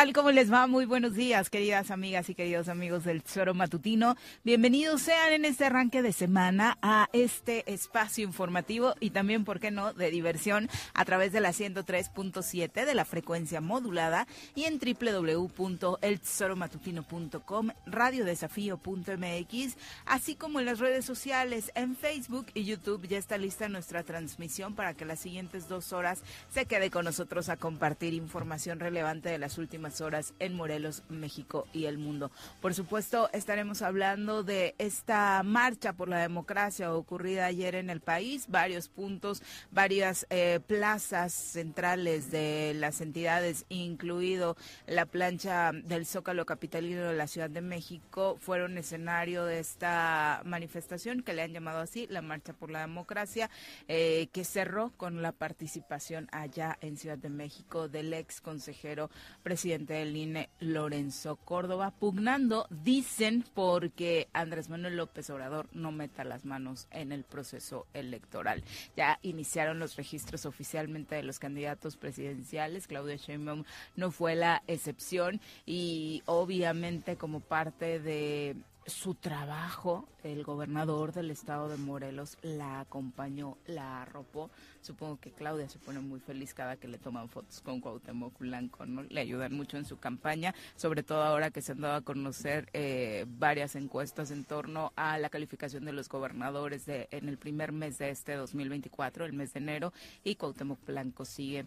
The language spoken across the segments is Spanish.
tal? ¿Cómo les va? Muy buenos días, queridas amigas y queridos amigos del Tesoro Matutino. Bienvenidos sean en este arranque de semana a este espacio informativo y también, ¿por qué no?, de diversión a través de la 103.7 de la frecuencia modulada y en www.eltesoromatutino.com, radiodesafío.mx, así como en las redes sociales, en Facebook y YouTube. Ya está lista nuestra transmisión para que las siguientes dos horas se quede con nosotros a compartir información relevante de las últimas horas en Morelos, México y el mundo. Por supuesto, estaremos hablando de esta marcha por la democracia ocurrida ayer en el país, varios puntos, varias eh, plazas centrales de las entidades, incluido la plancha del Zócalo Capitalino de la Ciudad de México, fueron escenario de esta manifestación que le han llamado así, la Marcha por la Democracia, eh, que cerró con la participación allá en Ciudad de México del ex consejero presidente del INE, Lorenzo Córdoba, pugnando, dicen, porque Andrés Manuel López Obrador no meta las manos en el proceso electoral. Ya iniciaron los registros oficialmente de los candidatos presidenciales, Claudia Sheinbaum no fue la excepción y obviamente como parte de su trabajo, el gobernador del estado de Morelos la acompañó, la arropó. Supongo que Claudia se pone muy feliz cada que le toman fotos con Cuauhtémoc Blanco, ¿no? Le ayudan mucho en su campaña, sobre todo ahora que se han dado a conocer eh, varias encuestas en torno a la calificación de los gobernadores de, en el primer mes de este 2024, el mes de enero, y Cuauhtémoc Blanco sigue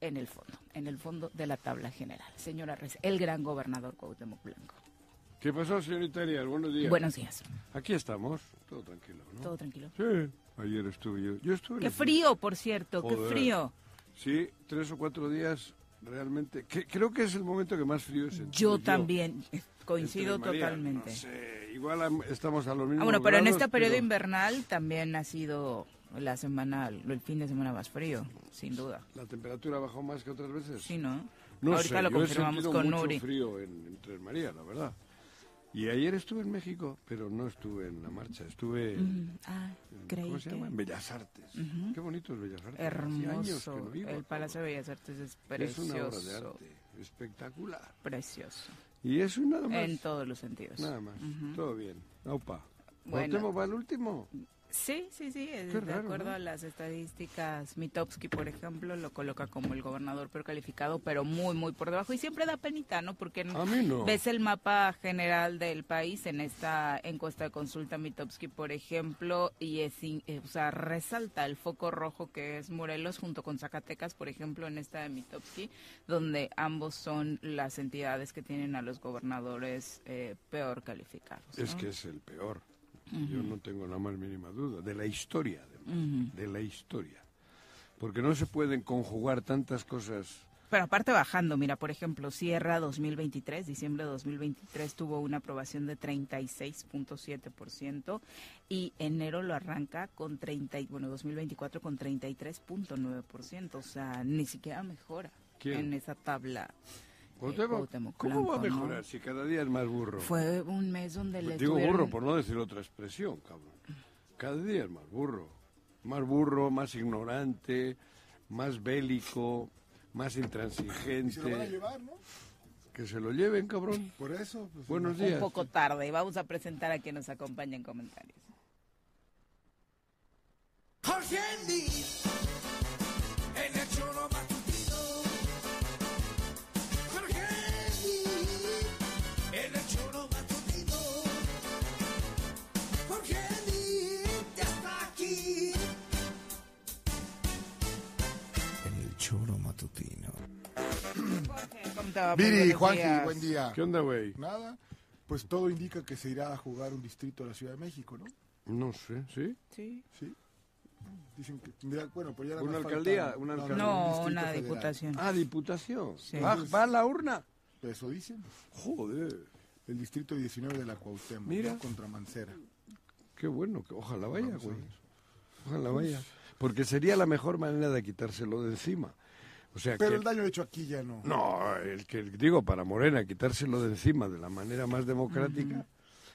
en el fondo, en el fondo de la tabla general. Señora Rez, el gran gobernador Cuauhtémoc Blanco. ¿Qué pasó, señorita Arias? Buenos días. Buenos días. Aquí estamos, todo tranquilo, ¿no? Todo tranquilo. Sí, ayer estuve yo. Yo estuve. Qué frío, por cierto, qué frío. Sí, tres o cuatro días realmente. Que, creo que es el momento que más frío es. Yo también, coincido totalmente. No sé, igual estamos a lo mismo. Ah, bueno, pero en este periodo invernal también ha sido la semana, el fin de semana más frío, sin duda. ¿La temperatura bajó más que otras veces? Sí, ¿no? No Ahorita sé, lo yo he confirmamos con mucho Nuri. frío en, en Tres María, la verdad. Y ayer estuve en México, pero no estuve en la marcha, estuve Mm, ah, en- creí ¿cómo se que- llama? En Bellas Artes. Qué bonito es Bellas Artes. Hacía años que Hermoso. no. El Palacio de Bellas Artes es Es precioso. una obra de arte espectacular. Precioso. Y eso y nada más. En todos los sentidos. Nada más. Todo bien. Aupa. Bueno, ¿Cuauhtémoc va al último? Sí, sí, sí. eh, de acuerdo ¿no? a las estadísticas, Mitowski, por ejemplo, lo coloca como el gobernador peor calificado, pero muy, muy por debajo. Y siempre da penita, ¿no? Porque no. ves el mapa general del país en esta encuesta de consulta Mitowski, por ejemplo, y es, eh, o sea, resalta el foco rojo que es Morelos junto con Zacatecas, por ejemplo, en esta de Mitowski, donde ambos son las entidades que tienen a los gobernadores eh, peor calificados. Es que es el peor. Yo no tengo la más mínima duda. De la historia, además. De la historia. Porque no se pueden conjugar tantas cosas. Pero aparte bajando, mira, por ejemplo, Sierra 2023, diciembre de 2023 tuvo una aprobación de 36.7% y enero lo arranca con 30, y, bueno, 2024 con 33.9%, o sea, ni siquiera mejora ¿Quién? en esa tabla. Cuauhtémoc, Cuauhtémoc ¿Cómo va a mejorar si cada día es más burro? Fue un mes donde le Digo tuvieron- burro por no decir otra expresión, cabrón. Cada día es más burro. Más burro, más ignorante, más bélico, más intransigente. Se lo van a llevar, ¿no? Que se lo lleven, cabrón. Por eso. pues, Buenos días. un poco tarde. Vamos a presentar a quien nos acompaña en comentarios. Jorge Luis, matutino. Viri, Juanji, buen día. ¿Qué onda, güey? Nada, pues todo indica que se irá a jugar un distrito de la Ciudad de México, ¿no? No sé, ¿sí? Sí. Sí. Dicen que tendría, bueno, pues ya ¿Una alcaldía? falta- ¿Una no, alcaldía? No, un una federal. diputación. Ah, diputación. Sí. ¿Va, va a la urna? Eso dicen. Joder, El distrito 19 de la Cuauhtémoc, Mira. contra Mancera. qué bueno. que Ojalá vaya, Vamos a güey. Ojalá vaya. Porque sería la mejor manera de quitárselo de encima. O sea Pero que... el daño hecho aquí ya no. No, el que digo para Morena quitárselo de encima de la manera más democrática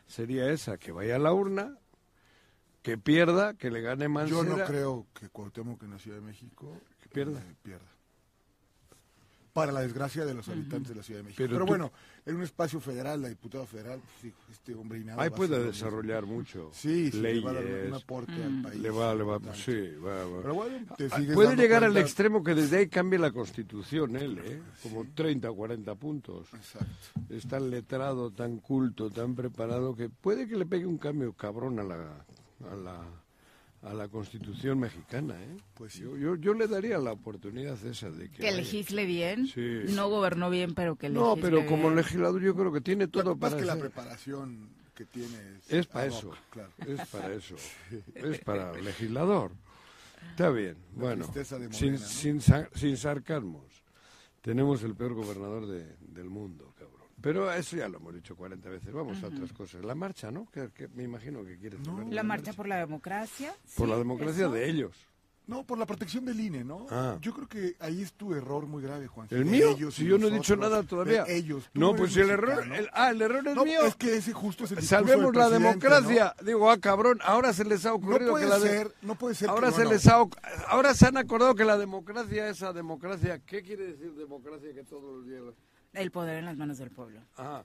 sería esa, que vaya a la urna, que pierda, que le gane Mancera. Yo no creo que Cuauhtémoc en la Ciudad de México Que pierda. eh, pierda. Para la desgracia de los habitantes de la Ciudad de México. Pero Pero, tú- bueno, en un espacio federal, la diputada federal, pues, hijo, este hombre y nada. Ahí puede lo mismo. desarrollar mucho. Sí, sí, le va a dar un aporte al país. le va, le va, sí, va, va. Pero bueno, te Ah, sigues Puede llegar al cuenta- extremo que desde ahí cambie la constitución él, ¿eh? Como 30 o 40 puntos. Exacto. Es tan letrado, tan culto, tan preparado que puede que le pegue un cambio cabrón a la, a la, a la constitución mexicana, ¿eh? Pues sí. yo, yo, yo le daría la oportunidad esa de que... Que legisle bien. Sí. No gobernó bien, pero que legisle No, pero como bien. legislador yo creo que tiene todo para es que la preparación que tiene es, Es para eso. Claro. Es para eso. Es para legislador. Está bien. La Bueno, sin, ¿no? sin, sin sarcasmos. Tenemos el peor gobernador de- del mundo. Pero eso ya lo hemos dicho 40 veces. Vamos a otras cosas. La marcha, ¿no? Que, que me imagino que quieres hablar de La marcha por la democracia. Por sí, la democracia eso. de ellos. No, por la protección del INE, ¿no? Ah. Yo creo que ahí es tu error muy grave, Juan. ¿El mío? ellos si yo no he dicho nada todavía. Ellos. No, pues si el error... mexicano. el- ah, el error es No, mío. es que ese justo es el Salvemos del la democracia. Digo, ah, cabrón, ahora se les ha No, ocurrido no puede que la de- ser, no puede ser. que- Ahora se les ha, ahora se han acordado que la democracia, esa democracia, ¿qué quiere decir democracia que todos los días? El poder en las manos del pueblo. Ah,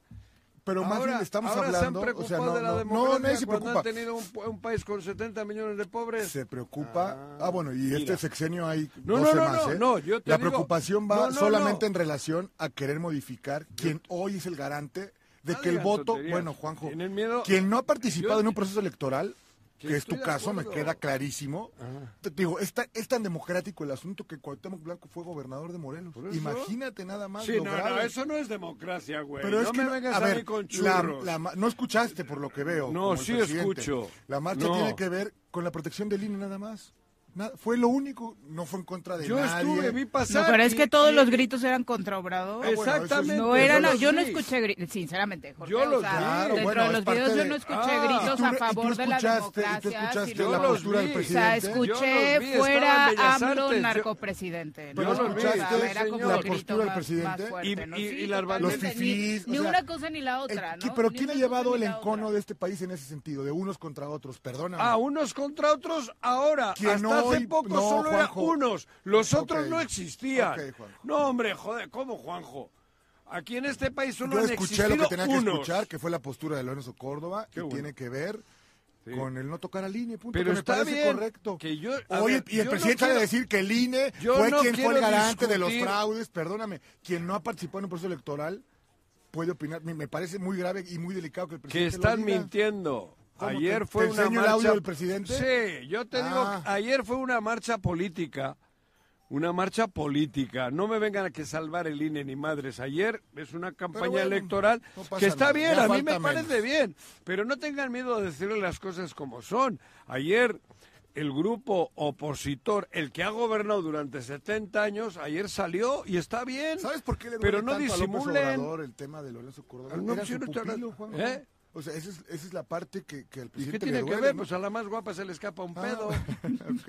Pero más ahora, bien estamos ahora hablando. se han o sea, no, de la no, democracia no, nadie se preocupa. han tenido un, un país con 70 millones de pobres. Se preocupa. Ah, Ah, bueno, y mira. este sexenio hay No, 12 no, no, más, no, ¿eh? no, yo te La digo- preocupación va no, no, solamente no. en relación a querer modificar quien hoy es el garante de No que el voto, tonterías. bueno, Juanjo, miedo- quien no ha participado Yo- en un proceso electoral, Que que es tu caso, me queda clarísimo. Ajá. Te digo, es tan, es tan democrático el asunto que Cuauhtémoc Blanco fue gobernador de Morelos. Imagínate nada más Sí, no, eso no es democracia, güey. Pero es no que me no- vengas a a, ver, mí con la- churros. la ma- no escuchaste por lo que veo. No, sí presidente. escucho. La marcha No. tiene que ver con la protección del INE nada más. Nada- fue lo único, no fue en contra de Yo nadie. estuve, vi pasar. No, pero es que todos y- los gritos eran contra Obrador. Ah, bueno, eso es- Exactamente. No eran, yo los yo no vi. escuché gritos, sinceramente, Jorge. Yo o los sea, vi. Claro, dentro bueno, de los videos yo no escuché Ah. gritos tú- a favor de la y tú democracia. escuchaste la o postura del sea, presidente. Yo escuché los vi, fuera AMLO Artes, yo- narcopresidente. Pero ¿no? escuchaste O sea, era como la postura del presidente. Y- ¿no? Los fifís, Ni, o sea, una cosa ni la otra, ¿no? pero ¿quién ha llevado el encono de este país en ese sentido? De unos contra otros, perdóname. Ah, unos contra otros ahora. Que Hasta no, hace poco no, solo eran unos. Los otros no existían. No, hombre, joder, ¿cómo, Juanjo? Aquí en este país solo Yo han escuché existido lo que tenía que escuchar, que fue la postura de Lorenzo Córdoba, Qué que bueno. tiene que ver Sí. con el no tocar al INE, punto. Pero que me está parece bien correcto. que yo- a Oye, ver, y el presidente no quiero- decir que el INE fue no quien fue el garante de los fraudes, perdóname, quien no ha participado en un proceso electoral puede opinar. Me, me parece muy grave y muy delicado que el que presidente están lo diga. mintiendo. Ayer ¿Te- fue una el marcha. audio del presidente? Sí, yo te digo, Ah. ayer fue una marcha política, una marcha política. No me vengan a que salvar el INE ni madres. Ayer es una campaña bueno, electoral no que está nada, bien, a mí me parece bien, pero no tengan miedo de decirle las cosas como son. Ayer el grupo opositor, el que ha gobernado durante 70 años, ayer salió y está bien. ¿Sabes por qué le Pero no tanto disimulen. El tema de Lorenzo Córdoba? No, Era su pupilo. ¿Eh? O sea, esa es, esa es la parte que, que al ¿Y presidente qué tiene le que ver? ¿no? Pues a la más guapa se le escapa un Ah, pedo. ok.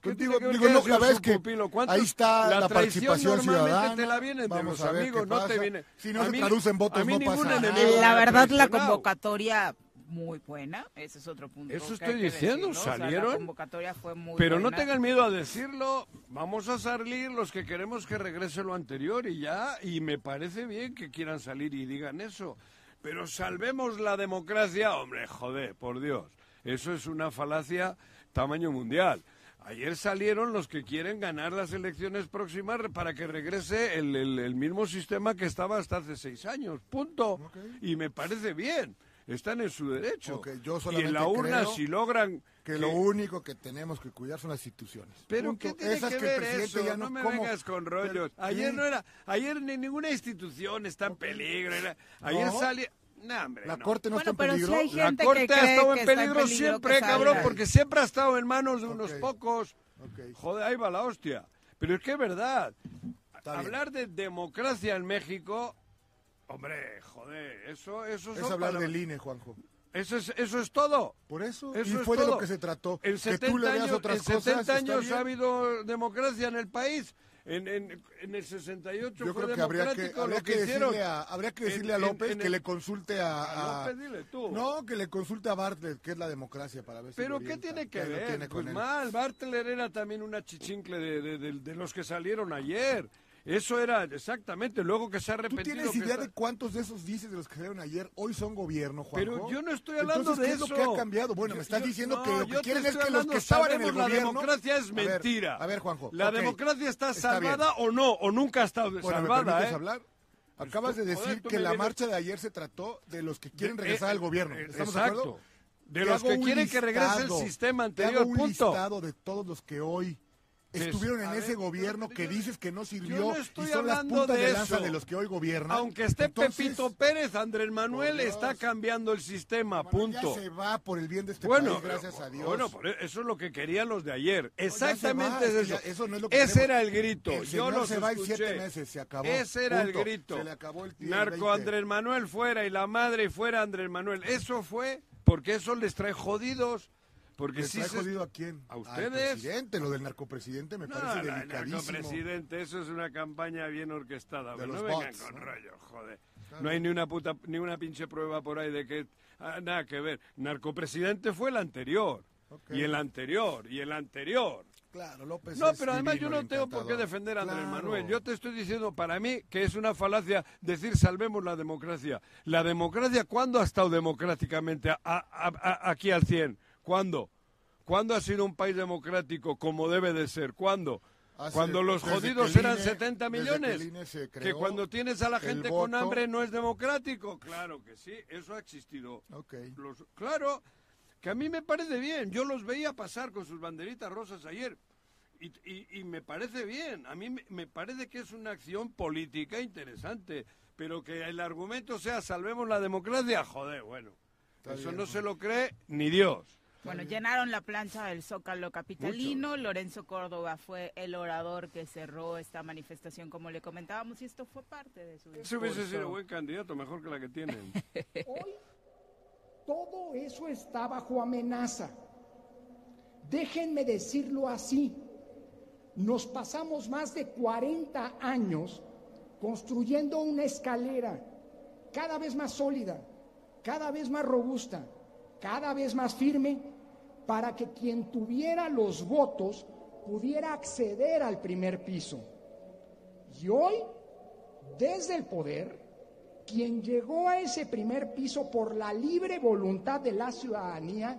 ¿Qué Contigo, ver digo, no, la verdad es que ahí está la participación normalmente ciudadana. te la vienen de Vamos los a ver amigos, no te viene- Si no a se mí- traduce en votos, a mí no pasa nada. La verdad, la convocatoria muy buena, ese es otro punto. Eso estoy diciendo, decir, ¿no? O sea, salieron, la convocatoria fue muy Pero no tengan miedo a decirlo. Vamos a salir los que queremos que regrese lo anterior y ya. Y me parece bien que quieran salir y digan eso. Pero salvemos la democracia, hombre, joder, por Dios. Eso es una falacia tamaño mundial. Ayer salieron los que quieren ganar las elecciones próximas para que regrese el, el- el mismo sistema que estaba hasta hace seis años. Punto. Y me parece bien. Están en su derecho. Yo y en la urna, creo si logran Que lo único que tenemos que cuidar son las instituciones. pero Punto. ¿qué tiene Esas que, ver eso? ya no, me ¿cómo? vengas con Pero, rollos. ¿qué? Ayer no era, ayer ni ninguna institución está en peligro. era- ayer No. salía, no, hombre, La no. corte no Bueno, está en peligro. La corte que ha estado en peligro peligro siempre, cabrón, porque siempre ha estado en manos de unos pocos. Ok. Joder, ahí va la hostia. Pero es que es verdad. Está bien. Hablar de democracia en México, hombre, joder, eso, eso Es hablar palabras- del INE, Juanjo. Eso es, eso es todo. Por eso, Eso y es fue de lo que se trató. En que 70 tú le años, otras en cosas, 70 está años ha habido democracia en el país. En, en, en el 68 Yo fue creo que habría que, habría que que decirle a, habría que En- decirle a López que le consulte a, A a- López, dile tú. No, que le consulte a Bartlett, que es la democracia, para ver si Pero lo ¿qué orienta, tiene que ver? tiene Pues mal, Bartler era también una chichincle de, de- de- de los que salieron ayer. Eso era exactamente, luego que se ha ¿Tú repetido. tienes idea está- de cuántos de esos dices de los que salieron ayer hoy son gobierno, Juanjo? Pero yo no estoy hablando Entonces, de ¿qué eso. es lo que ha cambiado? Bueno, Yo- me estás yo- diciendo no, que lo que quieren es que los que estaban en el gobierno... La democracia es A ver, mentira. A ver, Juanjo. La democracia está, salvada o no, o nunca ha estado Bueno, ¿me salvada. permites ¿eh? hablar? Acabas de decir tú que me la marcha de ayer se trató de los que quieren regresar eh, al gobierno. eh, ¿Estamos de exacto. acuerdo? De los que quieren que regrese el sistema te anterior, hago un punto. listado de todos los que hoy estuvieron en ese gobierno yo- que dices que no sirvió yo no estoy y son las hablando puntas de de, lanza eso. de los que hoy gobiernan. Aunque esté Entonces, Pepito Pérez, Andrés Manuel está cambiando el sistema, punto. Ya se va por el bien de este Bueno, país, gracias a Dios. bueno, por e- eso es lo que querían los de ayer. Exactamente es eso. eso no es lo que Ese era el grito. El Yo los se va en escuché. siete meses, se acabó. Ese era Punto. el grito. Se le acabó el día, el Narco 20. Andrés Manuel fuera y la madre fuera Andrés Manuel. Eso fue porque eso les trae jodidos. Porque ¿Les sí se- jodido a quién? ¿A Al ustedes? presidente, lo del narcopresidente me No, parece no, delicadísimo. presidente, eso es una campaña bien orquestada. De los no vengan bots, con ¿no? rollo, joder. No hay ni una puta, ni una pinche prueba por ahí de que ah, nada que ver. Narcopresidente fue el anterior. Ok. Y el anterior, y el anterior. Claro, López No, pero además yo no tengo por qué defender a Andrés Claro. Manuel. Yo te estoy diciendo para mí que es una falacia decir salvemos la democracia. La democracia, ¿cuándo ha estado democráticamente a- a- a- aquí al 100? ¿Cuándo? ¿Cuándo ha sido un país democrático como debe de ser? ¿Cuándo? Hace- Cuando los jodidos eran INE 70 desde millones. que cuando tienes a la gente con hambre no es democrático. Claro que sí, eso ha existido. Ok. Los- claro, que a mí me parece bien. Yo los veía pasar con sus banderitas rosas ayer. Y, y- y me parece bien. A mí me, me parece que es una acción política interesante. Pero que el argumento sea salvemos la democracia, joder, bueno. Eso no se lo cree ni Dios. Bueno, llenaron la plancha del Zócalo Capitalino. Lorenzo Córdoba fue el orador que cerró esta manifestación, como le comentábamos, y esto fue parte de su Ese hubiese discurso. sido buen candidato, mejor que la que tienen. Hoy todo eso está bajo amenaza. Déjenme decirlo así. Nos pasamos más de 40 años construyendo una escalera cada vez más sólida, cada vez más robusta, cada vez más firme, para que quien tuviera los votos pudiera acceder al primer piso. Y hoy, desde el poder, quien llegó a ese primer piso por la libre voluntad de la ciudadanía,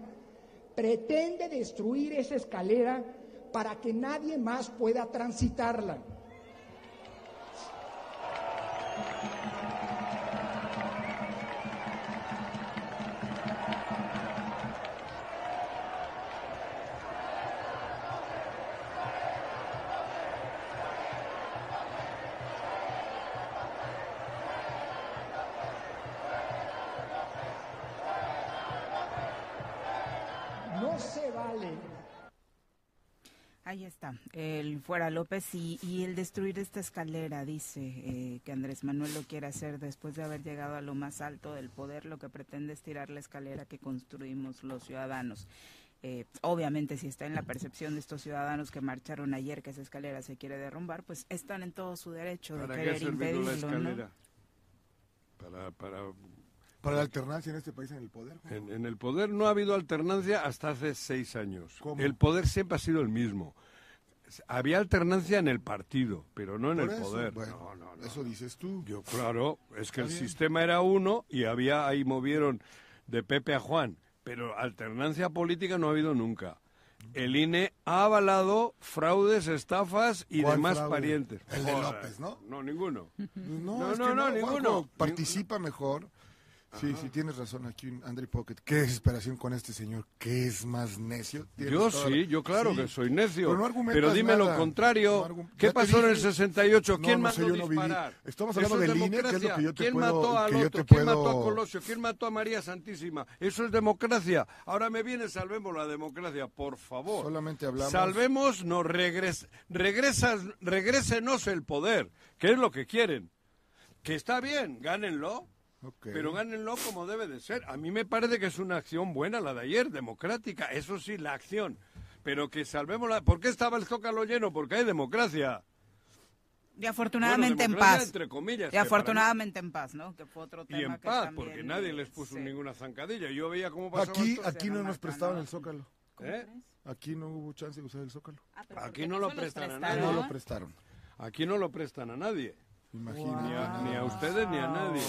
pretende destruir esa escalera para que nadie más pueda transitarla. Fuera López y, y el destruir esta escalera, dice eh, que Andrés Manuel lo quiere hacer después de haber llegado a lo más alto del poder, lo que pretende es tirar la escalera que construimos los ciudadanos. Eh, obviamente si está en la percepción de estos ciudadanos que marcharon ayer que esa escalera se quiere derrumbar, pues están en todo su derecho de ¿Para qué ha querer servido la impedirlo, ¿no? escalera? Para, para, Para la alternancia en este país en el poder. En, en el poder no ha habido alternancia hasta hace seis años. ¿Cómo? El poder siempre ha sido el mismo. Había alternancia en el partido, pero no en Por el eso, poder. bueno, no, no, no. Eso dices tú. Yo, claro, es que el bien. sistema era uno y había ahí movieron de Pepe a Juan, pero alternancia política no ha habido nunca. El INE ha avalado fraudes, estafas y ¿Cuál demás fraude? parientes. El de López, ¿no? No, ninguno. No, No, no, que no, Juanjo, ninguno. Participa mejor. Sí, sí, tienes razón aquí, André Pocket. Qué desesperación con este señor, que es más necio. Yo la- sí, yo claro Sí, que soy necio. pero no argumentas Pero dime nada. lo contrario. No argu- ¿Qué pasó en el dije. 68? No, ¿Quién no sé, mandó viví. disparar? Estamos Eso hablando es del INE, que es lo democracia. que yo te ¿Quién puedo- mató ¿Quién mató a Colosio? ¿Quién mató a María Santísima? Eso es democracia. Ahora me viene, salvemos la democracia, por favor. Solamente hablamos- Salvemos, no regres, regresas, regrésenos el poder, que es lo que quieren. Que está bien, gánenlo. Pero gánenlo como debe de ser. A mí me parece que es una acción buena la de ayer, democrática. Eso sí, la acción. Pero que salvemos la... ¿Por qué estaba el Zócalo lleno? Porque hay democracia. Y afortunadamente Bueno, en paz. entre comillas, Y afortunadamente en paz, ¿no? Que fue otro Y tema en que paz, también, porque nadie les puso ninguna zancadilla. Yo veía cómo pasaba Aquí, aquí no no nos ¿no? el Zócalo. ¿Eh? Aquí no hubo chance de usar el Zócalo. Ah, Aquí no lo prestan a prestaron. nadie. No lo prestaron. Aquí no lo prestan a nadie. Imagínate. Ni a- ni a ustedes ni a nadie.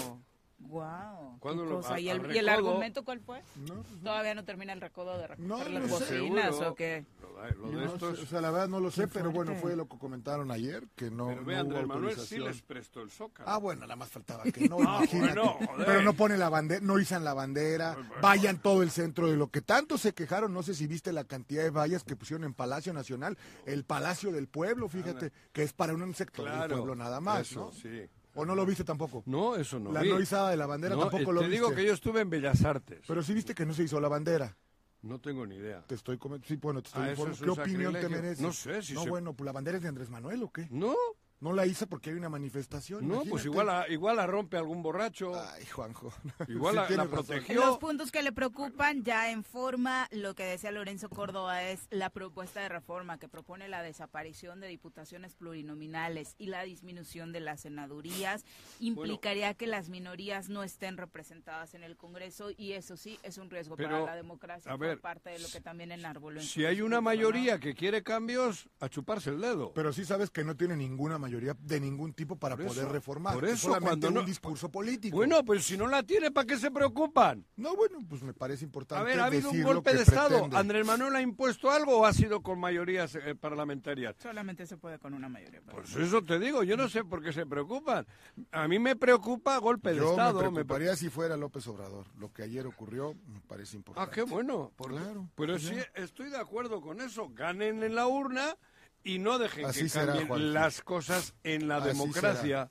Wow. ¿Cuándo lo- a- ¿Y, el, ¿Y el argumento cuál fue? No, pues no. Todavía no termina el recodo de recoger No, las bocinas o qué. Lo, de- lo de No estos... sé, o sea, la verdad no lo sé, Qué pero bueno, fue lo que comentaron ayer, que no, Pero ve, no hubo Andrés Manuel sí les prestó el Zócalo. Ah, bueno, nada más faltaba que no, imagínate. bueno. Pero no pone la bandera, no izan la bandera, vayan todo el centro de lo que tanto se quejaron, no sé si viste la cantidad de vallas que pusieron en Palacio Nacional, el Palacio del Pueblo, fíjate, que es para un sector del pueblo nada más, eso, ¿no? sí. ¿O no lo viste tampoco? No, eso no la vi. no izada de la bandera No, tampoco eh, lo Te viste. digo que yo estuve en Bellas Artes. Pero sí viste que no se hizo la bandera. No tengo ni idea. Te estoy comentando, sí, bueno, te estoy Ah, informando. es ¿Qué opinión te sacrilegio. merece? No sé si No, se- bueno, pues la bandera es de Andrés Manuel o qué? ¿No? No la hizo porque hay una manifestación. No, pues igual la, igual la rompe algún borracho. Ay, Juanjo. Igual Sí la- protegió. Los puntos que le preocupan ya en forma, lo que decía Lorenzo Córdoba es la propuesta de reforma que propone la desaparición de diputaciones plurinominales y la disminución de las senadurías. Implicaría que las minorías no estén representadas en el Congreso y eso sí es un riesgo Pero, para la democracia a por ver, parte de lo que también enarboló en su Si hay una mayoría que quiere cambios, a chuparse el dedo. Pero sí sabes que no tiene ninguna mayoría de ningún tipo para Por poder eso, reformar. por Es eso, solamente cuando un no- discurso político. Bueno, pues si no la tiene, ¿para qué se preocupan? No, bueno, pues me parece importante A ver, ¿ha habido un golpe de Estado? pretende. ¿Andrés Manuel ha impuesto algo o ha sido con mayorías eh, parlamentarias? Solamente se puede con una mayoría. Pues eso te digo, yo no sé por qué se preocupan. A mí me preocupa golpe de Estado. me me preocuparía si fuera López Obrador. Lo que ayer ocurrió me parece importante. Ah, qué bueno. porque- Claro, Pero sí, estoy de acuerdo con eso. Ganen en la urna y no dejen Así que será, cambien las cosas en la Así democracia.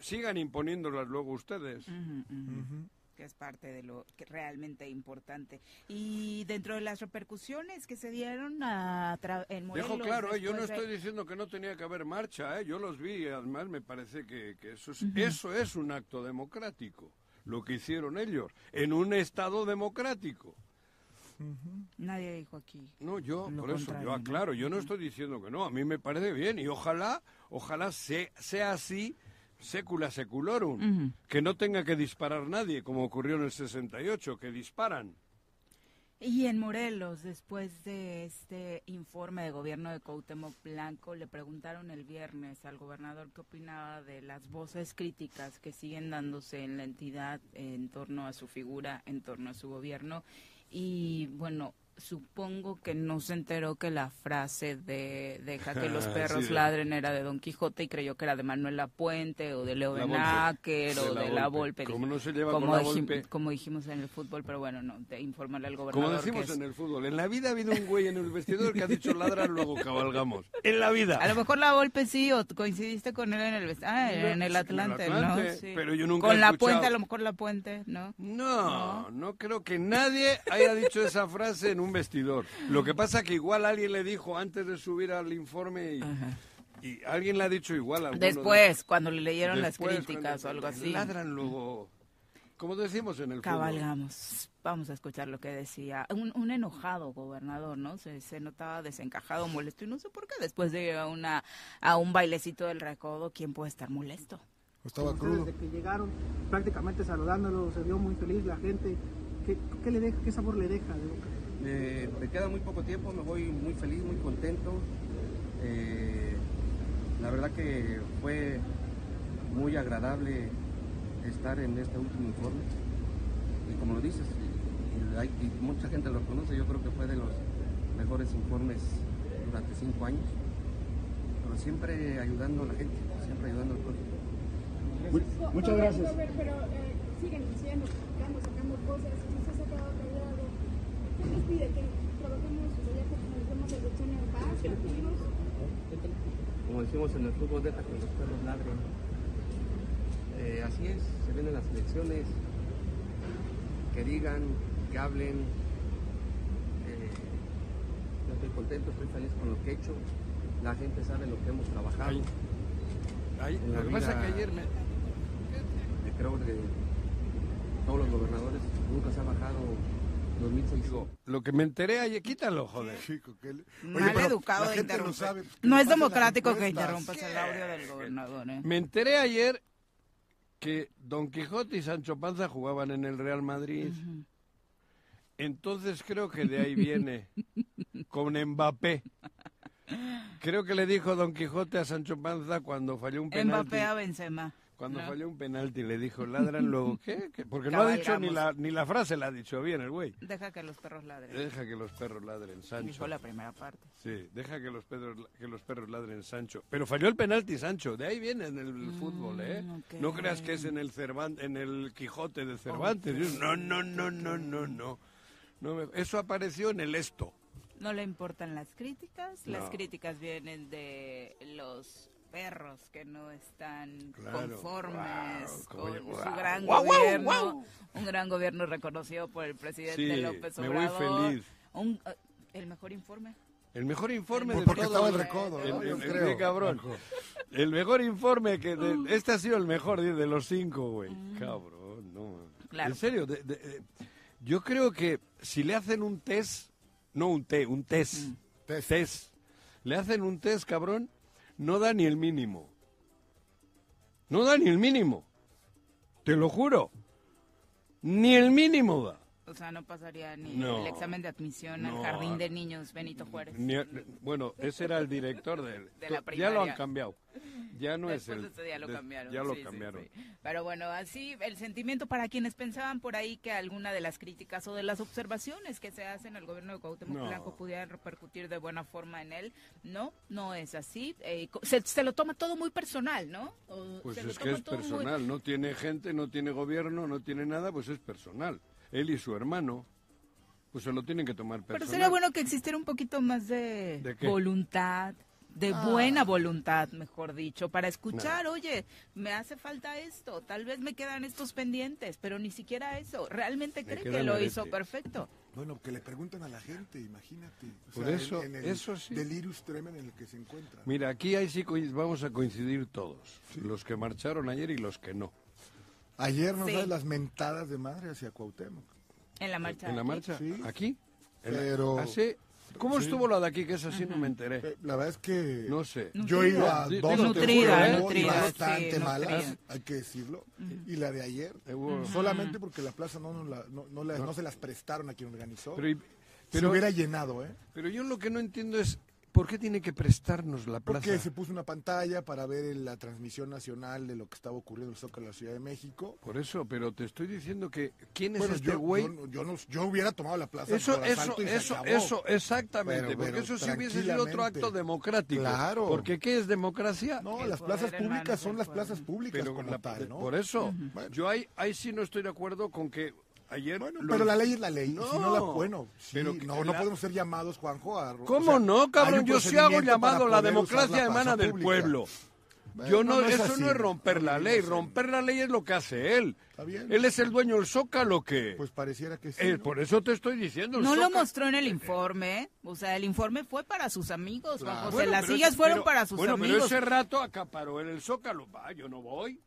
Sigan imponiéndolas luego ustedes. Que es parte de lo que realmente importante. Y dentro de las repercusiones que se dieron a tra- en Morelos... Dejo claro, eh, yo no estoy diciendo que no tenía que haber marcha, eh, yo los vi, además me parece que, que eso, es, eso es un acto democrático, lo que hicieron ellos, en un Estado democrático. Nadie dijo aquí. No, yo, por eso, contrario, yo aclaro, yo no estoy diciendo que no, a mí me parece bien y ojalá, ojalá se- sea así secula seculorum, que no tenga que disparar nadie, como ocurrió en el 68, que disparan. Y en Morelos, después de este informe de gobierno de Cuauhtémoc Blanco, le preguntaron el viernes al gobernador qué opinaba de las voces críticas que siguen dándose en la entidad en torno a su figura, en torno a su gobierno. Y bueno, supongo que no se enteró que la frase de deja que los perros ladren era de Don Quijote y creyó que era de Manuel Lapuente o de Leo La. Benáquer o De la la Volpe. Volpe. Como no se lleva como, con la dijim- Volpe. como dijimos en el fútbol, pero bueno, no, de informarle al gobernador. Como que decimos es- en el fútbol, en la vida ha habido un güey en el vestidor que ha dicho ladra, luego cabalgamos. En la vida. A lo mejor la Volpe sí, o coincidiste con él en el vest- ah, No, en el en el Atlante, ¿no? Sí. pero yo nunca Con he la escuchado. Puente, a lo mejor la Puente, ¿no? No, no creo que nadie haya dicho esa frase en un vestidor. Lo que pasa que igual alguien le dijo antes de subir al informe y, y alguien le ha dicho igual. de- Después, cuando le leyeron Después, las críticas o algo así. Ladran luego. Como decimos en el fútbol. Cabalgamos. Vamos a escuchar lo que decía. Un, un enojado gobernador, ¿no? Se, se notaba desencajado, molesto y no sé por qué. Después de ir a, una, a un bailecito del recodo, ¿quién puede estar molesto? Estaba crudo. Desde que llegaron, prácticamente saludándolo, se vio muy feliz la gente. ¿Qué, qué le deja, qué sabor le deja de boca? Eh, me queda muy poco tiempo, me voy muy feliz, muy contento. Eh, la verdad que fue muy agradable estar en este último informe. Y como lo dices, y hay- y mucha gente lo conoce, yo creo que fue de los mejores informes durante cinco años. Pero siempre ayudando a la gente, siempre ayudando al pueblo. Muchas gracias. Pero eh, siguen diciendo, criticando, sacando cosas, y usted se ha quedado callado. ¿Qué les pide? ¿Que trabajemos, ya en paz, tranquilos? Como decimos en el fútbol, deja que los perros ladren. Eh, así es, se vienen las elecciones, que digan, que hablen. Eh, yo estoy contento, estoy feliz con lo que he hecho. La gente sabe lo que hemos trabajado. Ay, lo que pasa que ayer me... Eh, creo que todos los gobernadores nunca se ha bajado 2006. Lo que me enteré ayer... Quítalo, joder. Chico, que le- Oye, Mal pero educado de interrumpir. sabe, no es democrático que interrumpas el audio del gobernador, ¿eh? Me enteré ayer que Don Quijote y Sancho Panza jugaban en el Real Madrid. Entonces creo que de ahí viene, con Mbappé. Creo que le dijo Don Quijote a Sancho Panza cuando falló un penalti. Mbappé a Benzema. Cuando ¿no? falló un penalti le dijo, ladran luego, ¿qué? ¿Qué? Porque no ha dicho ni la, ni la frase, la ha dicho bien el güey. Deja que los perros ladren. Deja que los perros ladren, Sancho. Dijo la primera parte. Sí, deja que los, perros, que los perros ladren Sancho. Pero falló el penalti Sancho, de ahí viene en el fútbol, ¿eh? No creas que es en el Cervan- en el Quijote de Cervantes. No, no, no, no, no, no. No me- Eso apareció en el esto. No le importan las críticas. Las críticas vienen de los perros que no están Claro. conformes como con yo- su gran gobierno. Un gran gobierno reconocido por el presidente Sí, López me voy Obrador. feliz. Un, eh, el mejor informe. El mejor informe Pues de porque estaba el recodo, El, ¿no? el- el- cabrón. El mejor informe que... de- este ha sido el mejor de, los cinco, güey. Cabrón, no. Claro. En serio, de- de- eh, yo creo que si le hacen un test, no un té, un test, Test. test, le hacen un test, cabrón, no da ni el mínimo. No da ni el mínimo. Te lo juro. Ni el mínimo da. O sea, no pasaría ni No. el examen de admisión No. al jardín de niños Benito Juárez. Ni- bueno, ese era el director del... De la ya lo primaria. han cambiado. Ya no Después es de el... ese día lo de- cambiaron. Ya lo sí, cambiaron. sí. Pero bueno, así el sentimiento para quienes pensaban por ahí que alguna de las críticas o de las observaciones que se hacen al gobierno de Cuauhtémoc No. Blanco pudieran repercutir de buena forma en él. No, no es así. Eh, se, se lo toma todo muy personal, ¿no? O Pues es que es muy- personal, no tiene gente, no tiene gobierno, no tiene nada, pues es personal. Él y su hermano, pues se lo tienen que tomar personal. Pero sería bueno que existiera un poquito más de, voluntad, de Ah. buena voluntad, mejor dicho, para escuchar, oye, me hace falta esto, tal vez me quedan estos pendientes, pero ni siquiera eso. ¿Realmente Me cree que lo hizo perfecto? Bueno, que le preguntan a la gente, imagínate. O Por sea, eso- en, en el eso sí. tremens en el que se encuentra. Mira, aquí ahí sí vamos a coincidir todos, los que marcharon ayer y los que no. Ayer nos Sí. da las mentadas de madre hacia Cuauhtémoc. En la marcha. ¿En la aquí. marcha? Sí. ¿Aquí? Pero hace ¿Cómo estuvo la de aquí? Que es así, no me enteré. Eh, La verdad es que No sé. yo he ido a dos Nutrida, y nutrida, bastante sí, malas, nutrida. hay que decirlo. Y la de ayer, Hubo- solamente porque la plaza no, la- no, no la- no se las prestaron a quien organizó. Pero, se pero- hubiera llenado, ¿eh? pero yo lo que no entiendo es por qué tiene que prestarnos la plaza. Porque se puso una pantalla para ver la transmisión nacional de lo que estaba ocurriendo en el Zócalo de la Ciudad de México. Por eso, pero te estoy diciendo que quién es Bueno, este yo, güey. yo, yo no- yo hubiera tomado la plaza Eso, por eso, y eso, acabó. eso, exactamente, Pero- porque pero eso sí hubiese sido otro acto democrático. Claro. Porque ¿qué es democracia? No, El las plazas públicas son las plazas públicas pero como la- tal, ¿no? Por eso, Bueno. yo ahí, ahí sí no estoy de acuerdo con que ayer... Bueno, pero la ley es la ley. y si no la, No, bueno, sí, pero que no, no la- podemos ser llamados, Juanjo, a... o ¿Cómo sea, no, cabrón? Yo sí hago llamado, la democracia la plaza del pueblo. Bueno, Yo no, no es eso así. no es romper la No, ley, no sé. romper la ley es lo que hace él. Está bien. Él es el dueño del zócalo que... Pues pareciera que sí. Eh, ¿no? Por eso te estoy diciendo. el No lo Zócalo- mostró en el informe, o sea, el informe fue para sus amigos, Juan Claro. José. Bueno, Las pero sillas ese- fueron pero- para sus bueno, pero amigos. ese rato acaparó en el zócalo. Va, yo no voy.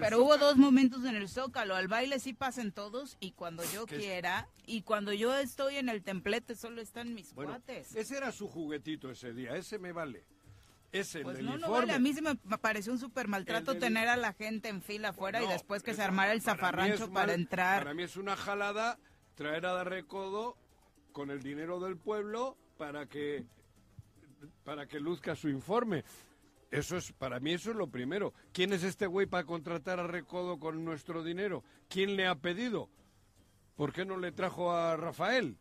Pero, hubo dos momentos en el Zócalo. Al baile sí pasen todos y cuando yo quiera. Y cuando yo estoy en el templete solo están mis Bueno, cuates. ese era su juguetito ese día, ese me vale. Ese, Pues el no, del no informe. vale. A mí sí me pareció un súper maltrato del- tener a la gente en fila afuera y No, después que se armara el zafarrancho para mal- entrar. Para mí es una jalada traer a Recodo con el dinero del pueblo para que para que luzca su informe. Eso es para mí eso es lo primero. ¿Quién es este güey para contratar a Recodo con nuestro dinero? ¿Quién le ha pedido? ¿Por qué no le trajo a Rafael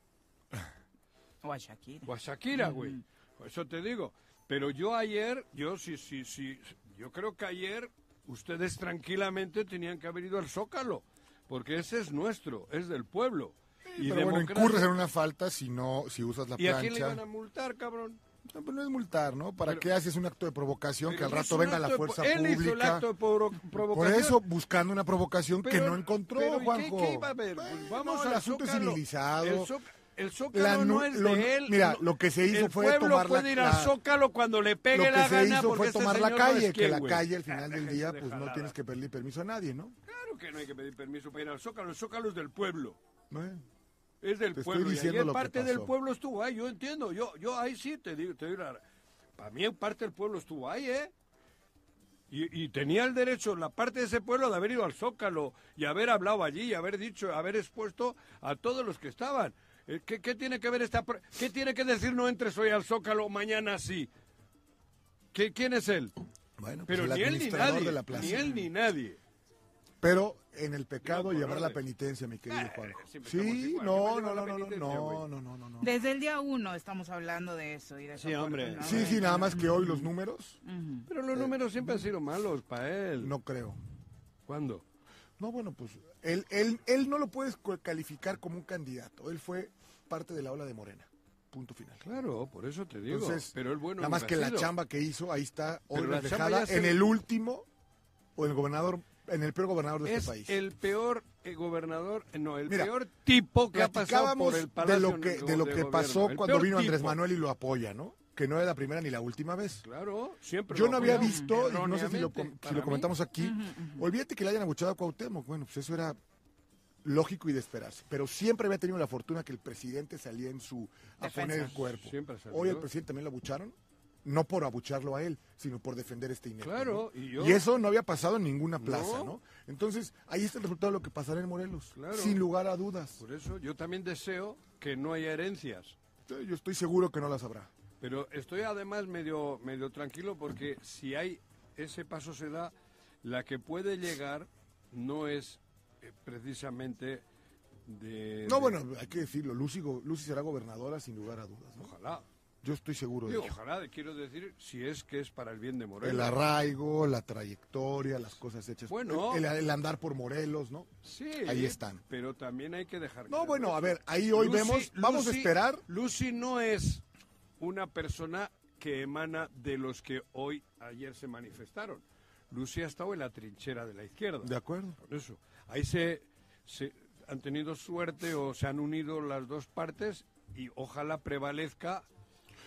O a Shakira. o a Shakira, güey? Eso te digo. Pero yo ayer, yo sí, sí, sí, yo creo que ayer ustedes tranquilamente tenían que haber ido al Zócalo, porque ese es nuestro, es del pueblo. Y Pero bueno, incurres en una falta si no, si usas la ¿Y a quién le plancha. iban a multar, cabrón? No, pues no es multar, ¿no? ¿Para Pero- qué haces un acto de provocación que Pero al no rato venga la acto de fuerza po- Él hizo el pública? acto de pro- Por provocación. eso, buscando una provocación que Pero- no encontró, pero ¿y qué- Juanjo. qué iba a haber? Pues vamos el al asunto es Zócalo. civilizado. El, Zó- el Zócalo La no es lo- de él. mira, No, lo que se hizo el fue pueblo tomar la- puede ir al la- Zócalo cuando le pegue Lo que la se gana hizo fue este tomar la no calle, es que quién, la calle al final del día pues no tienes que pedirle permiso a nadie, ¿no? Claro que no hay que pedir permiso para ir al Zócalo. El Zócalo es del pueblo. Bueno, Es del Te estoy pueblo. y ayer parte del pueblo estuvo ahí, yo entiendo. Yo, yo ahí sí te digo, te digo la- Para mí parte del pueblo estuvo ahí, ¿eh? Y, y tenía el derecho, la parte de ese pueblo, de haber ido al Zócalo y haber hablado allí, y haber dicho, haber expuesto a todos los que estaban. Eh, ¿Qué, qué tiene que ver esta... ¿Qué tiene que decir no entres hoy al Zócalo, mañana sí? ¿Qué, ¿Quién es él? bueno pues Pero el ni él ni nadie. de la plaza. Ni él ni nadie. Pero en el pecado No, por llevar la penitencia, mi querido Eh, estamos Sí, no, ¿Quién va a no, no, no, no, no, no, no, no, no. Desde el día uno estamos hablando de eso. Y de Sí, hombre. Sí, sí, nada más que hoy los números, Pero los números siempre han sido malos para él. no creo. ¿Cuándo? No, bueno, pues él, él, él no lo puedes calificar como un candidato. Él fue parte de la ola de Morena. Punto final. Claro, por eso te digo. Entonces, pero el bueno nada más que la chamba que hizo, ahí está hoy reflejada se- en el último o el gobernador, en el peor gobernador de es este país. el peor eh, gobernador, eh, no, el Mira, peor tipo que ha pasado Platicábamos por el de lo que, de de lo que pasó El cuando vino Andrés. Manuel y lo apoya, ¿no? Que no era la primera ni la última vez. Claro, siempre Yo lo no había visto, y no sé si lo, si lo comentamos aquí, olvídate que le hayan abuchado a Cuauhtémoc, bueno, pues eso era lógico y de esperarse, pero siempre había tenido la fortuna que el presidente salía en su a poner el cuerpo. Hoy el presidente también lo abucharon, no por abucharlo a él, sino por defender este inepto. Claro, ¿no? y yo- eso no había pasado en ninguna plaza, No. ¿no? Entonces, ahí está el resultado de lo que pasará en Morelos, Claro. sin lugar a dudas. Por eso yo también deseo que no haya herencias. Yo estoy seguro que no las habrá. Pero estoy además medio, medio tranquilo porque si hay ese paso se da, la que puede llegar no es eh, precisamente de... No, de- bueno, hay que decirlo, Lucy, Lucy será gobernadora sin lugar a dudas, ¿no? Ojalá. Yo estoy seguro de Digo, ello. ojalá, quiero decir, si es que es para el bien de Morelos. El arraigo, la trayectoria, las cosas hechas. Bueno. el, el andar por Morelos, ¿no? Sí, Ahí están. Pero también hay que dejar... No, bueno, a ver, ahí hoy Lucy- vemos, vamos a esperar. Lucy no es una persona que emana de los que hoy, ayer se manifestaron. Lucy ha estado en la trinchera de la izquierda. De acuerdo. Por eso. Ahí se, se han tenido suerte o se han unido las dos partes y ojalá prevalezca.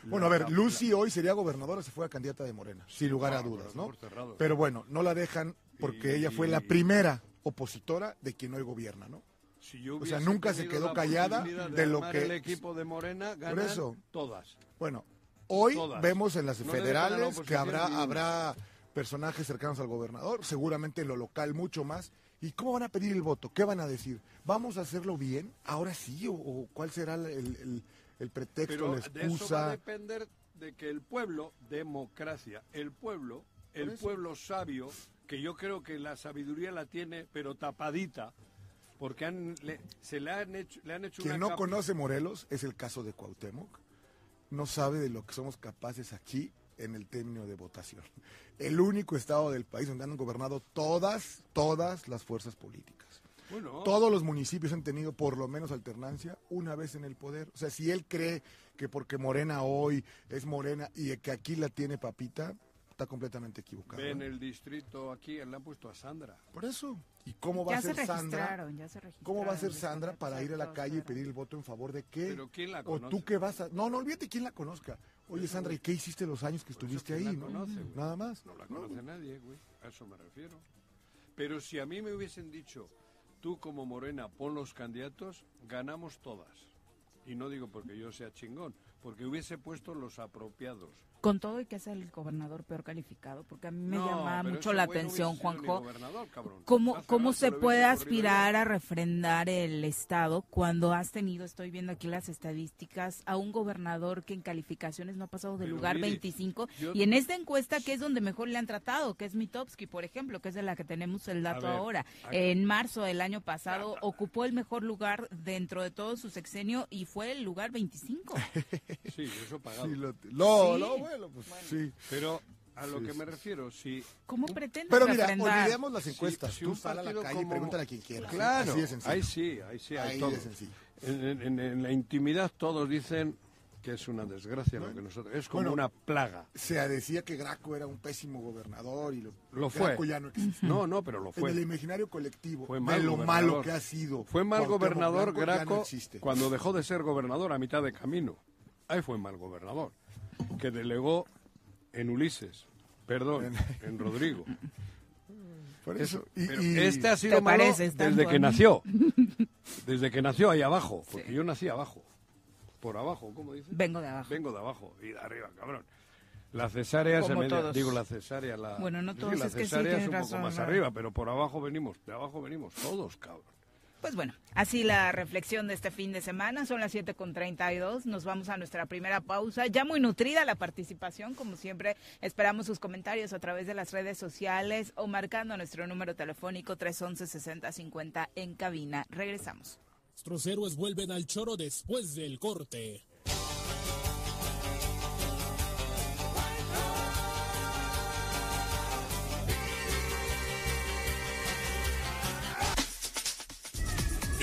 Bueno, a ver, Lucy hoy sería gobernadora si fuera candidata de Morena, sin lugar a dudas, por ¿no? Pero bueno, no la dejan porque ella fue la primera opositora de quien hoy gobierna, ¿no? Si yo O sea, nunca se quedó la callada de lo que- el equipo de Morena ganan eso. todas. Bueno, hoy Todas. vemos en las No a federales que habrá, habrá personajes cercanos al gobernador, seguramente en lo local mucho más. ¿Y cómo van a pedir el voto? ¿Qué van a decir? ¿Vamos a hacerlo bien? ¿Ahora sí? ¿O, o cuál será el, el- el pretexto, Pero la de eso va a excusa? depender de que el pueblo, democracia, el pueblo, el pueblo sabio, que yo creo que la sabiduría la tiene, pero tapadita, porque han, le- se le han hecho, le han hecho Quien una no conoce Morelos es el caso de Cuauhtémoc. No sabe de lo que somos capaces aquí en el término de votación. El único estado del país donde han gobernado todas, todas las fuerzas políticas. Bueno, Todos los municipios han tenido por lo menos alternancia una vez en el poder. O sea, si él cree que porque Morena hoy es Morena y que aquí la tiene Papita, está completamente equivocado. en el distrito aquí, le han puesto a Sandra. Por eso. ¿Y cómo va Ya a se ser Sandra? registraron, ya se registraron. ¿Cómo va a ser Sandra para ir a la calle y pedir el voto en favor de qué? Pero ¿quién la ¿O conoce? tú qué vas a...? No, no olvídate quién la conozca. Oye, Sandra, ¿y qué hiciste los años que estuviste ¿quién ahí? la no? conoce? Nada más. No la conoce nadie, güey. A eso me refiero. Pero si a mí me hubiesen dicho, tú como Morena pon los candidatos, ganamos todas. Y no digo porque yo sea chingón, porque hubiese puesto los apropiados. Con todo y que es el gobernador peor calificado, porque a mí me No, llama mucho la atención, Juanjo. ¿Cómo, cómo se puede aspirar a refrendar el Estado cuando has tenido, estoy viendo aquí las estadísticas, a un gobernador que en calificaciones no ha pasado del lugar mire, 25? yo- Y en esta encuesta, que es donde mejor le han tratado, que es Mitowski, por ejemplo, que es de la que tenemos el dato ver, ahora. aquí- En marzo del año pasado ocupó el mejor lugar dentro de todo su sexenio y fue el lugar 25. Sí, eso pagado. Sí, lo, lo- Sí. lo bueno, pues sí. Pero a lo Sí, que sí. me refiero, si... ¿Cómo pretende Pero mira, refrendar? olvidemos las si- encuestas. si Tú un sal a la calle y como- pregúntale a quien quiera. Claro, Así de sencillo. ahí sí, ahí sí, hay Ahí todo. de sencillo. En, en- en la intimidad todos dicen que es una desgracia lo que nosotros... Es como Bueno, una plaga. Se decía que Graco era un pésimo gobernador y lo, Lo fue. Graco ya no existe. No, no, pero lo fue. En el imaginario colectivo Fue de mal lo gobernador. malo que ha sido. Fue mal Cuauhtémoc gobernador Graco no cuando dejó de ser gobernador a mitad de camino. Ahí fue mal gobernador. Que delegó en Ulises, perdón, en Rodrigo. Por Eso, eso. Y- pero y- este ha sido ¿Te malo desde que nació. Desde que nació ahí abajo. Porque yo nací abajo. Por abajo, ¿cómo dices? Vengo de abajo. Vengo de abajo y de arriba, cabrón. La cesárea se Como me todos. digo la cesárea, la Bueno, no sí, todos, la es que sí, es un razón, poco más ¿no? arriba, pero por abajo venimos, de abajo venimos todos, cabrón. Pues bueno, así la reflexión de este fin de semana. Son las 7 con 32. Nos vamos a nuestra primera pausa. Ya muy nutrida la participación, como siempre. Esperamos sus comentarios a través de las redes sociales o marcando nuestro número telefónico 311-6050 en cabina. Regresamos. Nuestros héroes vuelven al choro después del corte.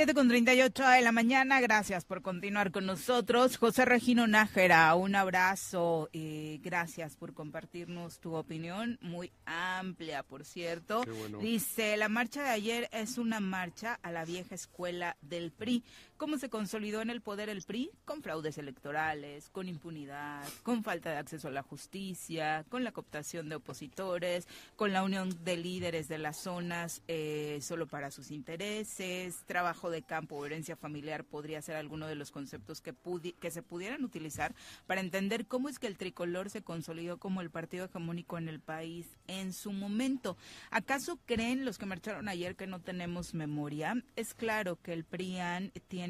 Siete con 38 de la mañana, gracias por continuar con nosotros. José Regino Nájera, un abrazo, eh, gracias por compartirnos tu opinión, muy amplia, por cierto. Bueno. Dice, la marcha de ayer es una marcha a la vieja escuela del PRI. ¿Cómo se consolidó en el poder el PRI? Con fraudes electorales, con impunidad, con falta de acceso a la justicia, con la cooptación de opositores, con la unión de líderes de las zonas eh, solo para sus intereses, trabajo de campo herencia familiar podría ser alguno de los conceptos que, pudi- que se pudieran utilizar para entender cómo es que el tricolor se consolidó como el partido hegemónico en el país en su momento. ¿Acaso creen los que marcharon ayer que no tenemos memoria? Es claro que el PRIAN tiene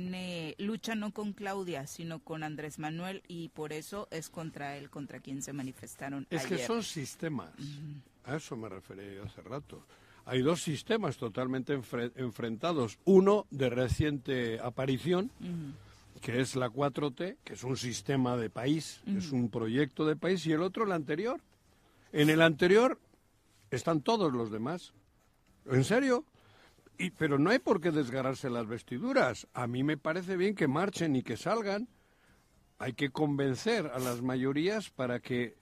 lucha no con Claudia, sino con Andrés Manuel y por eso es contra él contra quien se manifestaron Es que son sistemas. A eso me refería hace rato. Hay dos sistemas totalmente enfre- enfrentados. Uno de reciente aparición, que es la 4T, que es un sistema de país, es un proyecto de país, y el otro el anterior. En el anterior están todos los demás. ¿En serio? Y, pero no hay por qué desgarrarse las vestiduras. A mí me parece bien que marchen y que salgan. Hay que convencer a las mayorías para que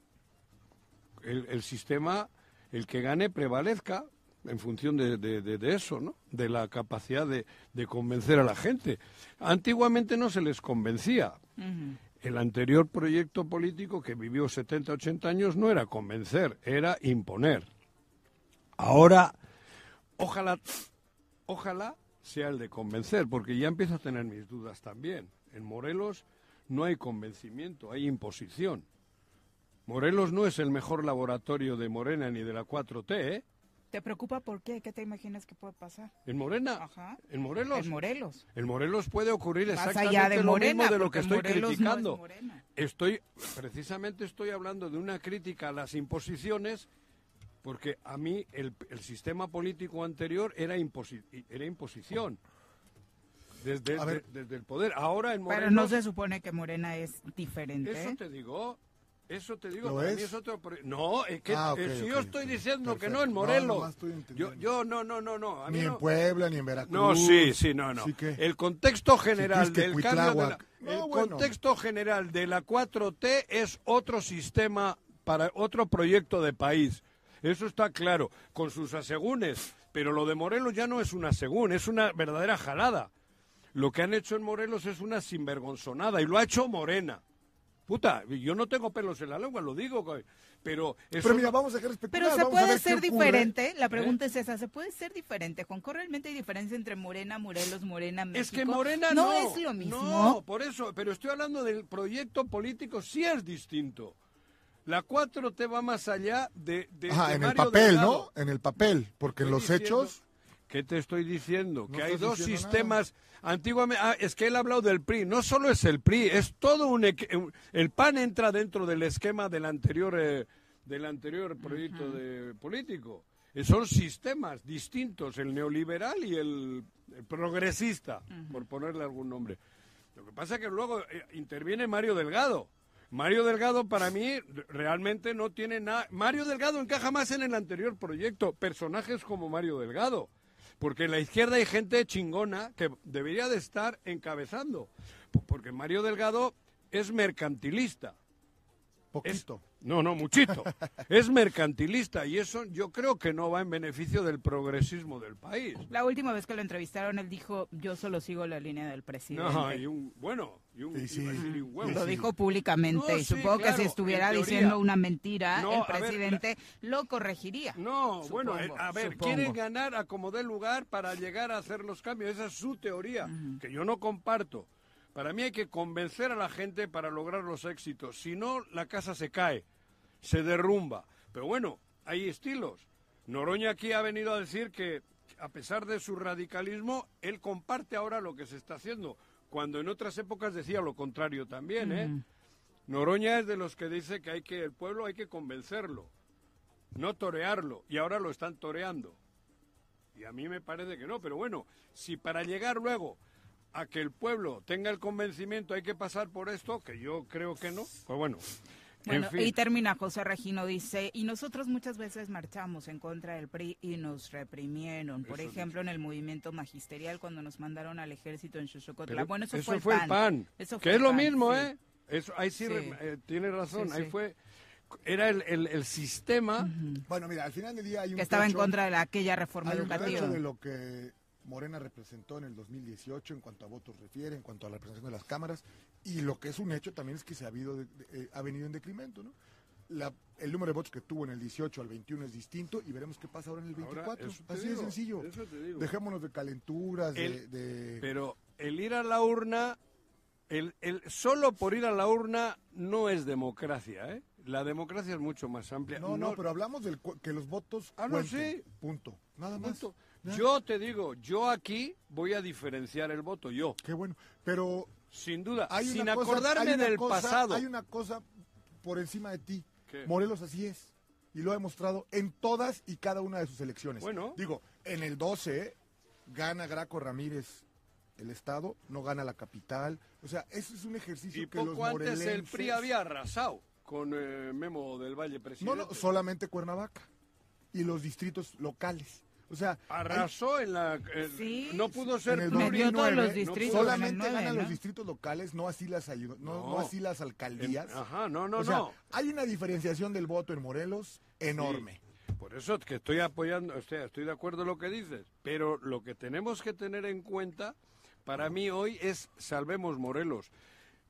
el, el sistema, el que gane, prevalezca en función de, de- de- de eso, ¿no? De la capacidad de, de convencer a la gente. Antiguamente no se les convencía. El anterior proyecto político que vivió 70, 80 años no era convencer, era imponer. Ahora, ojalá, ojalá sea el de convencer, porque ya empiezo a tener mis dudas también. En Morelos no hay convencimiento, hay imposición. Morelos no es el mejor laboratorio de Morena ni de la 4T, ¿eh? ¿Te preocupa por qué? ¿Qué te imaginas que puede pasar? En Morena, Ajá. en Morelos. En Morelos. En Morelos puede ocurrir Más exactamente allá de lo Morena, mismo de lo que estoy Morelos no es criticando. Estoy, precisamente estoy hablando de una crítica a las imposiciones, porque a mí el, el sistema político anterior era, imposi- era imposición. Desde, A ver. de- desde el poder. Ahora en Morelos... Pero no se supone que Morena es diferente. Eso te digo, eso te digo, ¿Lo para es? mí es otro... No, es que Ah, eh, si yo estoy diciendo que no en Morelos. yo, no, no, no, no. a mí Ni en no- Puebla, ni en Veracruz. no, sí, sí, no, no. Sí que- El contexto general del cambio de la. No, el bueno. contexto general de la 4T es otro sistema para otro proyecto de país. Eso está claro, con sus asegúnes. Pero lo de Morelos ya no es una asegún, es una verdadera jalada. Lo que han hecho en Morelos es una sinvergonzonada y lo ha hecho Morena. Puta, yo no tengo pelos en la lengua, lo digo, pero eso Pero mira, no- vamos a dejar Pero se puede ser ocurre. diferente. La ¿Eh? pregunta es esa, ¿se puede ser diferente? Juanjo, ¿realmente hay diferencia entre Morena, Morelos, Morena, México? Es que Morena no. no. es lo mismo. No, por eso, pero estoy hablando del proyecto político, sí es distinto. La 4T va más allá de, de, Ajá, de en el Mario papel, Delgado. ¿no? En el papel, porque en los diciendo- hechos... ¿Qué te estoy diciendo? No que hay dos sistemas. Antiguamente, ah, es que él ha hablado del PRI. No solo es el PRI, es todo un. El PAN entra dentro del esquema del anterior, eh, del anterior proyecto de político. Eh, Son sistemas distintos, el neoliberal y el, el progresista, por ponerle algún nombre. Lo que pasa es que luego eh, interviene Mario Delgado. Mario Delgado para mí realmente no tiene nada. Mario Delgado encaja más en el anterior proyecto. Personajes como Mario Delgado. Porque en la izquierda hay gente chingona que debería de estar encabezando. Porque Mario Delgado es mercantilista. Poquito. No, no, muchito. es mercantilista y eso yo creo que no va en beneficio del progresismo del país. La última vez que lo entrevistaron, él dijo, yo solo sigo la línea del presidente. No, y un, bueno, y un, Sí, y un huevo. Lo dijo públicamente No, y sí, supongo que si estuviera teoría. diciendo una mentira, No, el ver, presidente lo corregiría. No, bueno, Supongo, eh, a ver, supongo. quieren ganar a como dé lugar para llegar a hacer los cambios. Esa es su teoría, que yo no comparto. Para mí hay que convencer a la gente para lograr los éxitos. Si no, la casa se cae, se derrumba. Pero bueno, hay estilos. Noroña aquí ha venido a decir que, a pesar de su radicalismo, él comparte ahora lo que se está haciendo, cuando en otras épocas decía lo contrario también, ¿eh? Noroña es de los que dice que hay que el pueblo hay que convencerlo, no torearlo, y ahora lo están toreando. Y a mí me parece que no, pero bueno, si para llegar luego a que el pueblo tenga el convencimiento hay que pasar por esto, que yo creo que no, pues bueno. Bueno, en fin. y termina José Regino, dice, y nosotros muchas veces marchamos en contra del PRI y nos reprimieron. Por Eso ejemplo, en el movimiento magisterial cuando nos mandaron al ejército en Xochocotla. Bueno, eso, eso fue, el PAN. Eso que fue es el lo mismo, sí. ¿eh? Eso, ahí sí, Sí. re- eh, tiene razón, Sí, ahí sí. fue, era el, el- el sistema, Bueno, mira, al final del día hay un Que estaba en contra de la- aquella reforma hay un educativa. de lo que Morena representó en el 2018 en cuanto a votos refiere, en cuanto a la representación de las cámaras, y lo que es un hecho también es que se ha, habido de- de- eh, ha venido en decremento, ¿no? La- el número de votos que tuvo en el 18 al 21 es distinto y veremos qué pasa ahora en el Ahora, 24. eso te Así digo, de sencillo. Dejémonos de calenturas, de- El- de... Pero el ir a la urna, el, el solo por ir a la urna no es democracia, ¿eh? La democracia es mucho más amplia. No, no, pero hablamos del que los votos Ah, no, cuenten, sí. punto. Nada más. Punto. Yo te digo, yo aquí voy a diferenciar el voto, yo. Qué bueno, pero sin duda, hay sin una cosa- acordarme hay del cosa- pasado. Hay una cosa por encima de ti. ¿Qué? Morelos así es. Y lo ha demostrado en todas y cada una de sus elecciones. Bueno. Digo, en el 12 gana Graco Ramírez el Estado, no gana la capital. O sea, eso es un ejercicio y que los poco antes el morelenses- PRI había arrasado con eh, Memo del Valle No, presidente. no, solamente Cuernavaca. Y los distritos locales. O sea, Arrasó en la... eh, Sí, no pudo en ser el 2009 los distritos solamente en el ganan ¿no? los distritos locales, no así las no, No. no así las alcaldías. En- ajá, no, no, o sea, no. hay una diferenciación del voto en Morelos enorme. Por eso que estoy apoyando, o sea, estoy de acuerdo en lo que dices, pero lo que tenemos que tener en cuenta para mí hoy es salvemos Morelos.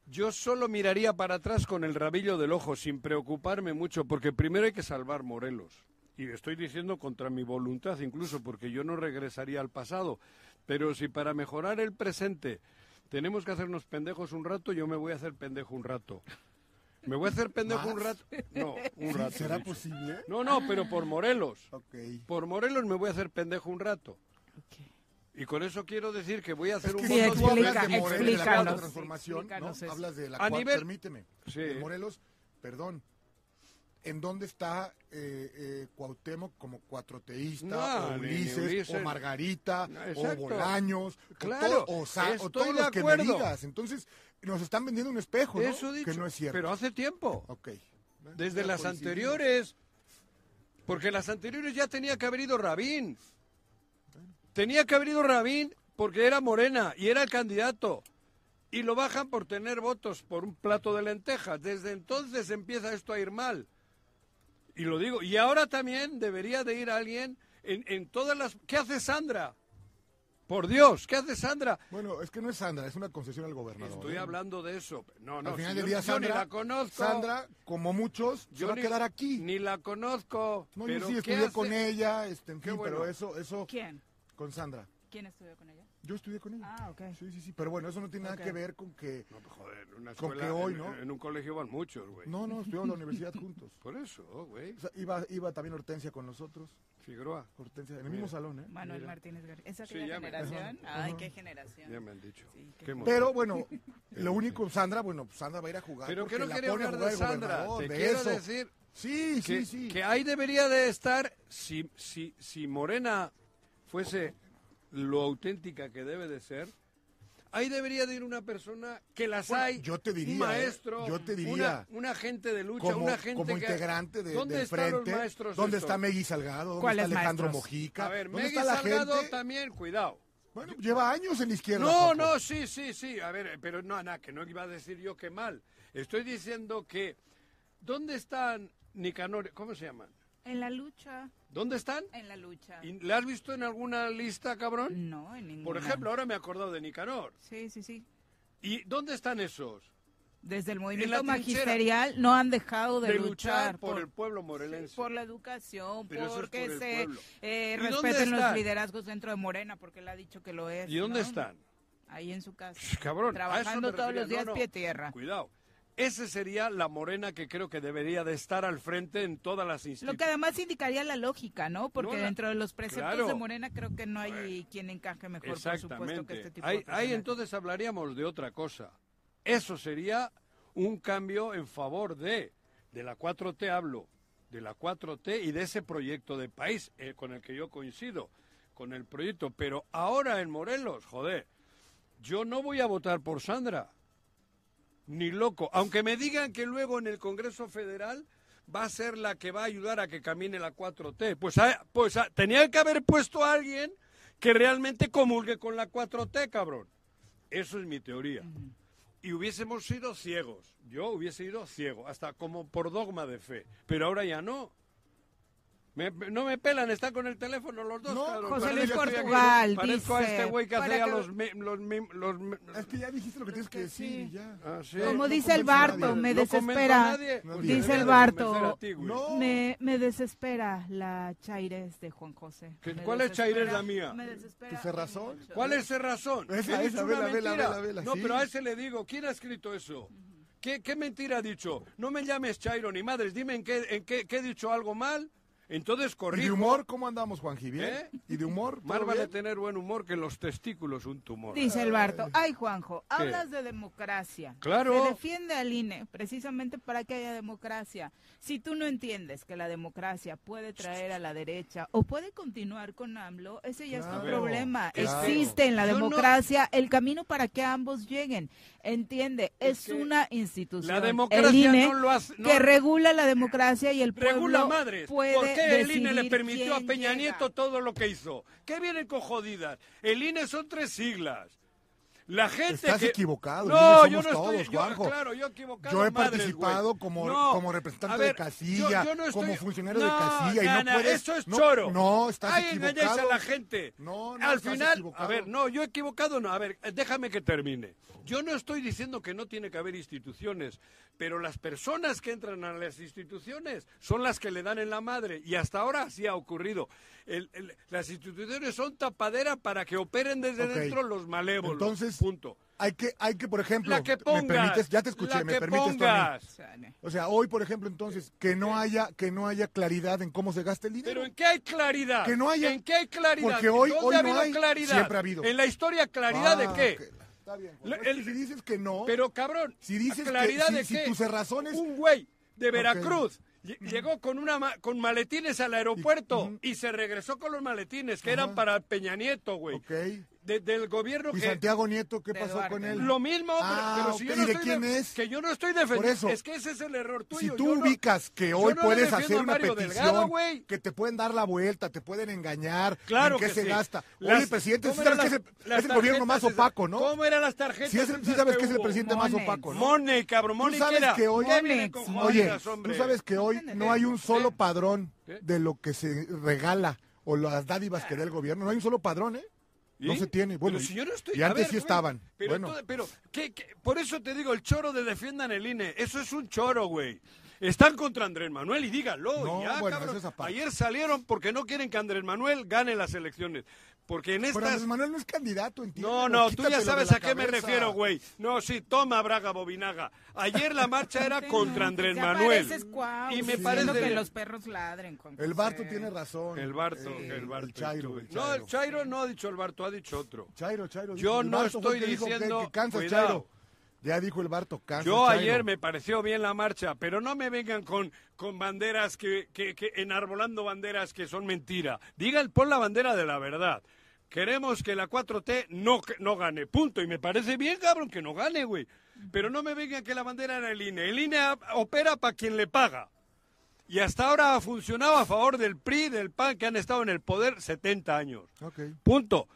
Yo solo miraría para atrás con el rabillo del ojo, sin preocuparme mucho, porque primero hay que salvar Morelos. Y estoy diciendo contra mi voluntad incluso, porque yo no regresaría al pasado. Pero si para mejorar el presente tenemos que hacernos pendejos un rato, yo me voy a hacer pendejo un rato. ¿Me voy a hacer pendejo un rato? No, un Sí, rato. ¿Será posible? No, no, pero por Morelos. Por Morelos me voy a hacer pendejo un rato. Y con eso quiero decir que voy a hacer Es que un si voto explica- de Morelos, de la transformación, ¿no? Hablas de la A cuarta, nivel- permíteme. Sí. De Morelos, perdón. ¿En dónde está eh, eh, Cuauhtémoc como cuatroteísta, No, o ni- ni Ulises, Ulises. o Margarita, No, o. Bolaños, Claro, o, todo- o, Sa- o todos los que me digas? Entonces, nos están vendiendo un espejo, ¿no? Eso he dicho. Que no es cierto. Pero hace tiempo. Ok. Desde las anteriores. Porque las anteriores ya tenía que haber ido Rabín. Tenía que haber ido Rabín porque era morena y era el candidato. Y lo bajan por tener votos por un plato de lentejas. Desde entonces empieza esto a ir mal. Y lo digo. Y ahora también debería de ir alguien en, en todas las... ¿Qué hace Sandra? Por Dios, ¿qué hace Sandra? Bueno, es que no es Sandra, es una concesión al gobernador. Estoy ¿eh? hablando de eso. No, no, Al final si del yo- día, yo ni Sandra, la conozco. Sandra, como muchos, se va a quedar aquí. Ni la conozco. No, pero yo sí ¿qué estudié con ella, este, en fin, bueno. pero eso, eso, ¿Quién? con Sandra. ¿Quién estudió con ella? Yo estudié con ella. Ah, ok. Sí, sí, sí, pero bueno, eso no tiene nada que ver con que... No, pues, joder, en una Con escuela, que hoy, en, ¿no? en un colegio van muchos, güey. No, no, estudiamos en la universidad juntos. Por eso, güey. O sea, iba, iba también Hortensia con nosotros. Figueroa. Hortensia, en el Mira. mismo salón, ¿eh? Manuel Mira. Martínez García. ¿Esa Sí, aquella generación? Ay, qué generación. Ya me han dicho. Sí, qué. Pero bueno, lo único, Sandra, bueno, Sandra va a ir a jugar. Pero que no quería hablar de Sandra. Te de quiero eso. decir Sí, que, sí, sí. que ahí debería de estar, si, si, si Morena fuese lo auténtica que debe de ser, ahí debería de ir una persona que las Bueno, hay. yo te diría, Un maestro. ¿eh? Yo te diría. Una, un agente de lucha, como, una gente como que- integrante de, ¿Dónde del están los frente, maestros ¿dónde estos? está Megui Salgado? ¿Dónde ¿Cuáles está Alejandro maestros? Mojica? A ver, ¿Dónde Megui está la Salgado gente? también, cuidado. Bueno, lleva años en la izquierda. No, no, sí, sí, sí. A ver, pero no, nada, que no iba a decir yo que mal. Estoy diciendo que. ¿Dónde están Nicanor? ¿Cómo se llaman? En la lucha. ¿Dónde están? En la lucha. ¿Y ¿Le has visto en alguna lista, cabrón? No, en ninguna. Por ejemplo, ahora me he acordado de Nicanor. Sí, sí, sí. ¿Y dónde están esos? Desde el movimiento magisterial no han dejado de, De luchar por, por, el pueblo morelense. por la educación, Pero eso es porque por se eh, ¿Y dónde respeten los liderazgos dentro de Morena, porque él ha dicho que lo es. ¿Y dónde ¿no? están? Ahí en su casa. Cabrón, Trabajando todos refería. los días No, no, pie tierra. Cuidado. Ese sería la morena que creo que debería de estar al frente en todas las Lo que instituciones. además indicaría la lógica, ¿no? Porque No, la- dentro de los preceptos Claro. de Morena creo que no hay quien encaje mejor, por supuesto, que este tipo ahí, de ahí entonces hablaríamos de otra cosa. Eso sería un cambio en favor de, de la 4T hablo, de la 4T y de ese proyecto de país eh, con el que yo coincido, con el proyecto. Pero ahora en Morelos, joder, yo no voy a votar por Sandra, ni loco. Aunque me digan que luego en el Congreso Federal va a ser la que va a ayudar a que camine la 4T. Pues, ah, pues ah, tenía que haber puesto a alguien que realmente comulgue con la 4T, cabrón. Eso es mi teoría. Y hubiésemos sido ciegos. Yo hubiese ido ciego, hasta como por dogma de fe. Pero ahora ya no. Me- no me pelan, están con el teléfono los dos. cabrón. José Luis. Portugal Parezco a dice, este güey que hacía que- los, mi- los, mi- los mi- Es que ya dijiste lo que tienes que decir y ya. Ah, sí. Como No dice el a Barto, me No a desespera. nadie. Pues Dice el Barto, a ti. No. me, me desespera la chaires de Juan José. ¿Qué- Me ¿Cuál es chaires la mía? Me desespera. ¿Tu cerrazón? ¿Cuál es esa razón? Esa, esa, una vela, vela, mentira. vela, vela, No, sí. pero a ese le digo, ¿quién ha escrito eso? ¿Qué, qué mentira ha dicho? No me llames Chairo ni madres, dime en qué, en qué, qué he dicho algo mal. Entonces ¿Y corrijo. de humor cómo andamos, Juanji? ¿Bien? ¿Eh? ¿Y de humor? Más ¿Todo vale tener buen humor que los testículos un tumor. Dice el Barto, ay Juanjo, hablas de democracia. Claro. Se defiende al INE precisamente para que haya democracia. Si tú no entiendes que la democracia puede traer a la derecha o puede continuar con AMLO, ese ya es tu problema. claro. Existe en la Yo no- democracia el camino para que ambos lleguen. Entiende, es, que una institución. la democracia el INE no lo hace- no- que regula la democracia y el pueblo Regula madres. puede ¿Por qué el INE le permitió a Peña llega. Nieto todo lo que hizo? ¿Qué vienen con jodidas? El INE son tres siglas. La gente Estás que... equivocado, No, yo no estoy... yo- claro, yo equivocado Yo he madres, participado güey. como, No, como representante ver, de casilla, yo- yo no estoy- como funcionario de casilla, y no puedes... Eso es choro. No, estás Ahí equivocado. engañáis a la gente. No, no, Al estás final, equivocado. a ver, no, yo he equivocado, no. A ver, déjame que termine. Yo no estoy diciendo que no tiene que haber instituciones, pero las personas que entran a las instituciones son las que le dan en la madre. Y hasta ahora así ha ocurrido. El- el- las instituciones son tapadera para que operen desde dentro los malévolos. Entonces, punto. Hay que, hay que, por ejemplo, La que me pongas, permites, ya te escuché, la me que permites pongas. O sea, hoy, por ejemplo, entonces, que no haya, que no haya claridad en cómo se gasta el dinero. Pero ¿en qué hay claridad? Que no haya. ¿En qué hay claridad? Porque hoy- ¿Dónde hoy ha no habido hay, claridad? siempre ha habido. En la historia, ¿claridad Ah, de qué? ok. Está bien. Juanjo. el- si dices que no, Pero cabrón, si dices que- claridad si- de si qué? tus razones- Un güey de. Veracruz lle- llegó con una ma- con maletines al aeropuerto y, se regresó con los maletines que eran para Peña Nieto, güey. ok. De- del gobierno ¿Y que Santiago Nieto qué pasó Duarte. con él? lo mismo, pero- Ah, pero si yo no ¿Y de estoy quién de- es? que yo no estoy Por defendiendo, eso, es que ese es el error tuyo. Si yo tú no- ubicas que yo hoy no puedes hacer una Mario petición, Delgado, que te pueden dar la vuelta, te pueden engañar, Claro en qué que se sí. gasta. Las- Oye, presidente, ¿cómo sí sabes eran que es el, las- las es el gobierno más opaco, ¿no? ¿Cómo eran las tarjetas? Sí, es sí sabes que que es el presidente más opaco, ¿no? Money, cabrón, Tú Money, sabes ¿qué era? que hoy, ¿Qué viene con oye, tú sabes que hoy no hay un solo padrón de lo que se regala o las dádivas que da el gobierno. No hay un solo padrón, ¿eh? No se tiene. Bueno, pero si yo no estoy... y antes ver, sí estaban. Pero, bueno, todo- pero ¿qué- qué? por eso te digo, el choro de defiendan el INE, eso es un choro, güey. Están contra Andrés Manuel y díganlo. No, y ya, bueno, cabrón. es. Ayer salieron porque no quieren que Andrés Manuel gane las elecciones. Porque en pero estas... Andrés Manuel no es candidato, entiendo. No, no, tú ya sabes a qué me refiero, güey. No, sí, toma Braga Bobinaga. Ayer la marcha era contra Andrés Ya Manuel. Cuau, Y me parece que los perros ladren. Juan El. Barto tiene razón. El Barto, Eh, el Barto. El Chairo, No, el Chairo. No ha dicho el Barto, ha dicho otro. Chairo, Chairo. Yo no estoy que que- diciendo- Que cansas, Cuidado. Chairo. Ya dijo el Barto, Yo Chairo. ayer me pareció bien la marcha, pero no me vengan con, con banderas que, que, que enarbolando banderas que son mentira. Digan, pon la bandera de la verdad. Queremos que la 4T no, no gane, punto. Y me parece bien, cabrón, que no gane, güey. Pero no me vengan que la bandera era el INE. El INE opera para quien le paga. Y hasta ahora ha funcionado a favor del PRI, del PAN, que han estado en el poder 70 años. Punto.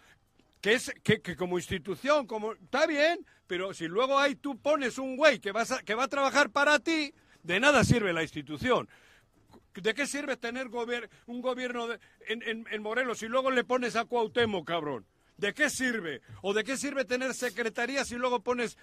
Que es que, que como institución, como está bien, pero si luego ahí tú pones un güey que que va a trabajar para ti, de nada sirve la institución. ¿De qué sirve tener un gobierno en, en- en Morelos si luego le pones a Cuauhtémoc, cabrón? ¿De qué sirve? ¿O de qué sirve tener secretarías si luego pones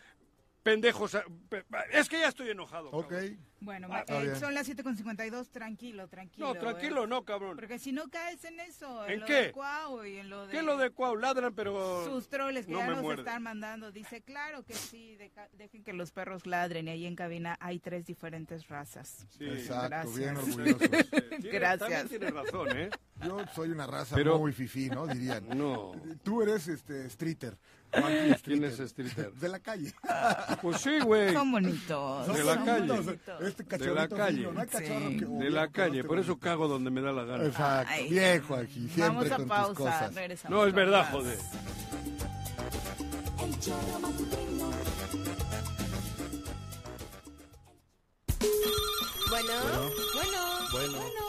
pendejos? pe- Es que ya estoy enojado. Ok. cabrón. Bueno, Ah, eh, son las 7.52, tranquilo, tranquilo. No, tranquilo, eh. no, cabrón. Porque si no caes en eso, en, ¿En lo qué? de Cuau y en lo de... ¿Qué es lo de Cuau? Ladran, pero... Sus troles que no ya nos muerde. están mandando. Dice, claro que sí, deja- dejen que los perros ladren. Y ahí en cabina hay tres diferentes razas. Sí. Exacto, Gracias. bien orgullosos. Tiene- Gracias. También tienes razón, ¿eh? Yo soy una raza Pero- muy fifí, ¿no? Dirían. No. Tú eres este streeter. ¿Quién es streeter? De la calle. Pues sí, güey. Son bonitos. De la son calle. bonitos. Este De cachorrito la calle. fino, no hay cachorro Sí. que- De la calle, por eso cago donde me da la gana. Exacto. Ay. Bien, Juanji, siempre Vamos a con tus pausa. cosas. regresamos No, es con verdad, más. joder. El choro matutino. Bueno, bueno, Bueno.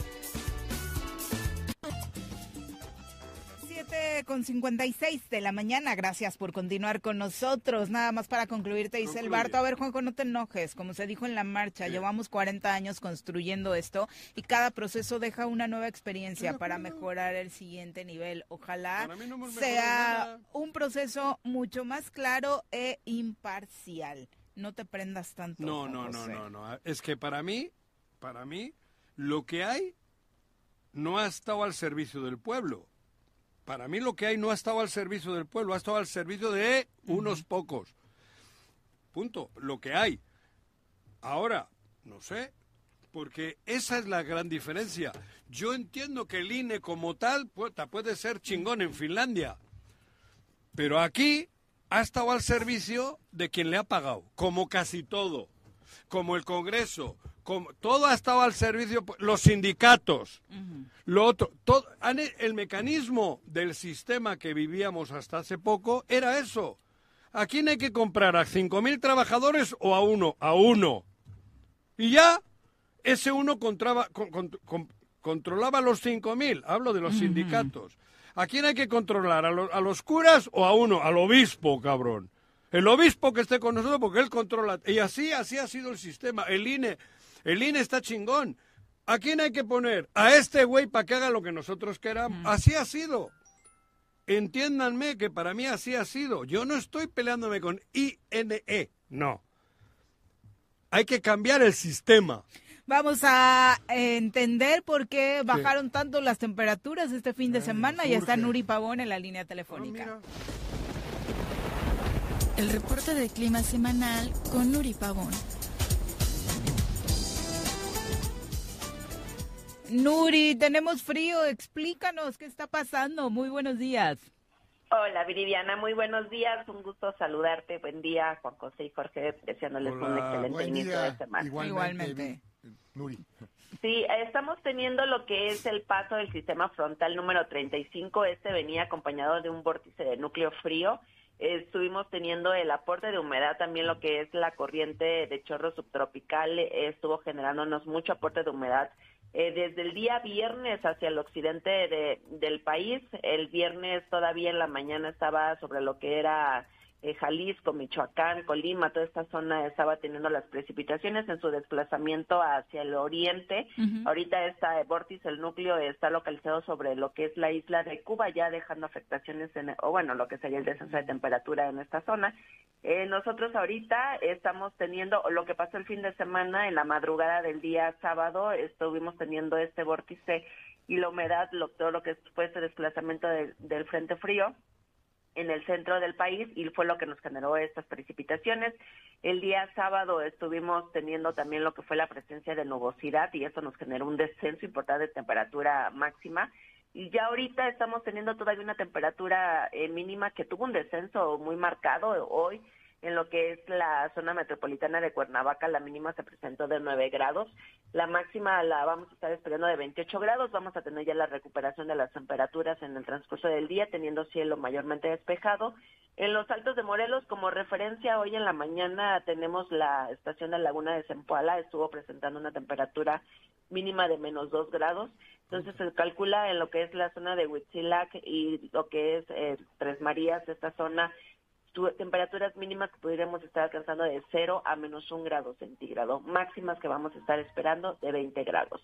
Con 56 de la mañana. Gracias por continuar con nosotros. Nada más para concluir, te dice el Barto. A ver, Juanjo, no te enojes. Como se dijo en la marcha, llevamos 40 años construyendo esto y cada proceso deja una nueva experiencia para mejorar el siguiente nivel. Ojalá no sea un proceso mucho más claro e imparcial. No te prendas tanto. No, no, no, no, no. Es que para mí, para mí, lo que hay no ha estado al servicio del pueblo. Para mí lo que hay no ha estado al servicio del pueblo, ha estado al servicio de unos pocos. Punto. Lo que hay. Ahora, no sé, porque esa es la gran diferencia. Yo entiendo que el INE como tal puede ser chingón en Finlandia, pero aquí ha estado al servicio de quien le ha pagado, como casi todo, como el Congreso, como, todo ha estado al servicio, los sindicatos, lo otro, todo, han- el mecanismo del sistema que vivíamos hasta hace poco era eso. ¿A quién hay que comprar? ¿A 5.000 trabajadores o a uno? A uno. Y ya ese uno contraba- con- con- con- controlaba los 5.000, hablo de los sindicatos. ¿A quién hay que controlar? ¿A, lo- a los curas o a uno? Al obispo, cabrón. El obispo que esté con nosotros porque él controla. Y así, así ha sido el sistema. El INE, el INE está chingón. ¿A quién hay que poner? A este güey para que haga lo que nosotros queramos. Así ha sido. Entiéndanme que para mí así ha sido. Yo no estoy peleándome con INE. No. Hay que cambiar el sistema. Vamos a entender por qué bajaron tanto las temperaturas este fin de semana. Ya está. Nuri Pavón en la línea telefónica. El reporte de clima semanal con Nuri Pavón. Nuri, tenemos frío. Explícanos qué está pasando. Muy buenos días. Hola Viridiana, muy buenos días, un gusto saludarte, buen día Juan José y Jorge, deseándoles un excelente buen inicio día. de semana. Igualmente. Nuri. Sí, estamos teniendo lo que es el paso del sistema frontal número 35, este venía acompañado de un vórtice de núcleo frío, estuvimos teniendo el aporte de humedad, también lo que es la corriente de chorro subtropical, estuvo generándonos mucho aporte de humedad eh, desde el día viernes hacia el occidente de- del país. El viernes todavía en la mañana estaba sobre lo que era eh, Jalisco, Michoacán, Colima, toda esta zona estaba teniendo las precipitaciones en su desplazamiento hacia el oriente. Ahorita este vórtice, el núcleo está localizado sobre lo que es la isla de Cuba, ya dejando afectaciones en, o bueno, lo que sería el descenso de temperatura en esta zona. Eh, nosotros ahorita estamos teniendo, lo que pasó el fin de semana, en la madrugada del día sábado, estuvimos teniendo este vórtice y la humedad, lo, todo lo que fue este desplazamiento del- del frente frío en el centro del país y fue lo que nos generó estas precipitaciones. El día sábado estuvimos teniendo también lo que fue la presencia de nubosidad y eso nos generó un descenso importante de temperatura máxima. Y ya ahorita estamos teniendo todavía una temperatura eh, mínima que tuvo un descenso muy marcado hoy en lo que es la zona metropolitana de Cuernavaca, la mínima se presentó de 9 grados, la máxima la vamos a estar esperando de 28 grados, vamos a tener ya la recuperación de las temperaturas en el transcurso del día, teniendo cielo mayormente despejado. En los altos de Morelos, como referencia, hoy en la mañana tenemos la estación de Laguna de Zempoala, estuvo presentando una temperatura mínima de menos 2 grados, entonces se calcula en lo que es la zona de Huitzilac y lo que es eh, Tres Marías, esta zona, temperaturas mínimas que podríamos estar alcanzando de 0 a menos 1 grado centígrado, máximas que vamos a estar esperando de 20 grados.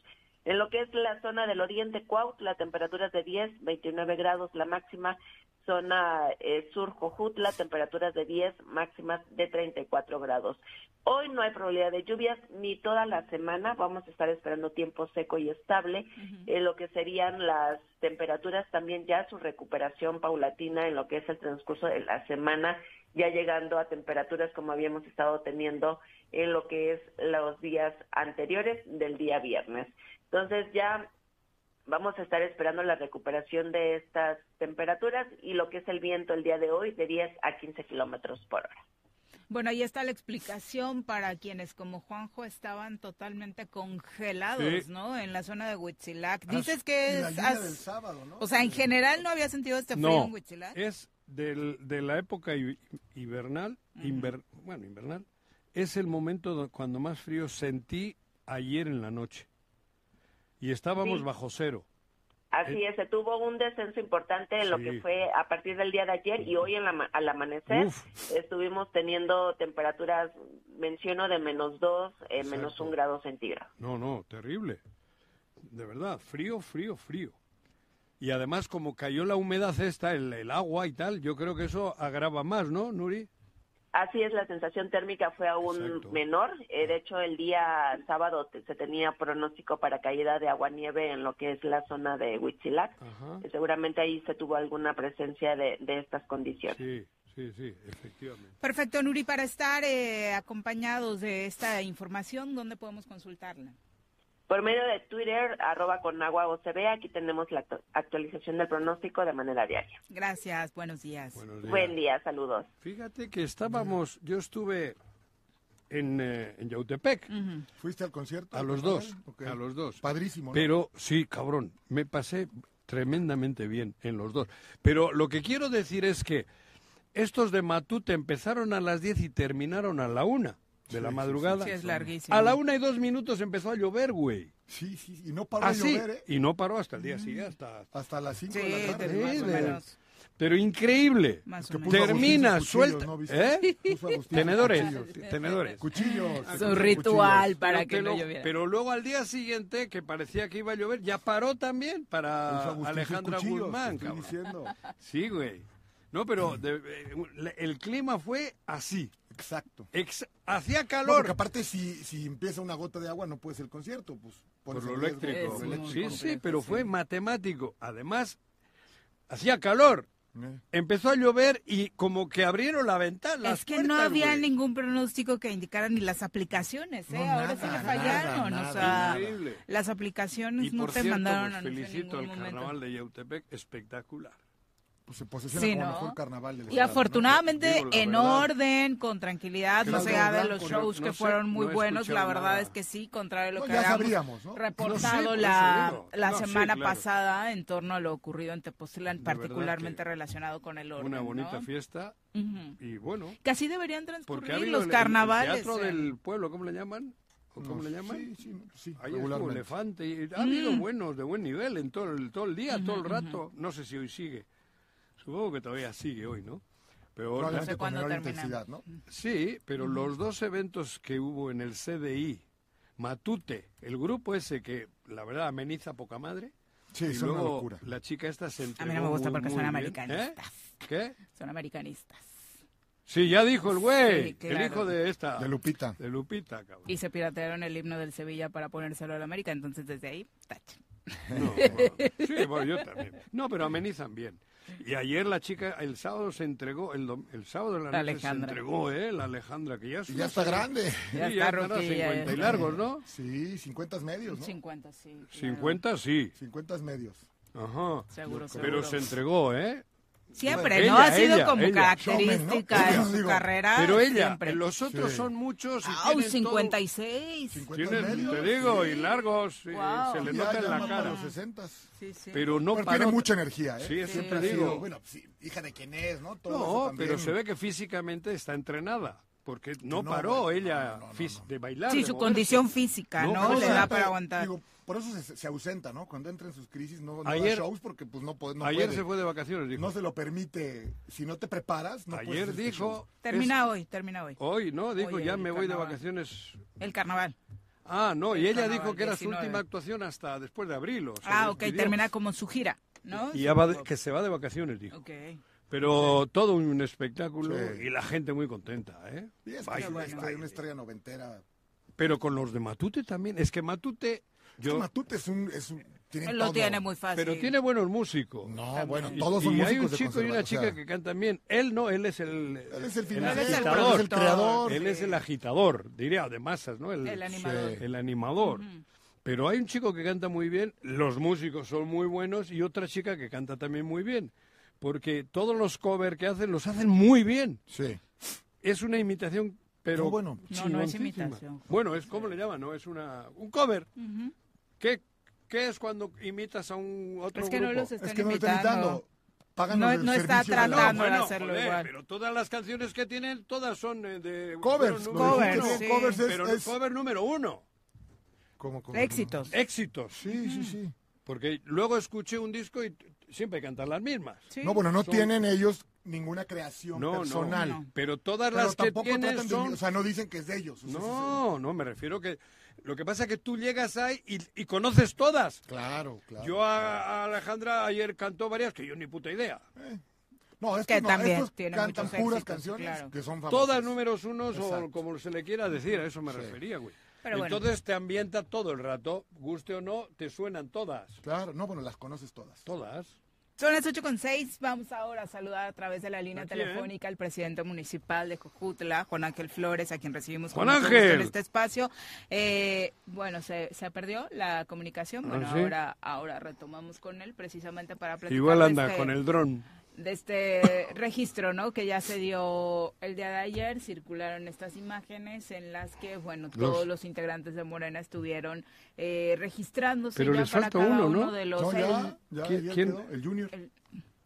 En lo que es la zona del oriente Cuautla, temperaturas de 10, 29 grados la máxima, zona eh, sur Jojutla, temperaturas de 10, máximas de 34 grados. Hoy no hay probabilidad de lluvias ni toda la semana, vamos a estar esperando tiempo seco y estable, eh, lo que serían las temperaturas también ya su recuperación paulatina en lo que es el transcurso de la semana, ya llegando a temperaturas como habíamos estado teniendo en lo que es los días anteriores del día viernes. Entonces ya vamos a estar esperando la recuperación de estas temperaturas y lo que es el viento el día de hoy de 10 a 15 kilómetros por hora. Bueno, ahí está la explicación para quienes como Juanjo estaban totalmente congelados, Sí. ¿no? En la zona de Huitzilac. Dices que la es... lluvia as- del sábado, ¿no? O sea, en general no había sentido este frío No, en Huitzilac. es del- de la época hi- hibernal, inver- bueno, invernal, es el momento do- cuando más frío sentí ayer en la noche. Y estábamos Sí. bajo cero. Así es, se tuvo un descenso importante en lo que fue a partir del día de ayer y hoy en la al amanecer Uf. estuvimos teniendo temperaturas, menciono, de menos 2, menos Exacto. 1 grado centígrado. No, no, terrible. De verdad, frío, frío, frío. Y además, como cayó la humedad esta, el, el agua y tal, yo creo que eso agrava más, ¿no, Nuri? Así es, la sensación térmica fue aún Exacto. menor. Eh, de hecho, el día sábado te- se tenía pronóstico para caída de agua-nieve en lo que es la zona de Huitzilac. Ajá. Eh, Seguramente ahí se tuvo alguna presencia de, de estas condiciones. Sí, sí, sí, efectivamente. Perfecto, Nuri, para estar eh, acompañados de esta información, ¿dónde podemos consultarla? Por medio de Twitter, arroba con agua OCB, aquí tenemos la actu- actualización del pronóstico de manera diaria. Gracias, buenos días. Buenos días. Buen día, saludos. Fíjate que estábamos, yo estuve en, eh, en Yautepec, ¿Fuiste al concierto? a los dos, a los dos. Padrísimo, ¿no? Pero sí, cabrón, me pasé tremendamente bien en los dos. Pero lo que quiero decir es que estos de Matute empezaron a las 10 y terminaron a la una de la Sí, sí, madrugada. Sí, es larguísimo. A la una y dos minutos empezó a llover, güey. Sí, sí, y no paró Así. de llover, ¿eh? Y no paró hasta el día siguiente, hasta... Hasta las 5 Sí, de la tarde. de- más o de- menos. Pero increíble. Más o Que menos. puso Termina, suelta. ¿Eh? Tenedores, cuchillos. tenedores. Cuchillos. Su ritual para Pero que no lo- lloviera. Pero luego al día siguiente, que parecía que iba a llover, ya paró también para Alejandra Guzmán. cabrón. diciendo. Sí, güey. No, pero de- eh, el clima fue así. Exacto. Ex- hacía No, calor. porque aparte si, si empieza una gota de agua no puede ser el concierto, pues por lo eléctrico. eléctrico. Sí, sí, pero fue matemático. Además, hacía calor. Eh. Empezó a llover y como que abrieron la ventana. Es que no había ningún pronóstico que indicara ni las aplicaciones, ¿eh? No, Ahora nada, sí le fallaron, nada, o sea, las aplicaciones Y no por te cierto, mandaron pues, anuncio en felicito al carnaval de Yautepec, espectacular. Pues se posiciona Sí, como ¿no? mejor carnaval del Y estado, ¿no? afortunadamente Digo la en verdad. orden, con tranquilidad, no allá de blanco, los no- shows no que sé, fueron muy no buenos, la verdad nada. es que sí, contrario a lo No, que ya habíamos ¿no? reportado No eso la, la No, sí, semana claro. pasada en torno a lo ocurrido en Tepoztlán, De particularmente relacionado con el orden. Una bonita ¿no? fiesta Ujú. y bueno. Que así deberían ha transcurrir los el- carnavales. El teatro eh. del pueblo, ¿cómo le llaman? ¿O cómo No, le llaman? Sí, sí, sí, Ahí estuvo. Elefante. Y ha habido Mm. buenos, de buen nivel, en todo el, todo el día, todo el rato. No sé si hoy sigue. Supongo que todavía sigue hoy, ¿no? Pero Probablemente sé con menor intensidad, ¿no? sí, pero los dos eventos que hubo en el CDI, Matute, el grupo ese que la verdad ameniza poca madre. Sí, y son una luego locura. la chica esta se A mí entregó no me gusta muy, porque muy son bien. americanistas. ¿Eh? ¿Qué? Son americanistas. Sí, ya dijo el güey. Sí, claro. El hijo de esta. De Lupita. De Lupita, cabrón. Y se piratearon el himno del Sevilla para ponérselo al América, entonces desde ahí, tache. No, bueno, sí, bueno, yo también. No, pero amenizan bien. Y ayer la chica, el sábado se entregó, el, dom- el sábado de la, La noche Alejandra. se entregó, ¿eh? La Alejandra, que ya, es Y ya está grande. Sí, Ya ya está estará ruquilla, 50 y ya. largos, ¿no? Sí, 50 medios, ¿no? 50, sí. claro. 50 sí. 50 medios. Ajá. Seguro, Pero seguro. se entregó, ¿eh? Siempre, Ella, ¿no? Ha sido ella, como ella. característica ¿no? en su Digo, carrera. Pero ella, siempre. los otros Sí. son muchos y ¡Au! tienen todo- 56. 50 tienen, medios. te digo, sí. y largos, Wow. se le nota ya en la cara. los 60. Sí, sí. Pero no Pero paró. tiene mucha energía, ¿eh? Sí, Siempre digo. sido, bueno, sí, hija de quién es, ¿no? Todo No, pero se ve que físicamente está entrenada. Porque no, No, paró bueno, ella no, no, no, no. de bailar. Sí, su condición física, No, ¿no? Le da para aguantar. digo, por eso se, se ausenta, ¿no? Cuando entra en sus crisis no, no da Ayer- shows porque pues no, puede, no Ayer puede. se fue de vacaciones, dijo. No se lo permite. Si no te preparas, no puedes Ayer este dijo... Termina hoy, termina hoy. Hoy, ¿no? Dijo, Hoy ya me voy de vacaciones. El carnaval. Ah, no, y El ella dijo que era 19. su última actuación hasta después de abril. o Ah, ok, termina como su gira, ¿no? Y ya va de- que se va de vacaciones, dijo. Ok. Pero todo un espectáculo Sí. y la gente muy contenta, ¿eh? Y es que estrella, una estrella noventera. Pero con los de Matute también. Es que Matute... Yo, Matute es un... Es un lo todo. tiene muy fácil. pero tiene buenos músicos. No, bueno, Y- todos son y músicos hay un chico y una o chica sea, que cantan bien. Él no, él es el, Él es el el final, Él es el agitador. él es el creador. Él es el agitador, diría, de masas, ¿no? El animador. El animador. Pero hay un chico que canta muy bien, los músicos son muy buenos y otra chica que canta también muy bien. Porque todos los covers que hacen los hacen muy bien. Sí. Es una imitación, pero No, bueno. No, no es imitación. Bueno, es como le llaman, ¿no? Es una un cover. Ujú. ¿Qué, ¿Qué es cuando imitas a un otro Es que no los están Es que no lo está imitando. No- no está de tratando de bueno, hacerlo joder, igual. pero todas las canciones que tienen, todas son eh, de... Covers, Covers, uno. dijiste, sí. covers es- Pero es- cover número uno. ¿Cómo, cómo? Éxitos. Éxitos. Sí, sí, sí. Porque luego escuché un disco y siempre cantan las mismas. No, bueno, no Son- tienen ellos ninguna creación No, personal. no. Pero todas Pero las que de- son- o sea, no dicen que es de ellos. o sea, No, no, me refiero que lo que pasa es que tú llegas ahí y, y conoces todas. Claro, claro. Yo a, a Alejandra ayer cantó varias que yo ni puta idea. No, estos Que no, también estos tiene cantan puras éxitos, canciones claro. que son famosas. Todas números unos o como se le quiera decir, a eso me refería, güey. Pero bueno. Entonces te ambienta todo el rato, guste o no, te suenan todas. Claro, no, bueno, las conoces todas. Todas. Son las 8 con seis. Vamos ahora a saludar a través de la línea ¿A quién? telefónica al presidente municipal de Jojutla, Juan Ángel Flores, a quien recibimos con Juan en este espacio. Eh, bueno, se, se perdió la comunicación. ¿Ah, Bueno, sí? ahora, ahora retomamos con él precisamente para platicar Igual anda este- con el dron. De este registro, ¿no? Que ya se dio el día de ayer, circularon estas imágenes en las que, bueno, Los- todos los integrantes de Morena estuvieron eh, registrándose Pero ya les para falta cada uno, uno, ¿no? de los No, ya, el- ya, ¿Quién- quién? quedó, el Junior.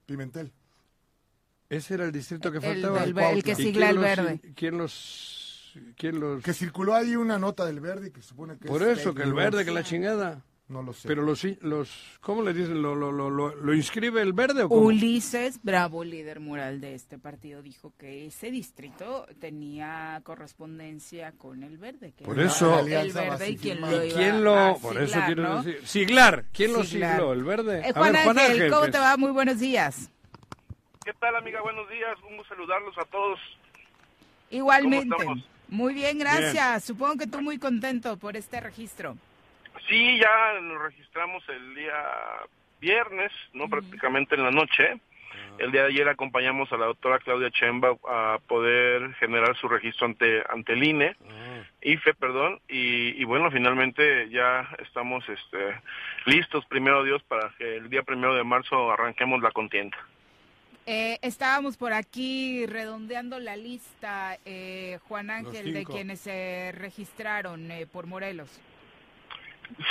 Pimentel. Ese era el distrito que El faltaba. ver- el que ¿Y sigla quién el los- verde. ¿Quién los...? ¿Quién los...? Que circuló ahí una nota del verde y que supone que Por es eso, que el verde, que la chingada. No lo sé. Pero los, los ¿cómo le dicen? ¿Lo, lo, lo, lo, lo inscribe el verde o cómo? Ulises Bravo, líder mural de este partido, dijo que ese distrito tenía correspondencia con el verde. Que Por eso. El verde y quién lo ¿Y iba quién a lo...? Por eso siglar, quiero ¿no? decir... Siglar. ¿Quién lo Siglar. sigló? ¿El verde? Eh, A Juan, ver, Ángel, ¿cómo que te va? Muy buenos días. ¿Qué tal, amiga? Buenos días. Un gusto saludarlos a todos. Igualmente. Muy bien, gracias. Supongo que tú muy contento por este registro. Sí, ya nos registramos el día viernes, ¿no? Prácticamente en la noche. El día de ayer acompañamos a la doctora Claudia Chemba a poder generar su registro ante, ante el INE, IFE, perdón, y, y bueno, finalmente ya estamos este, listos, primero Dios, para que el día primero de marzo arranquemos la contienda. Eh, estábamos por aquí redondeando la lista, eh, Juan Ángel, de quienes se registraron eh, por Morelos.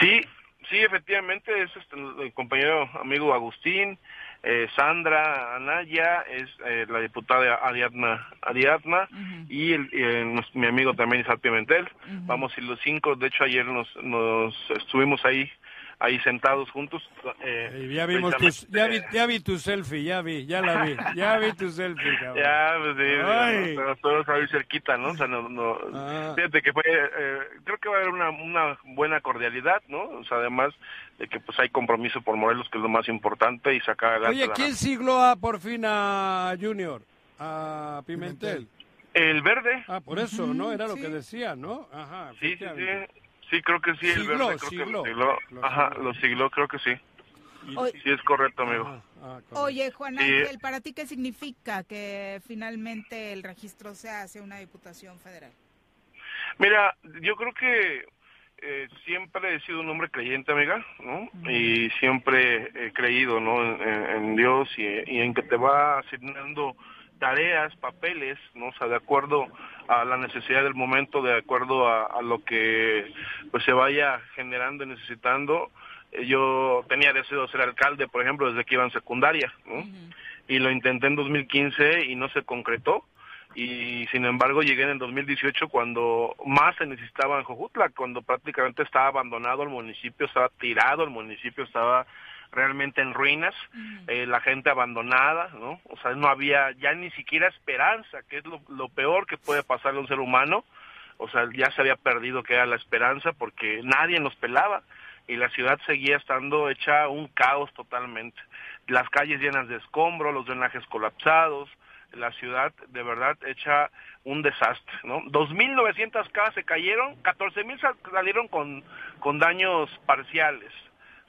Sí, sí, efectivamente, es este, el compañero amigo Agustín, eh, Sandra Anaya, es eh, la diputada Ariadna, Ariadna y el, y el- nos- mi amigo también Isaac Pimentel. Vamos, y los cinco, de hecho ayer nos, nos estuvimos ahí ahí sentados juntos. eh, Ya vimos tu, precisamente- ya, vi, ya vi tu selfie, ya vi, ya la vi, ya vi tu selfie, cabrón. Ya, pues sí, todos ahí cerquita, ¿no? O sea, no, no, Ah. fíjate que fue, eh, creo que va a haber una, una buena cordialidad, ¿no? O sea, además de que pues hay compromiso por Morelos, que es lo más importante, y sacar adelante Oye, la- ¿quién sigló a, por fin a Junior? A Pimentel. El verde. Ah, por eso, ¿no? Era lo que decía, ¿no? Ajá. Sí, sí, sí. Sí, creo que sí, el Sigló, verde creo sigló. que lo sigló. Lo Ajá, sigló. lo sigló, creo que sí. Oye- Sí, es correcto, amigo. Oye, Juan. Ángel, ¿para ti qué significa que finalmente el registro se hace una diputación federal? Mira, yo creo que eh, siempre he sido un hombre creyente, amiga, ¿no? Y siempre he creído, ¿no? En, en- en Dios y, y en que te va asignando tareas, papeles, ¿no? O sea, de acuerdo a la necesidad del momento, de acuerdo a, a lo que pues se vaya generando y necesitando. Eh, Yo tenía deseo de ser alcalde, por ejemplo, desde que iba en secundaria, ¿no? Y lo intenté en 2015 y no se concretó y sin embargo llegué en el 2018 cuando más se necesitaba en Jojutla, cuando prácticamente estaba abandonado el municipio, estaba tirado el municipio, estaba realmente en ruinas, eh, la gente abandonada, ¿no? O sea, no había ya ni siquiera esperanza, que es lo, lo peor que puede pasarle a un ser humano, o sea, ya se había perdido que era la esperanza porque nadie nos pelaba y la ciudad seguía estando hecha un caos totalmente. Las calles llenas de escombros, los drenajes colapsados, la ciudad de verdad hecha un desastre, ¿no? 2.900 casas se cayeron, 14.000 sal- salieron con, con daños parciales,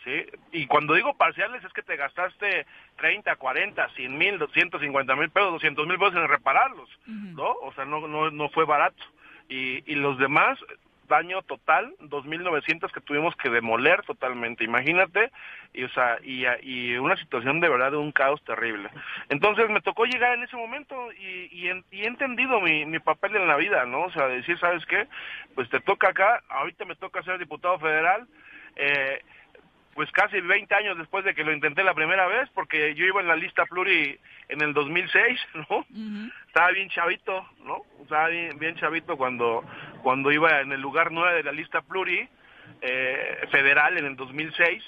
¿sí? Y cuando digo parciales es que te gastaste 30, 40, 100 mil, 250 mil pesos, 200 mil pesos en repararlos, ¿no? O sea, no, no, no fue barato. Y, y los demás, daño total, 2.900 que tuvimos que demoler totalmente, imagínate, y, o sea, y, y una situación de verdad de un caos terrible. Entonces me tocó llegar en ese momento y, y, en- y he entendido mi, mi papel en la vida, ¿no? O sea, decir, ¿sabes qué? Pues te toca acá, ahorita me toca ser diputado federal, eh, pues casi 20 años después de que lo intenté la primera vez, porque yo iba en la lista pluri en el 2006, ¿no? Estaba bien chavito, ¿no? Estaba bien, bien chavito cuando, cuando iba en el lugar 9 de la lista pluri eh, federal en el 2006.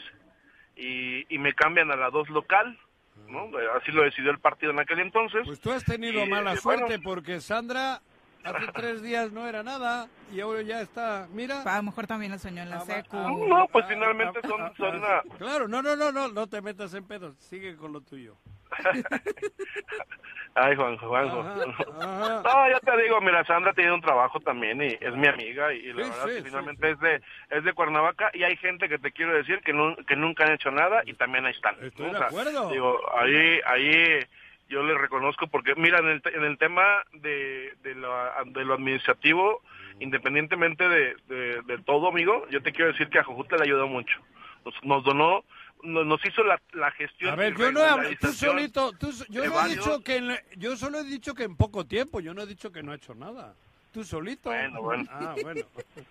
y, y me cambian a la 2 local, ¿no? Así lo decidió el partido en aquel entonces. Pues tú has tenido Y, mala eh, suerte bueno. porque Sandra hace tres días no era nada y ahora ya está. Mira. A lo mejor también lo soñó en la secu. No, pues finalmente son, son una... Claro, no, no, no, no, no te metas en pedos. Sigue con lo tuyo. Ay, Juanjo, Juanjo. Ajá. No, ya te digo, mira, Sandra tiene un trabajo también y es mi amiga y la Sí, verdad sí, que sí, finalmente es de es de Cuernavaca y hay gente que te quiero decir que, nu- que nunca han hecho nada y también ahí están. Estoy ¿no? de O sea, acuerdo. Digo, ahí, ahí yo le reconozco porque, mira, en el, en el tema de, de, lo, de lo administrativo, independientemente de, de, de todo, amigo, yo te quiero decir que a Jojutla le ayudó mucho. Nos, nos donó, nos, nos hizo la, la gestión. A ver, yo no tú solito, tú, yo no he dicho que, en- yo solo he dicho que en poco tiempo, yo no he dicho que no ha hecho nada. Tú solito. Bueno, bueno. Ah, bueno.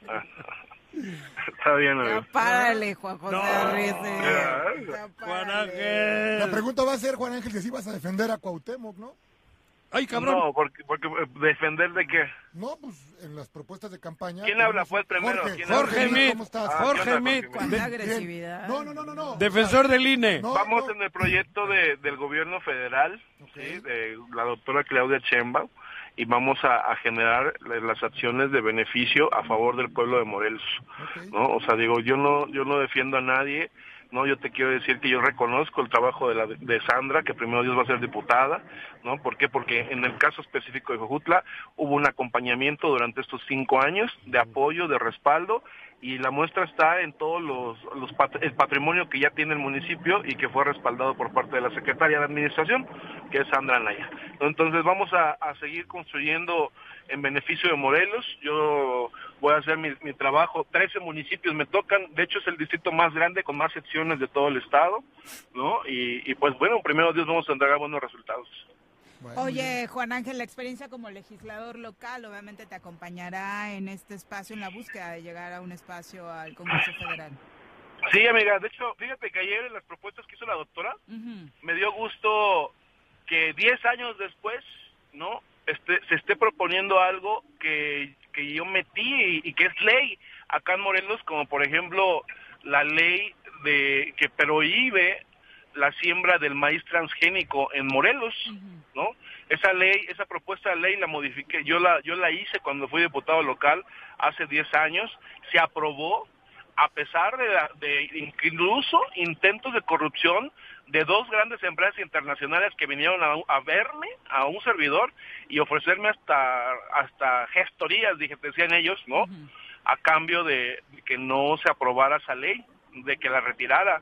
Está bien, amigo. Ya párale, Juan José Arrece. Ya. Juan Ángel. La pregunta va a ser, Juan Ángel, que si vas a defender a Cuauhtémoc, ¿no? Ay, cabrón. No, porque, porque eh, defender de qué. No, pues en las propuestas de campaña. ¿Quién habla? Fue el primero. Jorge, ¿Quién Jorge? Mit. ¿cómo estás? Ah, Jorge ¿qué onda, Mit. Cuánta agresividad. No, no, no, no, no. Defensor del INE. No, Vamos no. en el proyecto de, del gobierno federal, ¿sí? de la doctora Claudia Chemba, y vamos a, a generar la- las acciones de beneficio a favor del pueblo de Morelos. ¿no? O sea, digo, yo no, yo no defiendo a nadie, no, yo te quiero decir que yo reconozco el trabajo de, la, de Sandra, que primero Dios va a ser diputada, ¿no? ¿Por qué? Porque en el caso específico de Jojutla hubo un acompañamiento durante estos cinco años de apoyo, de respaldo, y la muestra está en todos los, el patrimonio que ya tiene el municipio y que fue respaldado por parte de la secretaria de administración, que es Sandra Anaya. Entonces vamos a, seguir construyendo en beneficio de Morelos. Yo voy a hacer mi, mi trabajo. 13 municipios me tocan. De hecho es el distrito más grande con más secciones de todo el estado, ¿no? Y, y pues bueno, primero Dios vamos a entregar buenos resultados. Oye, Juan Ángel, la experiencia como legislador local obviamente te acompañará en este espacio, en la búsqueda de llegar a un espacio al Congreso Federal. Sí, amiga. De hecho, fíjate que ayer en las propuestas que hizo la doctora, me dio gusto que 10 años después, ¿no? Este, se esté proponiendo algo que, que yo metí y, y que es ley acá en Morelos, como por ejemplo la ley de que prohíbe la siembra del maíz transgénico en Morelos, ¿no? Esa ley, esa propuesta de ley la modifiqué, yo la yo la hice cuando fui diputado local hace 10 años, se aprobó a pesar de, la- de incluso intentos de corrupción de dos grandes empresas internacionales que vinieron a, a verme, a un servidor, y ofrecerme hasta, hasta gestorías, dije, decían ellos, ¿no? A cambio de, de que no se aprobara esa ley, de que la retirara.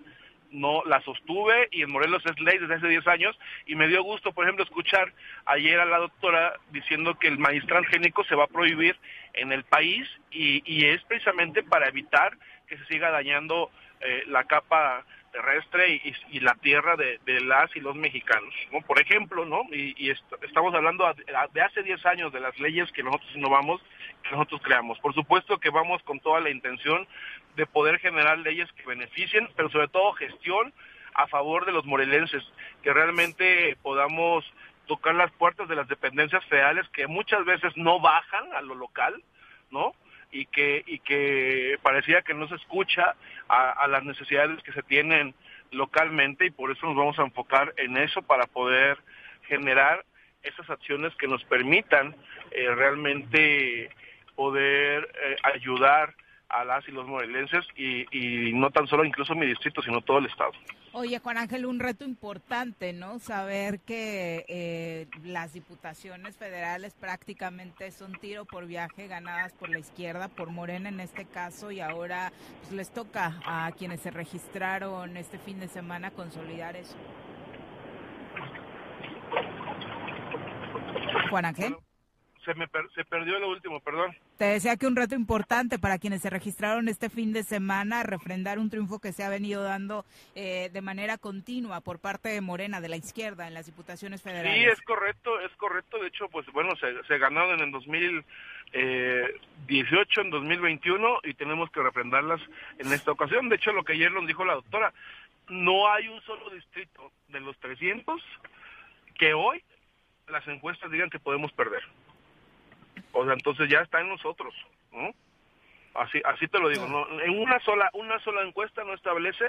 No la sostuve y en Morelos es ley desde hace 10 años y me dio gusto, por ejemplo, escuchar ayer a la doctora diciendo que el maíz transgénico se va a prohibir en el país y, y es precisamente para evitar que se siga dañando eh, la capa terrestre y, y- la tierra de, las y los mexicanos, ¿no? Por ejemplo, ¿no? Y, y est- estamos hablando de hace 10 años de las leyes que nosotros innovamos, que nosotros creamos. Por supuesto que vamos con toda la intención de poder generar leyes que beneficien, pero sobre todo gestión a favor de los morelenses, que realmente podamos tocar las puertas de las dependencias federales que muchas veces no bajan a lo local, ¿no? y que y que parecía que no se escucha a, las necesidades que se tienen localmente y por eso nos vamos a enfocar en eso para poder generar esas acciones que nos permitan eh, realmente poder eh, ayudar a las y los morelenses y, y no tan solo incluso mi distrito sino todo el estado. Oye, Juan Ángel, un reto importante, ¿no? Saber que eh, las diputaciones federales prácticamente son tiro por viaje ganadas por la izquierda, por Morena en este caso, y ahora pues, les toca a quienes se registraron este fin de semana consolidar eso. Juan Ángel. Se me per- se perdió lo último, perdón. Te decía que un reto importante para quienes se registraron este fin de semana, refrendar un triunfo que se ha venido dando eh, de manera continua por parte de Morena, de la izquierda, en las diputaciones federales. Sí, es correcto, es correcto. De hecho, pues bueno, se, se ganaron en el 2018, en 2021 y tenemos que refrendarlas en esta ocasión. De hecho, lo que ayer nos dijo la doctora, no hay un solo distrito de los 300 que hoy las encuestas digan que podemos perder. O sea, entonces ya está en nosotros, ¿no? Así, así te lo digo. No, en una sola, una sola encuesta no establece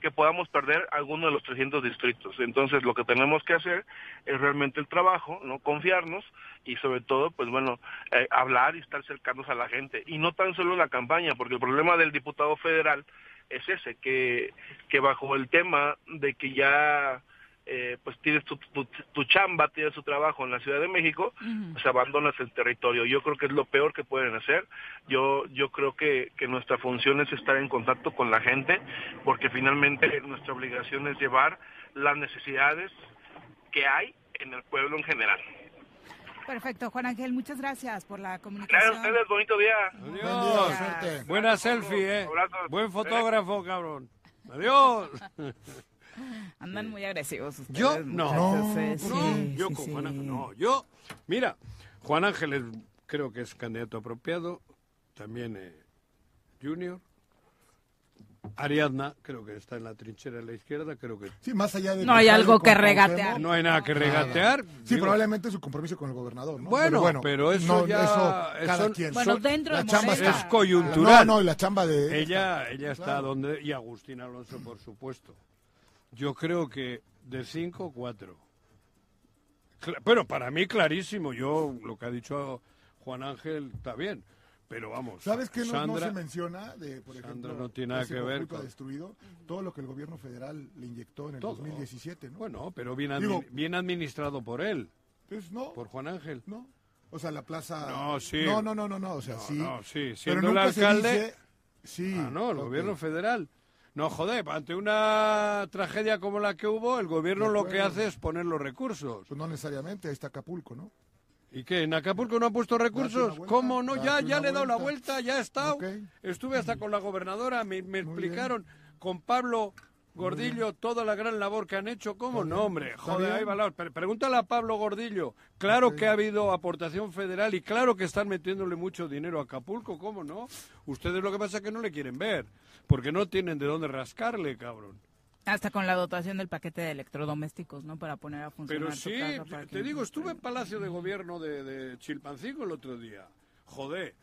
que podamos perder alguno de los 300 distritos. Entonces, lo que tenemos que hacer es realmente el trabajo, no confiarnos y sobre todo, pues bueno, eh, hablar y estar cercanos a la gente y no tan solo la campaña, porque el problema del diputado federal es ese, que que bajo el tema de que ya eh, pues tienes tu, tu, tu chamba, tienes tu trabajo en la Ciudad de México, pues abandonas el territorio. Yo creo que es lo peor que pueden hacer. Yo, yo creo que, que nuestra función es estar en contacto con la gente, porque finalmente nuestra obligación es llevar las necesidades que hay en el pueblo en general. Perfecto, Juan Ángel, muchas gracias por la Gracias a comunicación. ustedes, bonito día. Adiós. Buena selfie, ¿eh? Buen fotógrafo, cabrón. Adiós. Andan muy agresivos ustedes. Yo no, muchachos, no, sí, yo sí, con sí. Juan Ángel no. Yo, mira, Juan Ángel es- creo que es candidato apropiado, también eh, Junior. Ariadna, creo que está en la trinchera de la izquierda, creo que... Sí, más allá de No hay algo que regatear. No hay nada que regatear. Sí, Digo, probablemente su compromiso con el gobernador, ¿no? Bueno, pero eso no, ya- eso cada son- quien. Bueno, dentro la de chamba está- es coyuntural. No, la chamba de Ella, ella está Claro. donde... Y Agustín Alonso, por supuesto. Yo creo que de cinco, cuatro. Cla- Bueno, para mí clarísimo. Yo, lo que ha dicho Juan Ángel, está bien. Pero vamos, ¿Sabes qué no, no se menciona? De, por Sandra ejemplo, no tiene nada ese que ver destruido, todo lo que el gobierno federal le inyectó en el Todo. 2017, ¿no? Bueno, pero bien, Digo- admi- bien administrado por él, Pues no, por Juan Ángel. no. O sea, la plaza... No, sí. No, no, no, no, no, o sea, No, sí. sí, Pero siendo el nunca se alcalde- dice- Sí. Ah, no, el gobierno federal. No, joder, ante una tragedia como la que hubo, el gobierno lo que hace es poner los recursos. Pues no necesariamente, ahí está Acapulco, ¿no? ¿Y qué? ¿En Acapulco no ha puesto recursos? vuelta, ¿Cómo no? Ya, ya le he dado la vuelta. ya he estado. Estuve hasta con la gobernadora, me, explicaron con Pablo Gordillo toda la gran labor que han hecho. ¿Cómo no, hombre? Joder, bien. ahí va la- pre- Pregúntale a Pablo Gordillo. Claro que ha habido aportación federal y claro que están metiéndole mucho dinero a Acapulco, ¿cómo no? Ustedes lo que pasa es que no le quieren ver, porque no tienen de dónde rascarle, cabrón. Hasta con la dotación del paquete de electrodomésticos, ¿no? Para poner a funcionar Pero tu sí, casa para te que- digo, estuve en Palacio de Gobierno de, de Chilpancingo el otro día. Joder.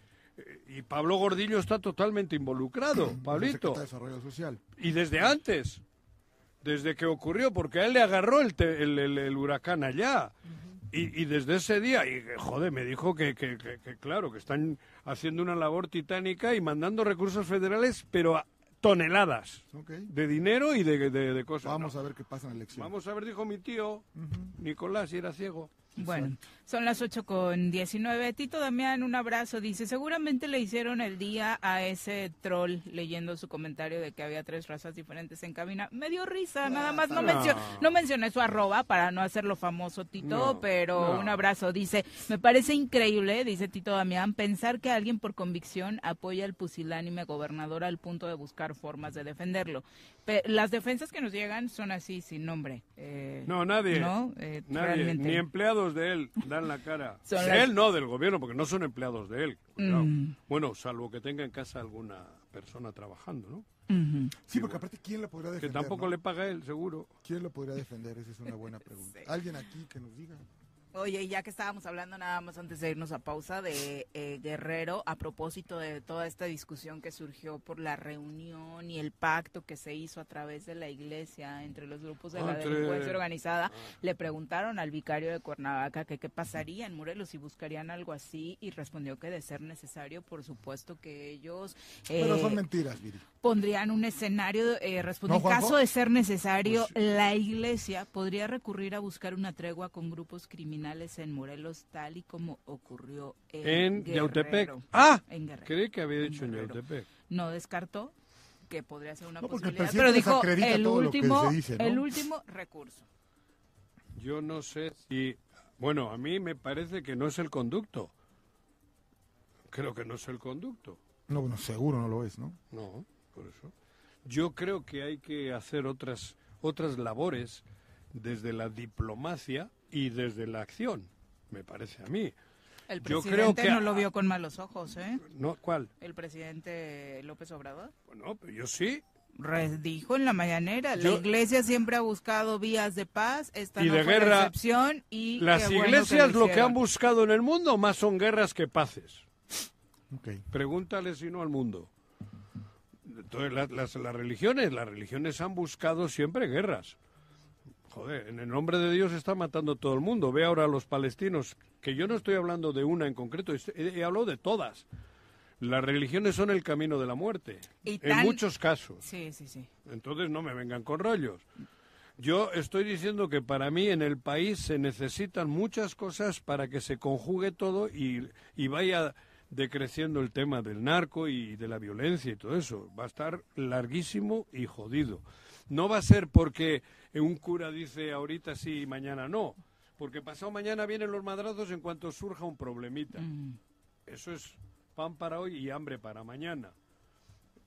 Eh, Y Pablo Gordillo está totalmente involucrado, Pablito. secretario de Desarrollo Social. Y desde antes, desde que ocurrió, porque a él le agarró el, te- el, el- el huracán allá. Y, y desde ese día, y joder, me dijo que, que- que- que, claro, que están haciendo una labor titánica y mandando recursos federales, pero a toneladas de dinero y de, de- de cosas. Vamos No. a ver qué pasa en la elección. Vamos a ver, dijo mi tío Nicolás, y era ciego. Bueno, son las 8 con 19. Tito Damián, un abrazo. Dice, seguramente le hicieron el día a ese troll leyendo su comentario de que había tres razas diferentes en cabina. Me dio risa, nada más. No, no. mencio- no mencioné su arroba para no hacerlo famoso, Tito, No, pero no. un abrazo. Dice, me parece increíble, dice Tito Damián, pensar que alguien por convicción apoya al pusilánime gobernador al punto de buscar formas de defenderlo. Pe- las defensas que nos llegan son así, sin nombre. Eh, No, nadie. No, Eh, Nadie, realmente. ni empleados de él dan la cara. Son de las- él no, del gobierno, porque no son empleados de él. Mm. Bueno, salvo que tenga en casa alguna persona trabajando, ¿no? Sí, porque aparte, ¿quién lo podría Que defender? tampoco no? le paga él, seguro. ¿Quién lo podría defender? Esa es una buena pregunta. Alguien aquí que nos diga. Oye, ya que estábamos hablando nada más antes de irnos a pausa de eh, Guerrero, a propósito de toda esta discusión que surgió por la reunión y el pacto que se hizo a través de la iglesia entre los grupos de la Entre- delincuencia organizada, le preguntaron al vicario de Cuernavaca que qué pasaría en Morelos si buscarían algo así y respondió que de ser necesario, por supuesto que ellos Pero eh, son mentiras, Viri. pondrían un escenario, eh, respondió, ¿No, en Juanjo? caso de ser necesario, Pues la iglesia podría recurrir a buscar una tregua con grupos criminales en Morelos, tal y como ocurrió en, En Guerrero. Yautepec. ¡Ah! En Guerrero. Creí que había En dicho en Guerrero. Yautepec. No descartó que podría ser una No, porque el posibilidad, pero dijo el todo lo que último, se dice, ¿no? el último recurso. Yo no sé si... Bueno, a mí me parece que no es el conducto. Creo que no es el conducto. No, bueno, seguro no lo es, ¿no? No, por eso. Yo creo que hay que hacer otras, otras labores desde la diplomacia y desde la acción, me parece a mí. El Yo presidente creo que no lo vio con malos ojos, ¿eh? No, ¿Cuál? El presidente López Obrador. Bueno, pero yo sí. Dijo en la mañanera, la Yo- iglesia siempre ha buscado vías de paz, esta Y no de fue la guerra. excepción y Las qué bueno iglesias que lo que han buscado en el mundo más son guerras que paces. Pregúntale si no al mundo. Entonces, la- las, las religiones, las religiones han buscado siempre guerras. Joder, en el nombre de Dios está matando todo el mundo. Ve ahora a los palestinos, que yo no estoy hablando de una en concreto, he, he hablado de todas. Las religiones son el camino de la muerte, Y en muchos casos. Sí, sí, sí. Entonces no me vengan con rollos. Yo estoy diciendo que para mí en el país se necesitan muchas cosas para que se conjugue todo y, y vaya decreciendo el tema del narco y de la violencia y todo eso. Va a estar larguísimo y jodido. No va a ser porque un cura dice ahorita sí y mañana no. Porque pasado mañana vienen los madrazos en cuanto surja un problemita. Eso es pan para hoy y hambre para mañana.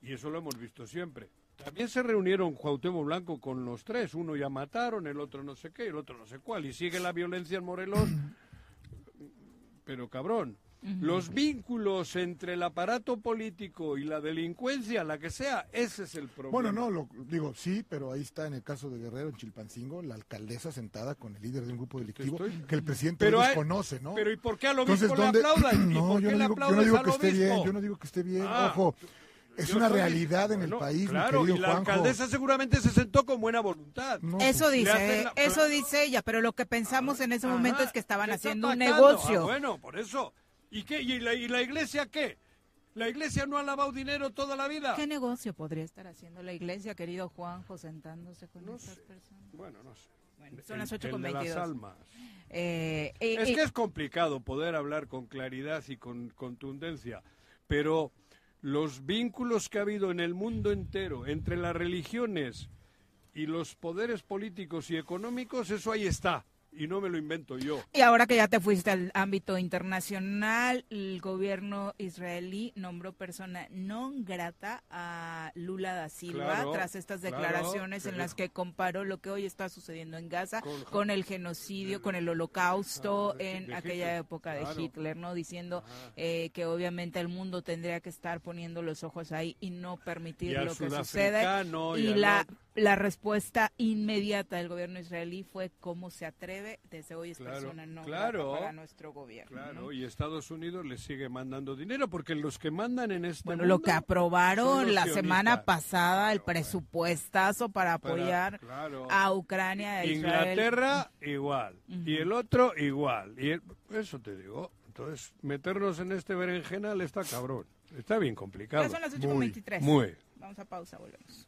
Y eso lo hemos visto siempre. También se reunieron Cuauhtémoc Blanco con los tres. Uno ya mataron, el otro no sé qué, el otro no sé cuál. Y sigue la violencia en Morelos. Pero cabrón, los vínculos entre el aparato político y la delincuencia, la que sea, ese es el problema. Bueno, no, lo, digo, sí, pero ahí está en el caso de Guerrero, en Chilpancingo, la alcaldesa sentada con el líder de un grupo delictivo Estoy- que el presidente Pero desconoce, ¿no? Pero ¿y por qué Entonces, obispo le ¿dónde- aplaudan? ¿Y No, por yo qué no le digo, yo no digo que esté bien, obispo? yo no digo que esté bien, Ah, ojo. Es una realidad en bueno, el país, claro, mi querido y la Juanjo. alcaldesa seguramente se sentó con buena voluntad. Eso Le hacen dice, la- eso dice ella, pero lo que pensamos en ese momento es que estaban haciendo un pactando. negocio. Ah, bueno, por eso. ¿Y qué? ¿Y la, ¿Y la iglesia qué? ¿La iglesia no ha lavado dinero toda la vida? ¿Qué negocio podría estar haciendo la iglesia, querido Juanjo, sentándose con estas personas? Bueno, no sé. son las El- 8 el con de las 22. almas. Eh, eh, Es eh, que es complicado poder hablar con claridad y con contundencia, pero los vínculos que ha habido en el mundo entero entre las religiones y los poderes políticos y económicos, eso ahí está, y no me lo invento yo. Y ahora que ya te fuiste al ámbito internacional, el gobierno israelí nombró persona non grata a Lula da Silva Claro, tras estas declaraciones en las que comparó lo que hoy está sucediendo en Gaza Con- con, el genocidio, con el holocausto Ah, de- en de aquella Hitler, época de claro. Hitler, ¿no? Diciendo eh, que obviamente el mundo tendría que estar poniendo los ojos ahí y no permitir Y lo que sucede. y Y la. La respuesta inmediata del gobierno israelí fue cómo se atreve, desde hoy es Claro, persona no claro, para nuestro gobierno. Claro, ¿no? y Estados Unidos le sigue mandando dinero porque los que mandan en este Bueno, mundo lo que aprobaron la semana pasada, el presupuestazo para Para- apoyar claro. a Ucrania e Israel. Inglaterra igual y el otro igual y el- eso te digo entonces meternos en este berenjenal está cabrón está bien complicado Ya son las 8.23. muy Vamos a pausa, volvemos.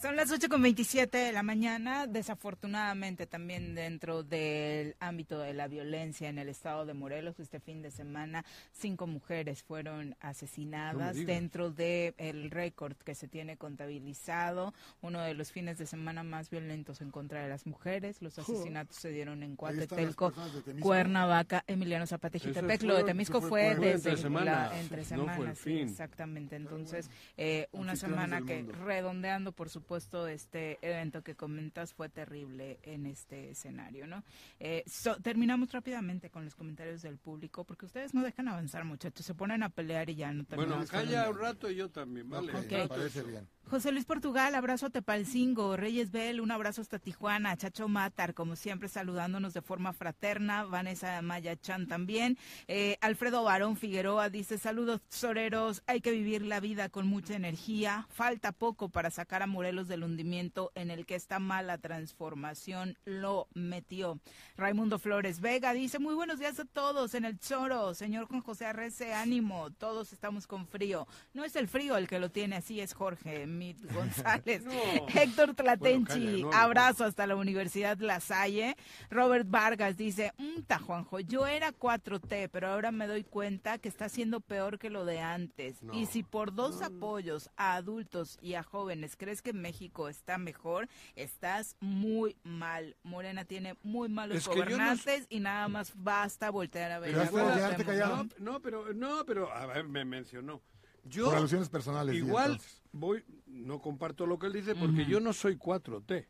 Son las 8 con 27 de la mañana. Desafortunadamente, también dentro del ámbito de la violencia en el estado de Morelos, este fin de semana, cinco mujeres fueron asesinadas dentro del récord que se tiene contabilizado. Uno de los fines de semana más violentos en contra de las mujeres. Los asesinatos se dieron en Cuatetelco, de. Cuernavaca, Emiliano Zapata Jitepec. Lo de Temisco fue- fue, desde entre semanas, la- entre no fue el semanas. fin. exactamente. Entonces, eh, una semana que redondeando, por supuesto, este evento que comentas fue terrible en este escenario, ¿no? Eh, so- terminamos rápidamente con los comentarios del público, porque ustedes no dejan avanzar, muchachos, se ponen a pelear y ya no bueno terminamos. calla un rato y yo también vale Ok. Trato parece bien. José Luis Portugal, abrazo a Tepalcingo, Reyes Bell, un abrazo hasta Tijuana, Chacho Matar, como siempre saludándonos de forma fraterna, Vanessa Maya Chan también, Eh, Alfredo Barón Figueroa dice, saludos soreros, hay que vivir la vida con mucha energía, falta poco para sacar a Morelos del hundimiento en el que esta mala transformación lo metió. Raimundo Flores Vega dice, muy buenos días a todos en el Choro, señor Juan José Arrece, ánimo, todos estamos con frío. No es el frío el que lo tiene, así es Jorge Mit González. No. Héctor Tlatenchi, Bueno, calla, no, no. abrazo hasta la Universidad La Salle. Robert Vargas dice, "Mta, Juanjo, yo era 4T, pero ahora me doy cuenta que está siendo peor que lo de antes. No. Y si por dos apoyos a adultos y a jóvenes crees que México está mejor, estás muy mal. Morena tiene muy malos Es no- gobernantes y nada más basta voltear a ver. Pero a callaron. ¿no? no pero no pero a ver me mencionó yo Por alusiones personales, igual voy no comparto lo que él dice porque yo no soy 4T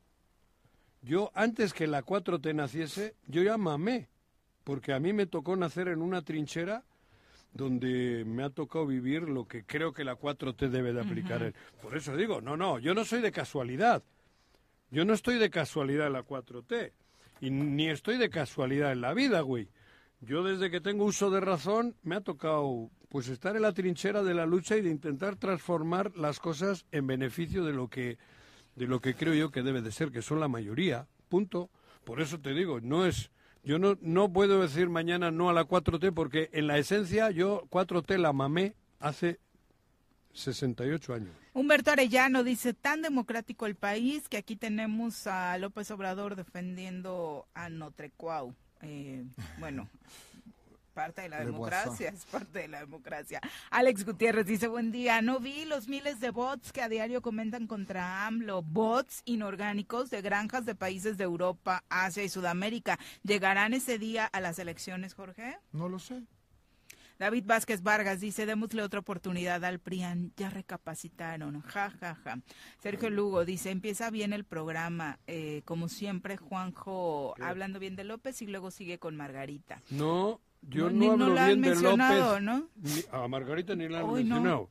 yo antes que la 4T naciese yo ya mamé porque a mí me tocó nacer en una trinchera donde me ha tocado vivir lo que creo que la 4T debe de aplicar. Ujú. Por eso digo, no, no, yo no soy de casualidad. Yo no estoy de casualidad en la 4T. Y ni estoy de casualidad en la vida, güey. Yo desde que tengo uso de razón me ha tocado pues estar en la trinchera de la lucha y de intentar transformar las cosas en beneficio de lo que de lo que creo yo que debe de ser, que son la mayoría, punto. Por eso te digo, no es yo no no puedo decir mañana no a la 4T porque en la esencia yo 4T la mamé hace 68 años. Humberto Arellano dice, tan democrático el país que aquí tenemos a López Obrador defendiendo a Notrecuau. Eh, bueno, parte de la democracia, es parte de la democracia. Alex Gutiérrez dice, buen día, no vi los miles de bots que a diario comentan contra AMLO, bots inorgánicos de granjas de países de Europa, Asia y Sudamérica. ¿Llegarán ese día a las elecciones, Jorge? No lo sé. David Vázquez Vargas dice, démosle otra oportunidad al PRIAN, ya recapacitaron, ja, ja, ja. Sergio Lugo dice, empieza bien el programa, eh, como siempre Juanjo hablando bien de López y luego sigue con Margarita. No, yo No, no, no hablo bien de López. ¿no? Ni- a Margarita ni la han Hoy no. mencionado.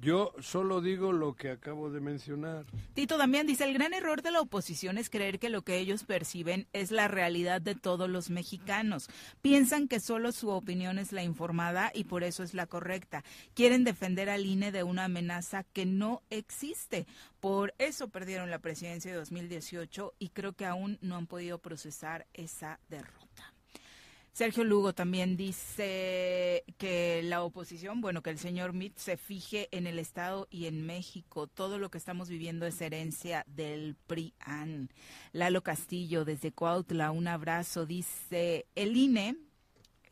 Yo solo digo lo que acabo de mencionar. Tito Damián dice, el gran error de la oposición es creer que lo que ellos perciben es la realidad de todos los mexicanos. Piensan que solo su opinión es la informada y por eso es la correcta. Quieren defender al INE de una amenaza que no existe. Por eso perdieron la presidencia de 2018 y creo que aún no han podido procesar esa derrota. Sergio Lugo también dice que la oposición, bueno, que el señor Mitt se fije en el Estado y en México. Todo lo que estamos viviendo es herencia del PRIAN. Lalo Castillo, desde Cuautla, un abrazo, dice, el INE,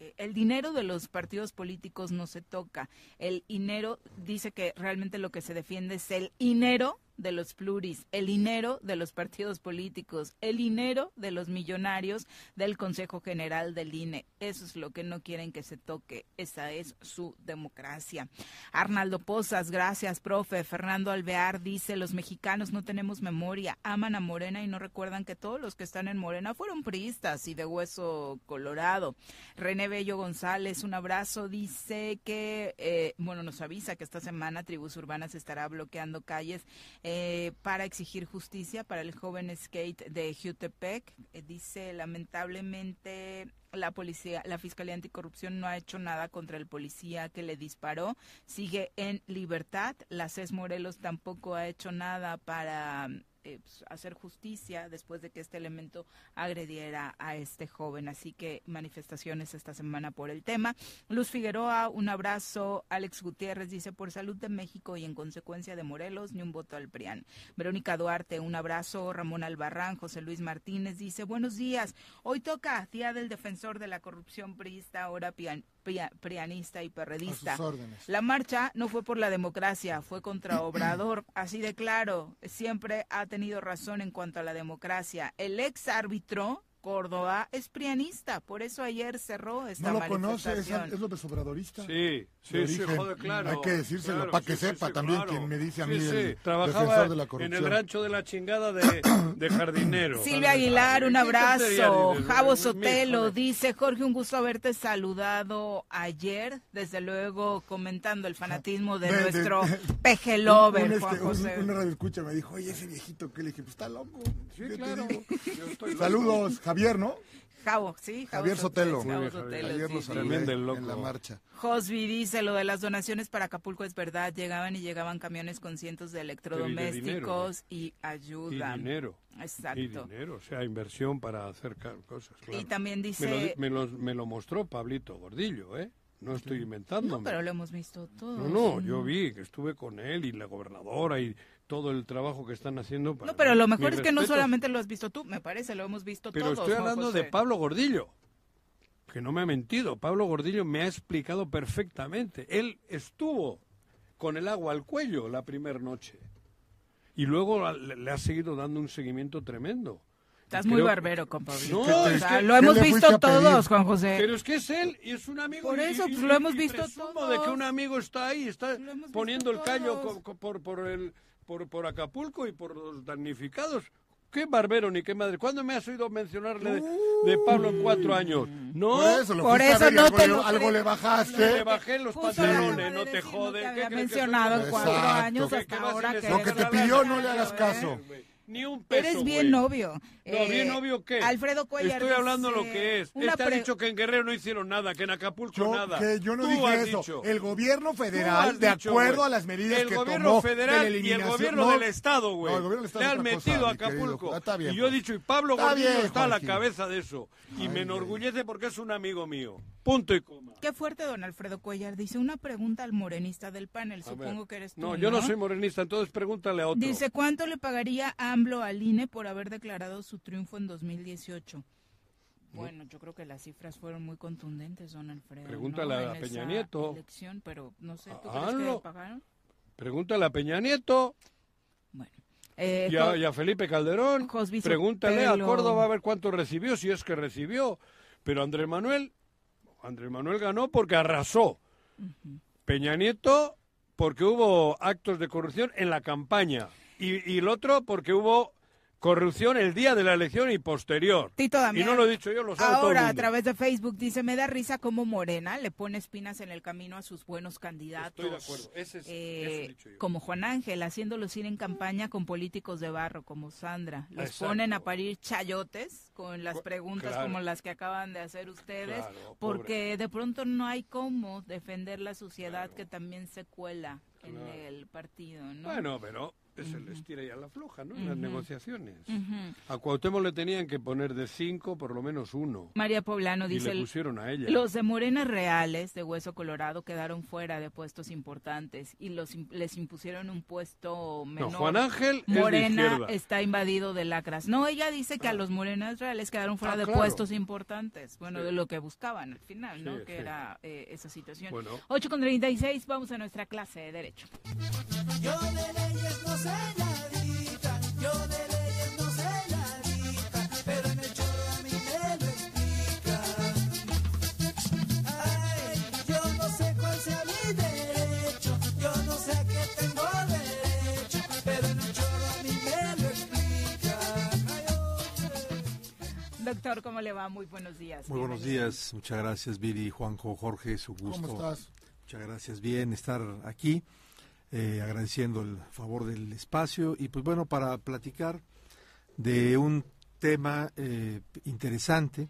eh, el dinero de los partidos políticos no se toca. El dinero dice que realmente lo que se defiende es el dinero de los pluris, el dinero de los partidos políticos, el dinero de los millonarios del Consejo General del INE. Eso es lo que no quieren que se toque. Esa es su democracia. Arnaldo Pozas, gracias, profe. Fernando Alvear dice, los mexicanos no tenemos memoria, aman a Morena y no recuerdan que todos los que están en Morena fueron priistas y de hueso colorado. René Bello González, un abrazo, dice que, eh, bueno, nos avisa que esta semana Tribus Urbanas estará bloqueando calles para exigir justicia para el joven skate de Jutepec. Eh, dice, lamentablemente, la policía, la Fiscalía Anticorrupción no ha hecho nada contra el policía que le disparó. Sigue en libertad. La CES Morelos tampoco ha hecho nada para eh, pues, hacer justicia después de que este elemento agrediera a este joven. Así que manifestaciones esta semana por el tema. Luz Figueroa, un abrazo. Alex Gutiérrez dice por salud de México y en consecuencia de Morelos, ni un voto al PRIAN. Verónica Duarte, un abrazo. Ramón Albarrán, José Luis Martínez dice buenos días. Hoy toca Día del Defensor de la Corrupción Priista, ahora pian- pria- prianista y perredista. A sus órdenes. La marcha no fue por la democracia, fue contra Obrador. Así de claro, siempre ha tenido razón en cuanto a la democracia. El ex árbitro Córdoba es prianista, por eso ayer cerró esta No lo conoce, es, es López Obradorista. Sí, sí, sí, joder, claro. Hay que decírselo claro, para que sí, sepa sí, también claro. quien me dice a mí sí, el Trabajaba defensor de la en corrupción. el rancho de la chingada de, de jardinero. Silvia Aguilar, un ¿Qué tontería abrazo. Javo Sotelo dice, Jorge, un gusto haberte saludado ayer, desde luego comentando el fanatismo de, nuestro peje lover, un, este, Juan un- José. una radio escucha me dijo, oye, ese viejito, ¿qué le dije? Pues está loco. Sí, ¿Qué te claro. digo? Yo estoy loco. Saludos, Javier, ¿no? Javo, sí, Javo Javier Sotelo. Bien, Sotelo, Ayer sí, sí. loco. en la marcha. Josby dice, lo de las donaciones para Acapulco es verdad, llegaban y llegaban camiones con cientos de electrodomésticos y, ayuda. Y dinero. Exacto. Y dinero, o sea, inversión para hacer cosas. claro. Y también Me lo, dice, me, lo, me lo mostró Pablito Gordillo, ¿eh? No estoy inventándome. no, pero lo hemos visto todos. No, no, yo vi que estuve con él y la gobernadora y todo el trabajo que están haciendo. Para No, pero lo mejor es que no solamente lo has visto tú, me parece, lo hemos visto Pero todos. estoy Juan hablando de Pablo Gordillo, que no me ha mentido. Pablo Gordillo me ha explicado perfectamente. Él estuvo con el agua al cuello la primera noche y luego le, le ha seguido dando un seguimiento tremendo. Estás muy barbero, compadre. No, O es que- lo ¿qué hemos visto todos, Juan José. Pero es que es él y es un amigo. Por eso, y- pues, lo y- hemos y visto todos. de que un amigo está ahí, está poniendo el callo co- por, por, el, por, por Acapulco y por los damnificados. qué barbero ni qué madre. ¿Cuándo me has oído mencionarle de, de Pablo en cuatro años? No, Por eso, lo Por eso ver no algo, te le, lo algo le bajaste. Le bajé los Justo pantalones, no te decir lo jode. que ¿Qué había mencionado en cuatro años hasta ahora que Lo que te pidió no le hagas ¿eh? caso. Ni un peso, Eres bien güey. novio. No, Eh, bien novio qué. Alfredo Cuellar Estoy hablando lo dice, que es. Este ha dicho que en Guerrero no hicieron nada, que en Acapulco Yo, nada. que yo no Tú dije has eso. dicho. El gobierno federal, de dicho, acuerdo güey. a las medidas el que gobierno tomó federal de la y el gobierno no, del estado, güey. No, el gobierno del estado Le han metido cosa, a Acapulco. Está bien, y yo he pues. dicho, y Pablo Está Gordillo bien, está a la cabeza de eso. Y Ay, me enorgullece porque es un amigo mío. Punto y coma. Qué fuerte, don Alfredo Cuellar. Dice una pregunta al morenista del panel. Supongo que eres tú. No, yo no soy morenista, entonces pregúntale a otro. Dice, ¿cuánto le pagaría AMLO al INE por haber declarado su triunfo en 2018? Bueno, yo creo que las cifras fueron muy contundentes, don Alfredo. Pregúntale ¿no? a en Peña esa Nieto. elección, pero no sé, ¿tú crees que le pagaron? Pregúntale a Peña Nieto Eh, y, a, Jo- y a Felipe Calderón. Pregúntale a. Córdoba a ver cuánto recibió, si es que recibió. Pero Andrés Manuel, Andrés Manuel ganó porque arrasó. Peña Nieto porque hubo actos de corrupción en la campaña. Y, y el otro porque hubo corrupción el día de la elección y posterior. Tito Damián. Y no lo he dicho yo, lo sabe todo el Ahora, a través de Facebook, dice, me da risa como Morena le pone espinas en el camino a sus buenos candidatos. Estoy de acuerdo. Ese es- Eh, eso he dicho yo. como Juan Ángel, haciéndolos ir en campaña con políticos de barro, como Sandra. Los Exacto. ponen a parir chayotes con las preguntas claro. como las que acaban de hacer ustedes, Claro, porque de pronto no hay cómo defender la sociedad que también se cuela en el partido, ¿no? Bueno, pero es el estira y a la floja, ¿no? En las negociaciones. A Cuauhtémoc le tenían que poner de cinco por lo menos uno. María Poblano y dice... le pusieron a ella. Los de Morena Reales de Hueso Colorado quedaron fuera de puestos importantes y los les impusieron un puesto menor. Juan Ángel es de Morena está invadido de lacras. No, ella dice que a los Morenas Reales quedaron fuera Ah, de claro. puestos importantes. Bueno, Sí. de lo que buscaban al final, ¿no? Sí, que sí. era eh, esa situación. Bueno. 8 con 36, vamos a nuestra clase de Derecho. Yo de Doctor, ¿cómo le va? Muy buenos días. Muy buenos días, muchas gracias Viri, Juanjo, Jorge, su gusto. ¿Cómo estás? Muchas gracias, bien estar aquí, eh, agradeciendo el favor del espacio y pues bueno, para platicar de un tema eh, interesante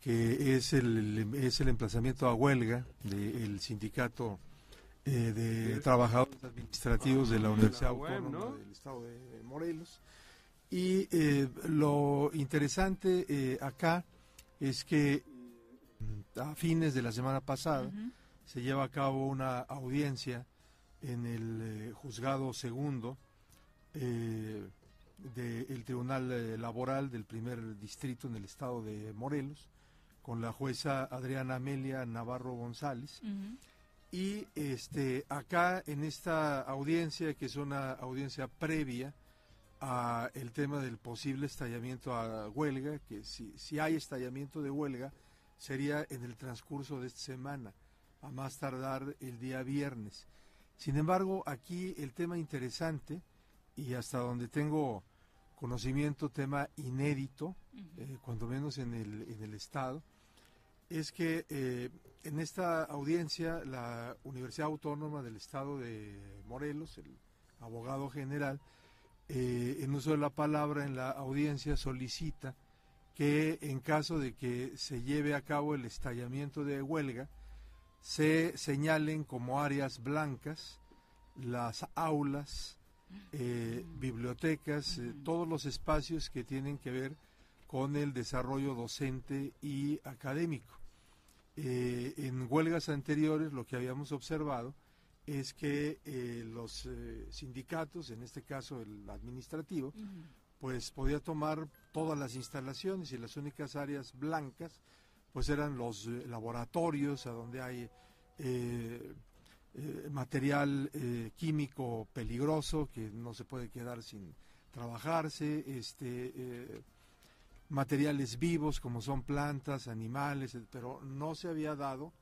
que es el, es el emplazamiento a huelga del sindicato eh, de trabajadores administrativos de la Universidad Autónoma ¿no? del Estado de Morelos. Y eh, lo interesante eh, acá es que mm, a fines de la semana pasada se lleva a cabo una audiencia en el eh, juzgado segundo eh, del Tribunal eh, Laboral del primer distrito en el estado de Morelos con la jueza Adriana Amelia Navarro González. Y este acá en esta audiencia, que es una audiencia previa a el tema del posible estallamiento a huelga, que si, si hay estallamiento de huelga, sería en el transcurso de esta semana, a más tardar el día viernes. Sin embargo, aquí el tema interesante, y hasta donde tengo conocimiento, tema inédito, eh, cuando menos en el, en el Estado, es que eh, en esta audiencia la Universidad Autónoma del Estado de Morelos, el abogado general, eh, en uso de la palabra en la audiencia solicita que en caso de que se lleve a cabo el estallamiento de huelga, se señalen como áreas blancas las aulas, eh, bibliotecas, eh, todos los espacios que tienen que ver con el desarrollo docente y académico. Eh, en huelgas anteriores lo que habíamos observado es que los sindicatos, en este caso el administrativo, pues podía tomar todas las instalaciones y las únicas áreas blancas pues eran los eh, laboratorios a donde hay eh, eh, material eh, químico peligroso que no se puede quedar sin trabajarse, este materiales vivos como son plantas, animales, pero no se había dado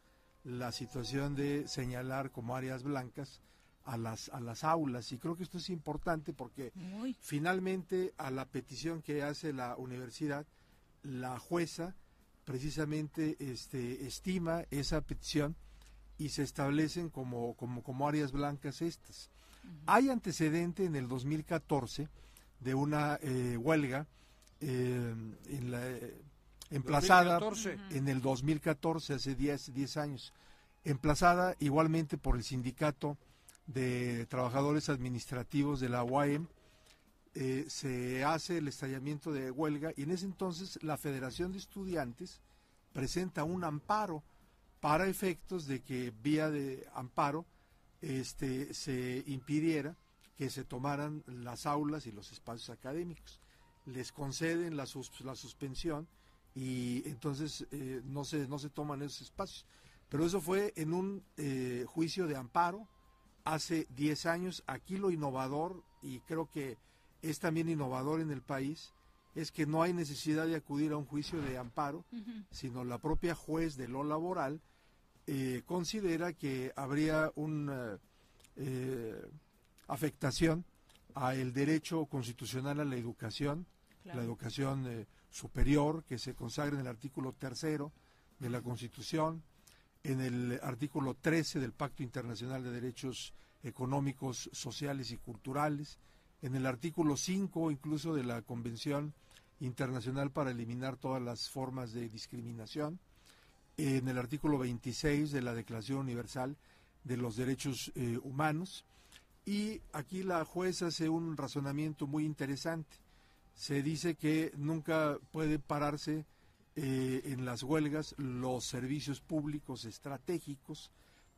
la situación de señalar como áreas blancas a las, a las aulas. Y creo que esto es importante porque finalmente a la petición que hace la universidad, la jueza precisamente este, estima esa petición y se establecen como, como, como áreas blancas estas. Hay antecedente en el 2014 de una eh, huelga eh, en la, eh, emplazada 2014. en el 2014, hace 10, 10 años, emplazada igualmente por el sindicato de trabajadores administrativos de la UAM, eh, se hace el estallamiento de huelga y en ese entonces la Federación de Estudiantes presenta un amparo para efectos de que vía de amparo este, se impidiera que se tomaran las aulas y los espacios académicos. Les conceden la, sus- la suspensión y entonces eh, no, se, no se toman esos espacios. Pero eso fue en un eh, juicio de amparo hace 10 años. Aquí lo innovador, y creo que es también innovador en el país, es que no hay necesidad de acudir a un juicio de amparo, sino la propia juez de lo laboral eh, considera que habría una eh, afectación a el derecho constitucional a la educación, Claro. la educación eh, superior que se consagra en el artículo tercero de la Constitución, en el artículo 13 del Pacto Internacional de Derechos Económicos, Sociales y Culturales, en el artículo 5 incluso de la Convención Internacional para eliminar todas las formas de discriminación, en el artículo 26 de la Declaración Universal de los Derechos eh, Humanos. Y aquí la jueza hace un razonamiento muy interesante. Se dice que nunca puede pararse eh, en las huelgas los servicios públicos estratégicos.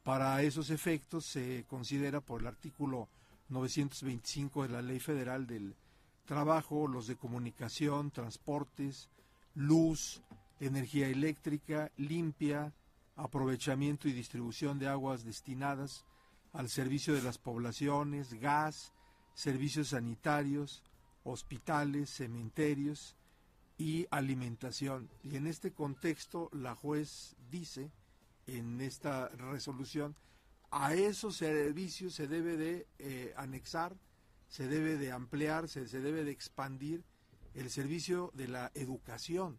Para esos efectos se considera por el artículo 925 de la Ley Federal del Trabajo, los de comunicación, transportes, luz, energía eléctrica limpia, aprovechamiento y distribución de aguas destinadas al servicio de las poblaciones, gas, servicios sanitarios, hospitales, cementerios y alimentación. Y en este contexto la juez dice en esta resolución a esos servicios se debe de eh, anexar, se debe de ampliar, se, se debe de expandir el servicio de la educación,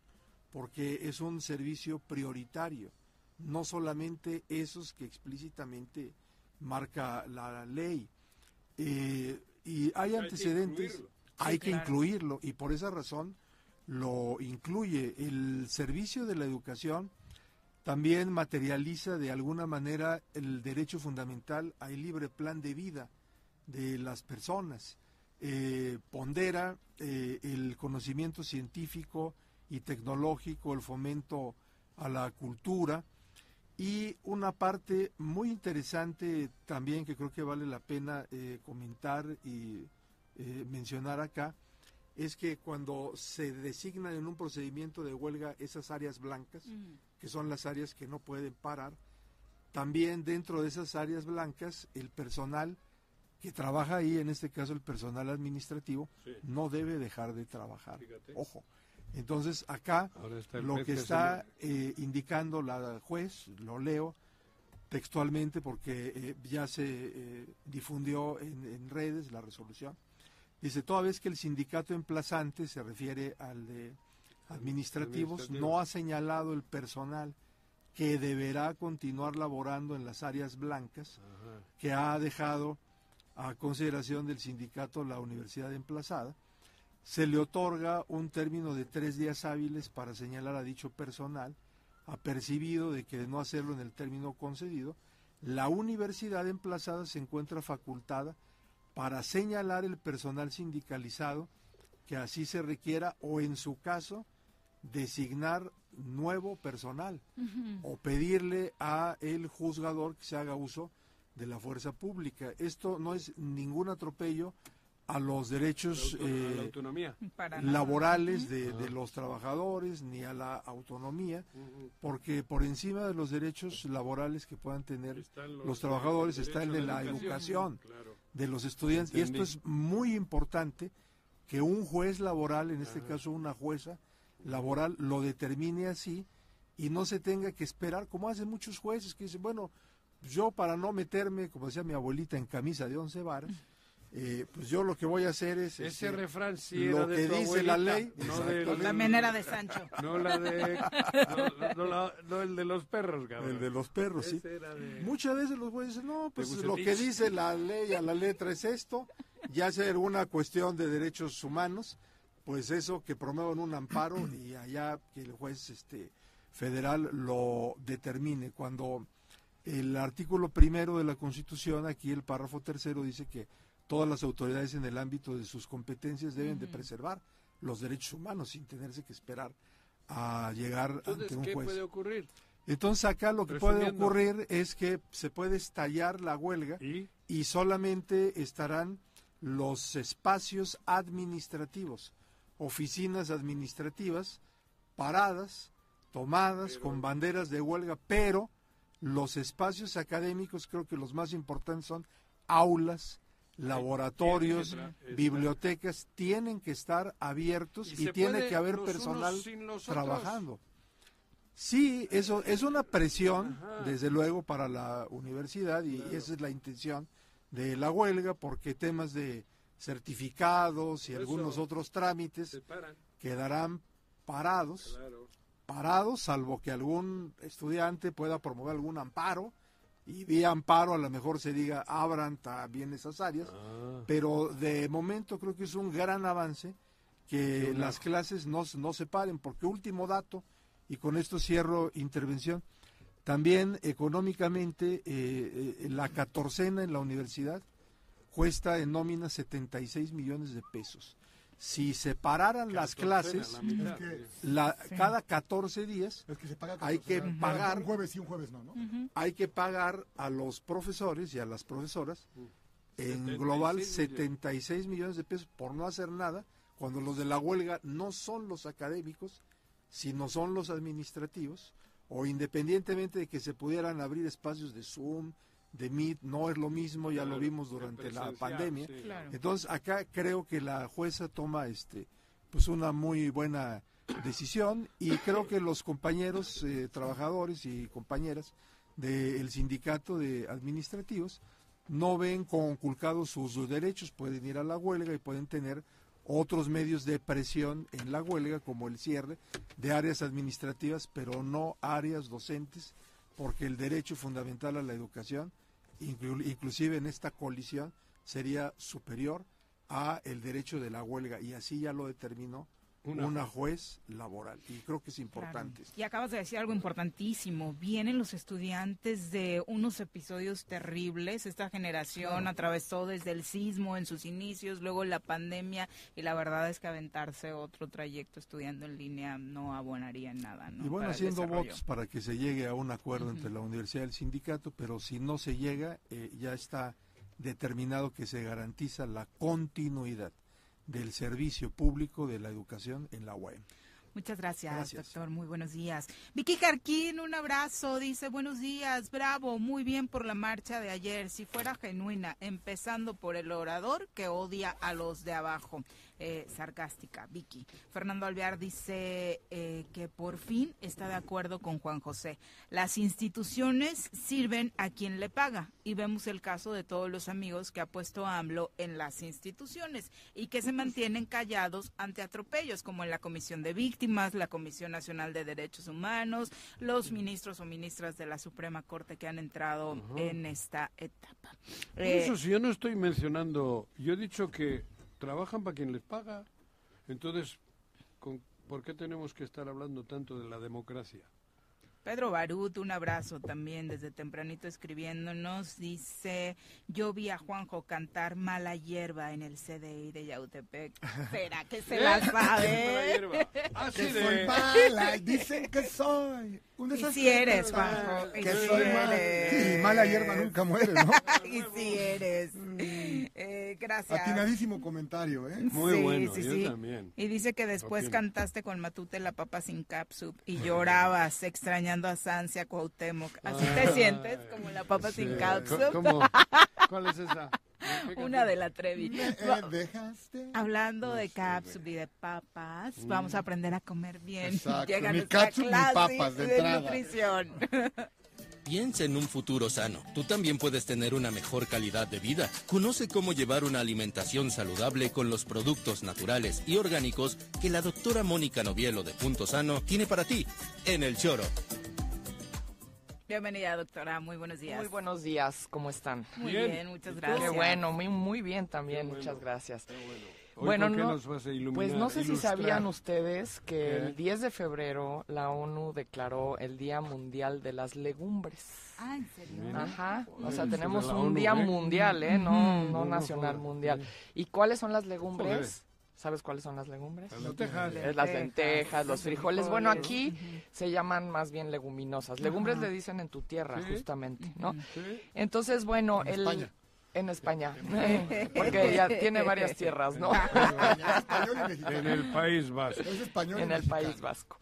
porque es un servicio prioritario, no solamente esos que explícitamente marca la ley. Eh, y hay antecedentes, hay que claro. incluirlo, y por esa razón lo incluye. El servicio de la educación también materializa de alguna manera el derecho fundamental al libre plan de vida de las personas. Eh, pondera eh, el conocimiento científico y tecnológico, el fomento a la cultura y una parte muy interesante también que creo que vale la pena eh, comentar y mencionar acá es que cuando se designan en un procedimiento de huelga esas áreas blancas, que son las áreas que no pueden parar, también dentro de esas áreas blancas el personal que trabaja ahí, en este caso el personal administrativo, Sí. no debe dejar de trabajar. Fíjate. Ojo. Entonces acá lo que que está eh, indicando la juez, lo leo textualmente porque eh, ya se eh, difundió en, en redes la resolución. Dice, toda vez que el sindicato emplazante se refiere al de administrativos, Administrativo. no ha señalado el personal que deberá continuar laborando en las áreas blancas que ha dejado a consideración del sindicato la universidad emplazada, se le otorga un término de tres días hábiles para señalar a dicho personal, apercibido de que de no hacerlo en el término concedido, la universidad emplazada se encuentra facultada para señalar el personal sindicalizado que así se requiera o en su caso designar nuevo personal o pedirle a el juzgador que se haga uso de la fuerza pública. Esto no es ningún atropello a los derechos La la eh, autonomía. Laborales de, de los trabajadores ni a la autonomía, porque por encima de los derechos laborales que puedan tener los- los, trabajadores está el de la educación. educación Claro. de los estudiantes. Y esto es muy importante que un juez laboral, en este caso una jueza laboral, lo determine así y no se tenga que esperar, como hacen muchos jueces que dicen, bueno, yo para no meterme, como decía mi abuelita, en camisa de once varas, eh, pues yo lo que voy a hacer es Ese este, refrán sí lo de que tu dice la ley, no de- exactamente. También era de Sancho. No la de... No, no la- no el de los perros, cabrón. El de los perros, sí. De- Muchas veces los güeyes dicen, no, pues lo que dice la ley a la letra es esto, ya sea alguna cuestión de derechos humanos, pues eso que promuevan un amparo y allá que el juez este federal lo determine. Cuando el artículo primero de la Constitución, aquí el párrafo tercero dice que todas las autoridades en el ámbito de sus competencias deben de preservar los derechos humanos sin tenerse que esperar a llegar Entonces, ante un ¿qué juez. puede ocurrir? Entonces acá lo que puede ocurrir es que se puede estallar la huelga ¿Y? solamente estarán los espacios administrativos, oficinas administrativas paradas, tomadas con banderas de huelga, pero los espacios académicos creo que los más importantes son aulas, laboratorios, bibliotecas, tienen que estar abiertos Y tiene que haber personal trabajando. Sí, eso es una presión, desde luego, para la universidad y esa es la intención de la huelga, porque temas de certificados y eso algunos otros trámites quedarán parados, Claro. parados, salvo que algún estudiante pueda promover algún amparo y vía amparo a lo mejor se diga abran también esas áreas, Ah. pero de momento creo que es un gran avance que las clases no, se- no se paren, porque último dato, y con esto cierro intervención, también económicamente eh, eh, la catorcena en la universidad cuesta en nómina 76 millones de pesos. Si se pararan las clases, la mitad, Es que- sí. la, Sí. cada 14 días Es que se paga hay que 14, pagar Un jueves sí, un jueves no, ¿no? hay que pagar a los profesores y a las profesoras en 76 global millones. 76 millones de pesos por no hacer nada, cuando los de la huelga no son los académicos, sino son los administrativos, o independientemente de que se pudieran abrir espacios de Zoom, de Meet, no es lo mismo, ya lo vimos durante la pandemia. sí. Claro. Entonces acá creo que la jueza toma este pues una muy buena decisión y creo que los compañeros eh, trabajadores y compañeras del sindicato de administrativos no ven conculcados sus derechos, pueden ir a la huelga y pueden tener otros medios de presión en la huelga como el cierre de áreas administrativas, pero no áreas docentes, porque el derecho fundamental a la educación, inclu- inclusive en esta colisión, sería superior a el derecho de la huelga y así ya lo determinó Una una, juez laboral y creo que es importante. Y acabas de decir algo importantísimo. Vienen los estudiantes de unos episodios terribles. Esta generación Claro. atravesó desde el sismo en sus inicios, luego la pandemia, y la verdad es que aventarse otro trayecto estudiando en línea no abonaría en nada. ¿no? Y bueno, haciendo votos para que se llegue a un acuerdo entre la universidad y el sindicato, pero si no se llega, eh, ya está determinado que se garantiza la continuidad del servicio público de la educación en la UAM. Muchas gracias, Gracias. doctor. Muy buenos días. Vicky Jarquín, un abrazo. Dice, buenos días, bravo, muy bien por la marcha de ayer. Si fuera genuina, empezando por el orador que odia a los de abajo. Eh, sarcástica, Vicky. Fernando Alvear dice eh, que por fin está de acuerdo con Juan José. Las instituciones sirven a quien le paga. Y vemos el caso de todos los amigos que ha puesto AMLO en las instituciones y que se mantienen callados ante atropellos, como en la Comisión de Víctimas, la Comisión Nacional de Derechos Humanos, los ministros o ministras de la Suprema Corte que han entrado en esta etapa. Por Eh, eso, si yo no estoy mencionando, yo he dicho que trabajan para quien les paga. Entonces, ¿con- ¿por qué tenemos que estar hablando tanto de la democracia? Pedro Barut, un abrazo también desde tempranito escribiéndonos. Dice, yo vi a Juanjo cantar Mala Hierba en el CDI de Yautepec. ¿Será que se la sabe? Así Que de- soy mala, dicen que soy un Y si eres, Juanjo, y Que si soy mala. eres. Y mala hierba nunca muere, ¿no? y si eres. Eh, gracias. Atinadísimo comentario, ¿eh? Sí, sí, sí. Y dice que después cantaste con Matute la papa sin capsup y llorabas extrañando a Sancia Cuauhtémoc. ¿Así te sientes como la papa sí. sin capsup? ¿Cómo? ¿Cuál es esa? ¿Qué Una de la Trevi. Va- dejaste. Hablando de capsup y de papas, Mm. vamos a aprender a comer bien. Exacto, Llega ni clase papas de entrada. nutrición. Piensa en un futuro sano. Tú también puedes tener una mejor calidad de vida. Conoce cómo llevar una alimentación saludable con los productos naturales y orgánicos que la doctora Mónica Novielo de Punto Sano tiene para ti en el choro. Bienvenida, doctora. Muy buenos días. Muy buenos días, ¿cómo están? Muy bien, Bien. muchas gracias. Qué bueno, muy, muy bien también, Qué bueno. muchas gracias. Hoy, Bueno, ¿por qué no, nos vas a iluminar- pues no sé si sabían ustedes que ¿Qué? el 10 de febrero la ONU declaró el Día Mundial de las Legumbres. Ah, ¿en serio? Mira. Ajá, o sea, tenemos un ONU, día ¿eh? mundial, ¿eh? No, no nacional, mundial. ¿Y cuáles son las legumbres? ¿Sabes cuáles son las legumbres? Las lentejas. Es las lentejas, los frijoles. Bueno, aquí se llaman más bien leguminosas. Legumbres Ajá. le dicen en tu tierra, Sí. justamente, ¿no? Sí. Entonces, bueno, En el... España. En España, porque ya tiene varias tierras, ¿no? En el País Vasco. en el País Vasco.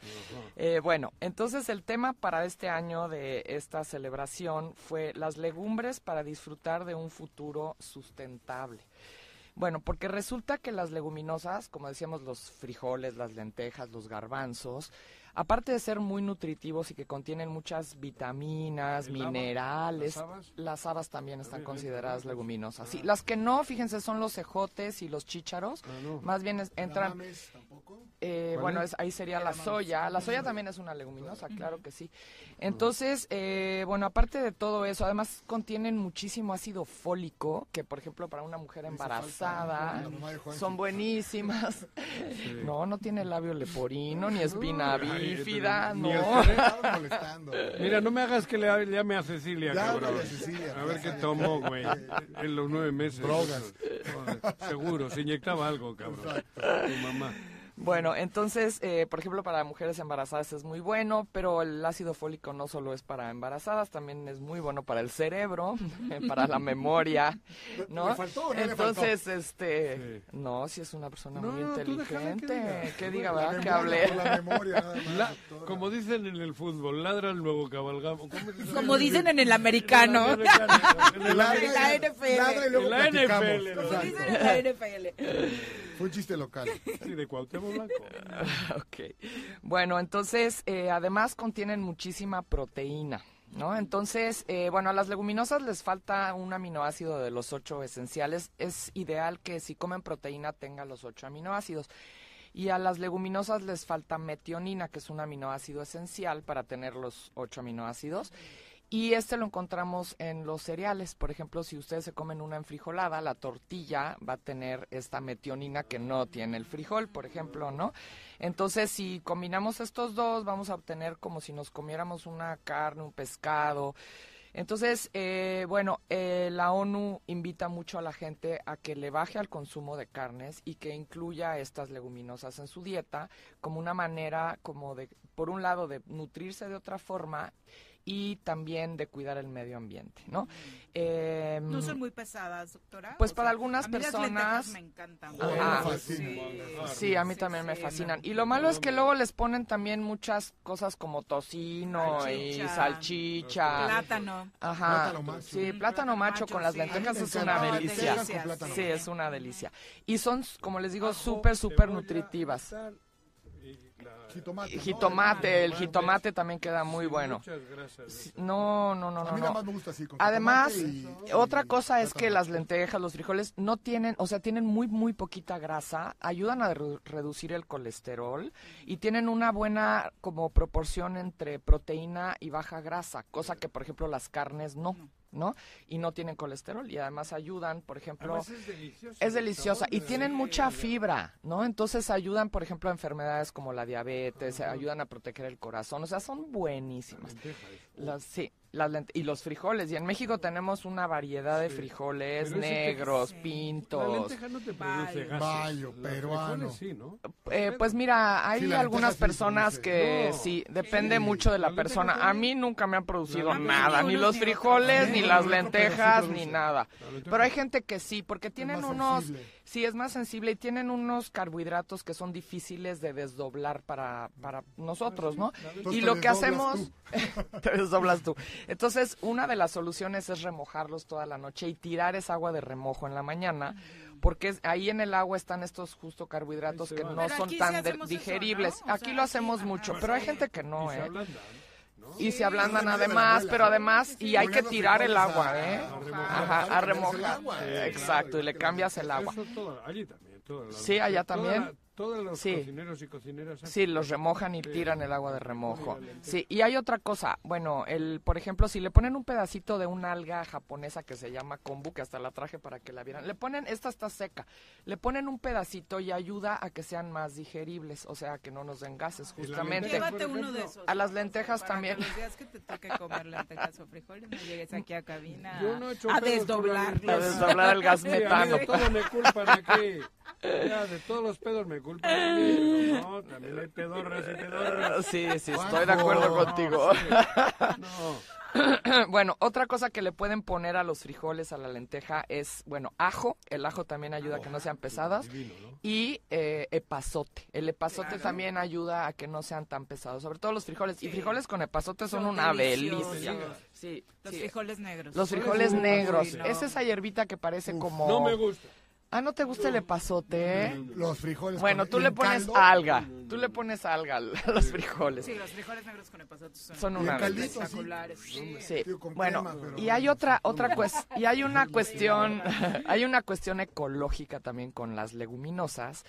Eh, bueno, entonces el tema para este año de esta celebración fue las legumbres para disfrutar de un futuro sustentable. Bueno, porque resulta que las leguminosas, como decíamos, los frijoles, las lentejas, los garbanzos, aparte de ser muy nutritivos y que contienen muchas vitaminas, minerales, ¿Las habas? las habas también están consideradas leguminosas. Sí, Ah. las que no, fíjense, son los cejotes y los chícharos. Ah, no. Más bien es- entran. Eh, ¿Cuál bueno, es? es- ahí sería la soya. La soya también es una leguminosa, claro que sí. Entonces, eh, bueno, aparte de todo eso, además contienen muchísimo ácido fólico, que por ejemplo para una mujer embarazada son buenísimas. No, no tiene labio leporino, ni espina Ni no. molestando. Mira, no me hagas que le llame a Cecilia, cabrón. a Cecilia, a ver qué tomó, güey, en los nueve meses. Drogas. Seguro, se inyectaba algo, cabrón. Tu mamá. Bueno, entonces, eh, por ejemplo, para mujeres embarazadas es muy bueno, pero el ácido fólico no solo es para embarazadas, también es muy bueno para el cerebro, para la memoria, ¿no? ¿Le faltó le entonces, este, no, si es una persona muy No, que inteligente, diga. que diga, ¿verdad? Que hable. por La memoria, nada más. La- como dicen en el fútbol, ladran luego cabalgamos. ¿Cómo es eso? Como dicen en el americano. En el Ladra la NFL. ladra y luego En la platicamos. NFL, Como dicen en la NFL. Fue un chiste local. Sí, de Cuauhtémoc Blanco. ok. Bueno, entonces, eh, además contienen muchísima proteína, ¿no? Entonces, eh, bueno, a las leguminosas les falta un aminoácido de los ocho esenciales. Es ideal que si comen proteína tenga los ocho aminoácidos. Y a las leguminosas les falta metionina, que es un aminoácido esencial para tener los ocho aminoácidos. Y este lo encontramos en los cereales. Por ejemplo, si ustedes se comen una enfrijolada, la tortilla va a tener esta metionina que no tiene el frijol, por ejemplo, ¿no? Entonces, si combinamos estos dos, vamos a obtener como si nos comiéramos una carne, un pescado. Entonces, eh, bueno, eh, la ONU invita mucho a la gente a que le baje al consumo de carnes y que incluya estas leguminosas en su dieta como una manera, como de, por un lado, de nutrirse de otra forma y también de cuidar el medio ambiente, ¿no? Eh, No son muy pesadas, doctora. Pues O para sea, algunas a mí personas- me encantan. Ajá. Me fascina. Sí, a mí Sí, también me sí, fascinan. no. Y lo malo es que luego les ponen también muchas cosas como tocino y Salchicha. Plátano. Ajá. Plátano macho. Sí, plátano macho con las sí. lentejas es una delicia. Sí, es una delicia. Y son, como les digo, súper, súper nutritivas. Jitomate. ¿no? Jitomate, el jitomate también queda muy bueno. Muchas grasas. Sí, No, no, no, A no. mí no. nada más me gusta así. con Además, y- otra y cosa es que las lentejas, los frijoles, no tienen, o sea, tienen muy, muy poquita grasa, ayudan a re- reducir el colesterol y tienen una buena como proporción entre proteína y baja grasa, cosa que, por ejemplo, las carnes no, ¿no? Y no tienen colesterol y además ayudan, por ejemplo, Además es deliciosa. es el deliciosa y tienen mucha fibra, ¿no? Entonces ayudan, por ejemplo, a enfermedades como la diabetes, ayudan a proteger el corazón, o sea, son buenísimas. Las, sí, las lente- y los frijoles. Y en México tenemos una variedad de frijoles Pero ese que- negros, La pintos. lenteja no te produce gases. Bayo, Los peruano. frijoles sí, ¿no? Eh, pues mira, hay Sí, la algunas personas que No. sí, depende Sí, mucho de la la persona. A mí nunca me han producido La nada, ni los frijoles, ni las la lentejas, ni nada. La Pero hay gente que sí, porque tienen unos, sensible. Sí, es más sensible y tienen unos carbohidratos que son difíciles de desdoblar para, para nosotros, ¿no? Entonces Y te lo que hacemos, te desdoblas tú. Entonces, una de las soluciones es remojarlos toda la noche y tirar esa agua de remojo en la mañana, porque es- ahí en el agua están estos justo carbohidratos que no son tan eso, digeribles. Aquí sea, lo hacemos mucho, sí. pero hay gente que no, ¿eh? ¿no? Y se ablandan además, pero además, y hay que tirar el agua, ¿eh? Ajá, a remojar. Exacto, y le cambias el agua. Sí, allá también. Todos los Sí. cocineros y cocineras. Sí, los remojan y tiran el agua de remojo. Sí, y hay otra cosa. Bueno, el, por ejemplo, si le ponen un pedacito de una alga japonesa que se llama kombu, que hasta la traje para que la vieran, le ponen, esta está seca, le ponen un pedacito y ayuda a que sean más digeribles, o sea, que no nos den gases, justamente. Llévate uno de esos. A las lentejas Para también. que los días que te toque comer lentejas o frijoles, no llegues aquí a cabina Yo no he hecho a desdoblarlos. A desdoblar el gas Sí, metano. amigo, todos me culpan aquí. Ya, de todos los pedos me culpan a mí. pero No, también hay pedorras y pedorras. Sí, sí, estoy de acuerdo No, contigo. sí. No. bueno, otra cosa que le pueden poner a los frijoles, a la lenteja, es, bueno, ajo. El ajo también ayuda a que no sean pesadas. Y eh, epazote. El epazote también ayuda a que no sean tan pesados. Sobre todo los frijoles. Y frijoles con epazote son, Son una delicia. Sí, Los sí. frijoles negros. Los frijoles negros. No. Es esa hierbita que parece como... No me gusta. Ah, ¿no te gusta el epazote? eh? Los frijoles. Bueno, con- tú le pones caldo, alga. Tú le pones alga al- a los frijoles. Sí, los frijoles negros con epazote son, Son una caldito, espectaculares. Sí. Sí. Tío, con Bueno, crema, pero- y hay otra otra y hay una cuestión hay una cuestión ecológica también con las leguminosas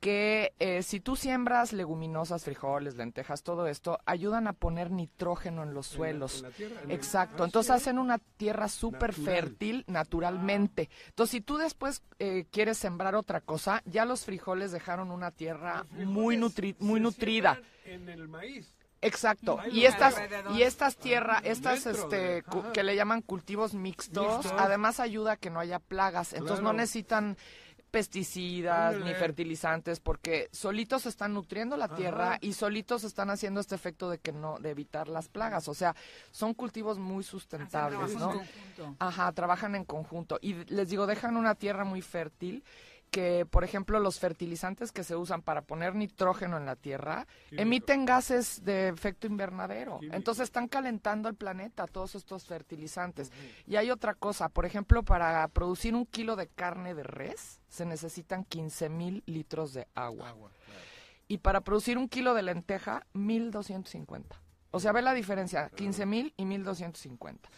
que eh, si tú siembras leguminosas, frijoles, lentejas, todo esto, ayudan a poner nitrógeno en los suelos. en la tierra, en Exacto. Ah, Entonces hacen una tierra súper Natural. fértil naturalmente. Entonces, si tú después eh, quieres sembrar otra cosa, ya los frijoles dejaron una tierra muy, nutri- muy nutrida. En el maíz. Exacto. Y estas y estas tierras, estas Dentro este que le llaman cultivos mixtos, además ayuda a que no haya plagas. Entonces no necesitan pesticidas ni fertilizantes porque solitos están nutriendo la tierra Ajá. y solitos están haciendo este efecto de que no de evitar las plagas. O sea, son cultivos muy sustentables, ¿no? en conjunto. Ajá, trabajan en conjunto. Y les digo, dejan una tierra muy fértil que, por ejemplo, los fertilizantes que se usan para poner nitrógeno en la tierra Químico. emiten gases de efecto invernadero. Químico. Entonces están calentando el planeta todos estos fertilizantes. Y hay otra cosa, por ejemplo, para producir un kilo de carne de res se necesitan 15 mil litros de agua. Y para producir un kilo de lenteja, 1250. O sea, ve la diferencia, 15 mil y 1250.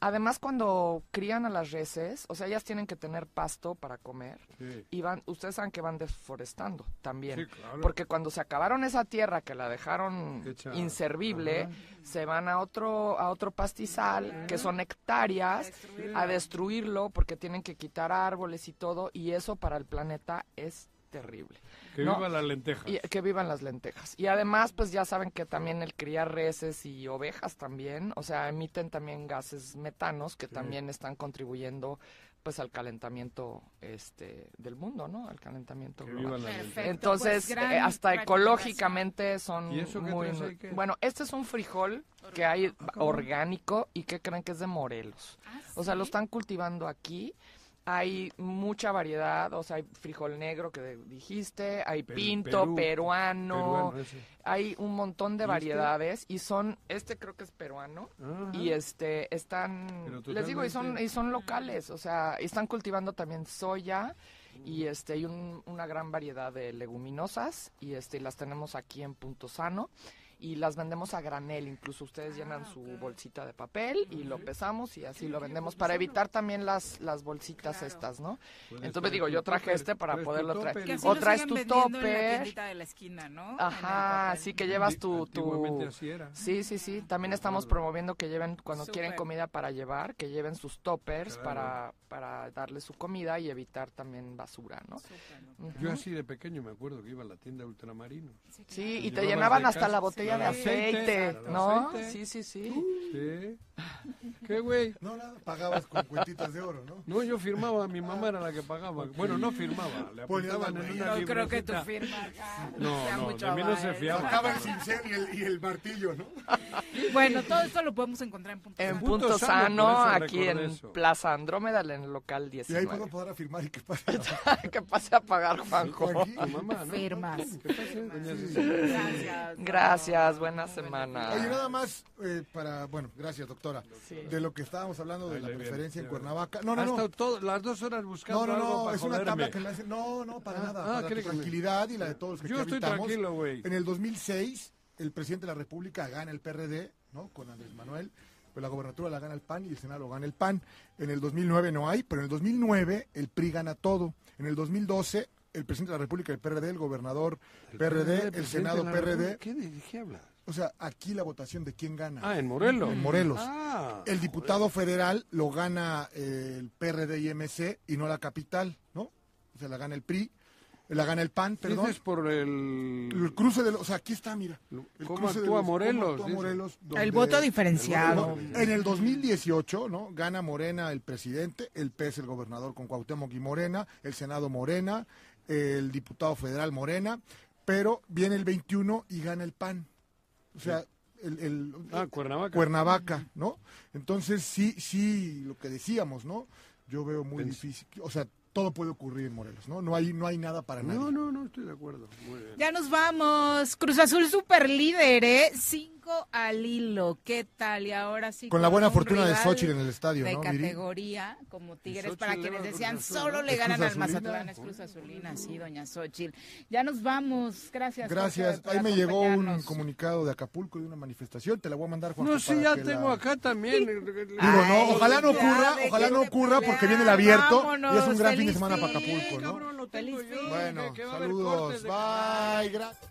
Además, cuando crían a las reses, o sea, ellas tienen que tener pasto para comer. Sí. Y van, ustedes saben que van deforestando también. Sí, claro. Porque cuando se acabaron esa tierra que la dejaron Hecha- inservible, Ajá. se van a otro, a otro pastizal, que son hectáreas, a destruirlo porque tienen que quitar árboles y todo, y eso para el planeta es terrible. Que ¿no? viva la lenteja. Y que vivan las lentejas. Y además, pues ya saben que también el criar reses y ovejas también, o sea, emiten también gases metanos que también están contribuyendo pues al calentamiento este del mundo, ¿no? Al calentamiento Que global. Entonces, pues, eh, hasta ecológicamente son ¿Y eso qué muy bueno, este es un frijol que hay orgánico y que creen que es de Morelos. Ah, O sea, lo están cultivando aquí. Hay mucha variedad, o sea, hay frijol negro que dijiste, hay Perú- pinto, Perú, peruano, hay un montón de ¿Y este? variedades y son, este creo que es peruano Ajá. y este están, les digo, y son, y son locales, o sea, están cultivando también soya y este hay un- una gran variedad de leguminosas y este y las tenemos aquí en Punto Sano y las vendemos a granel, incluso ustedes llenan su bolsita de papel y lo pesamos y así lo vendemos para evitar también las las bolsitas estas, ¿no? Puedes Entonces digo, yo traje topper, este para tu poderlo traer. Que así O traes tu en la topper. tiendita de la esquina, ¿no? En Ajá, sí que llevas tu, tu... así era. Sí, sí, sí. También estamos promoviendo que lleven, cuando quieren comida para llevar, que lleven sus toppers Claro. para, para darle su comida y evitar también basura, ¿no? Yo así de pequeño me acuerdo que iba a la tienda Ultramarino. Sí, y te llenaban hasta casa- la botella de aceite, aceite, ¿no? aceite. Sí, sí, sí. Sí. ¿Qué, güey? No, nada, pagabas con cuentitas de oro, ¿no? No, yo firmaba, mi mamá era la que pagaba. Bueno, no firmaba, le apuntaban en una No creo que tu firma acá No, sea no, mucho de mí no se fiaba. Sacaba el cincel y el, y el martillo, ¿no? Bueno, todo esto lo podemos encontrar en Punto En Sano. Punto Punto Sano, aquí en eso. Plaza Andrómeda, en el local Y ahí 19. puedo poder afirmar y que pase. que pase a pagar, Juanjo. Mamá, ¿no? Firmas. ¿Qué pasa, doña Cecilia? Gracias. Gracias, buena semana. Oye, nada más eh, para, bueno, gracias doctora, Sí. de lo que estábamos hablando de Ay, la preferencia en Cuernavaca. No, no, no. todo- las dos horas buscando No, no, algo no, para es una tabla que me hace. No, no, para Ah, nada. ah, para tu ¿quiere que me- tranquilidad y la de todos los que Yo aquí estoy habitamos. tranquilo, güey. En el 2006, el presidente de la República gana el PRD ¿no? Con Andrés Manuel. Pues la gobernatura la gana el PAN y el Senado lo gana el PAN. En el 2009 no hay, pero en el 2009 el PRI gana todo. En el 2012 el presidente de la República, el PRD, el gobernador PRD, el Senado de PRD. ¿Qué, de qué hablas? O sea, aquí la votación de quién gana. Ah, en Morelos. En Morelos. Ah, el diputado federal lo gana eh, el PRD y MC y no la capital, ¿no? O sea, la gana el PRI, la gana el PAN, perdón. Dices por el... El cruce de los, o sea, aquí está, mira. El ¿Cómo cruce de actúa los- cómo Morelos? actúa El voto diferenciado. En el 2018, ¿no? Gana Morena el presidente, el PS el gobernador con Cuauhtémoc y Morena, el Senado Morena, el diputado federal Morena, pero viene el 21 y gana el PAN. O sea, el, el- Ah, Cuernavaca. Cuernavaca, ¿no? Entonces sí, sí, lo que decíamos, ¿no? Yo veo muy difícil, o sea, todo puede ocurrir en Morelos, ¿no? No hay, no hay nada para nadie. No, no, no, estoy de acuerdo. Muy bien. Ya nos vamos. Cruz Azul super líder, ¿eh? Cinco al hilo. ¿Qué tal? Y ahora sí. Con la buena un fortuna de Xochitl en el estadio, De ¿no, categoría, como Tigres, para quienes decían solo le ganan al. Mazatlán. Es Cruz Azulina, sí, doña Xochitl. Ya nos vamos. Gracias. Gracias. Ahí me llegó un comunicado de Acapulco de una manifestación. Te la voy a mandar, Juan. No, sí, ya tengo acá también. Digo, no, ojalá no ocurra, ojalá no ocurra porque viene el abierto vámonos, y es un gran fin de semana para. Acapulco, ¿no? Feliz. Bueno, saludos. Bye. Gracias.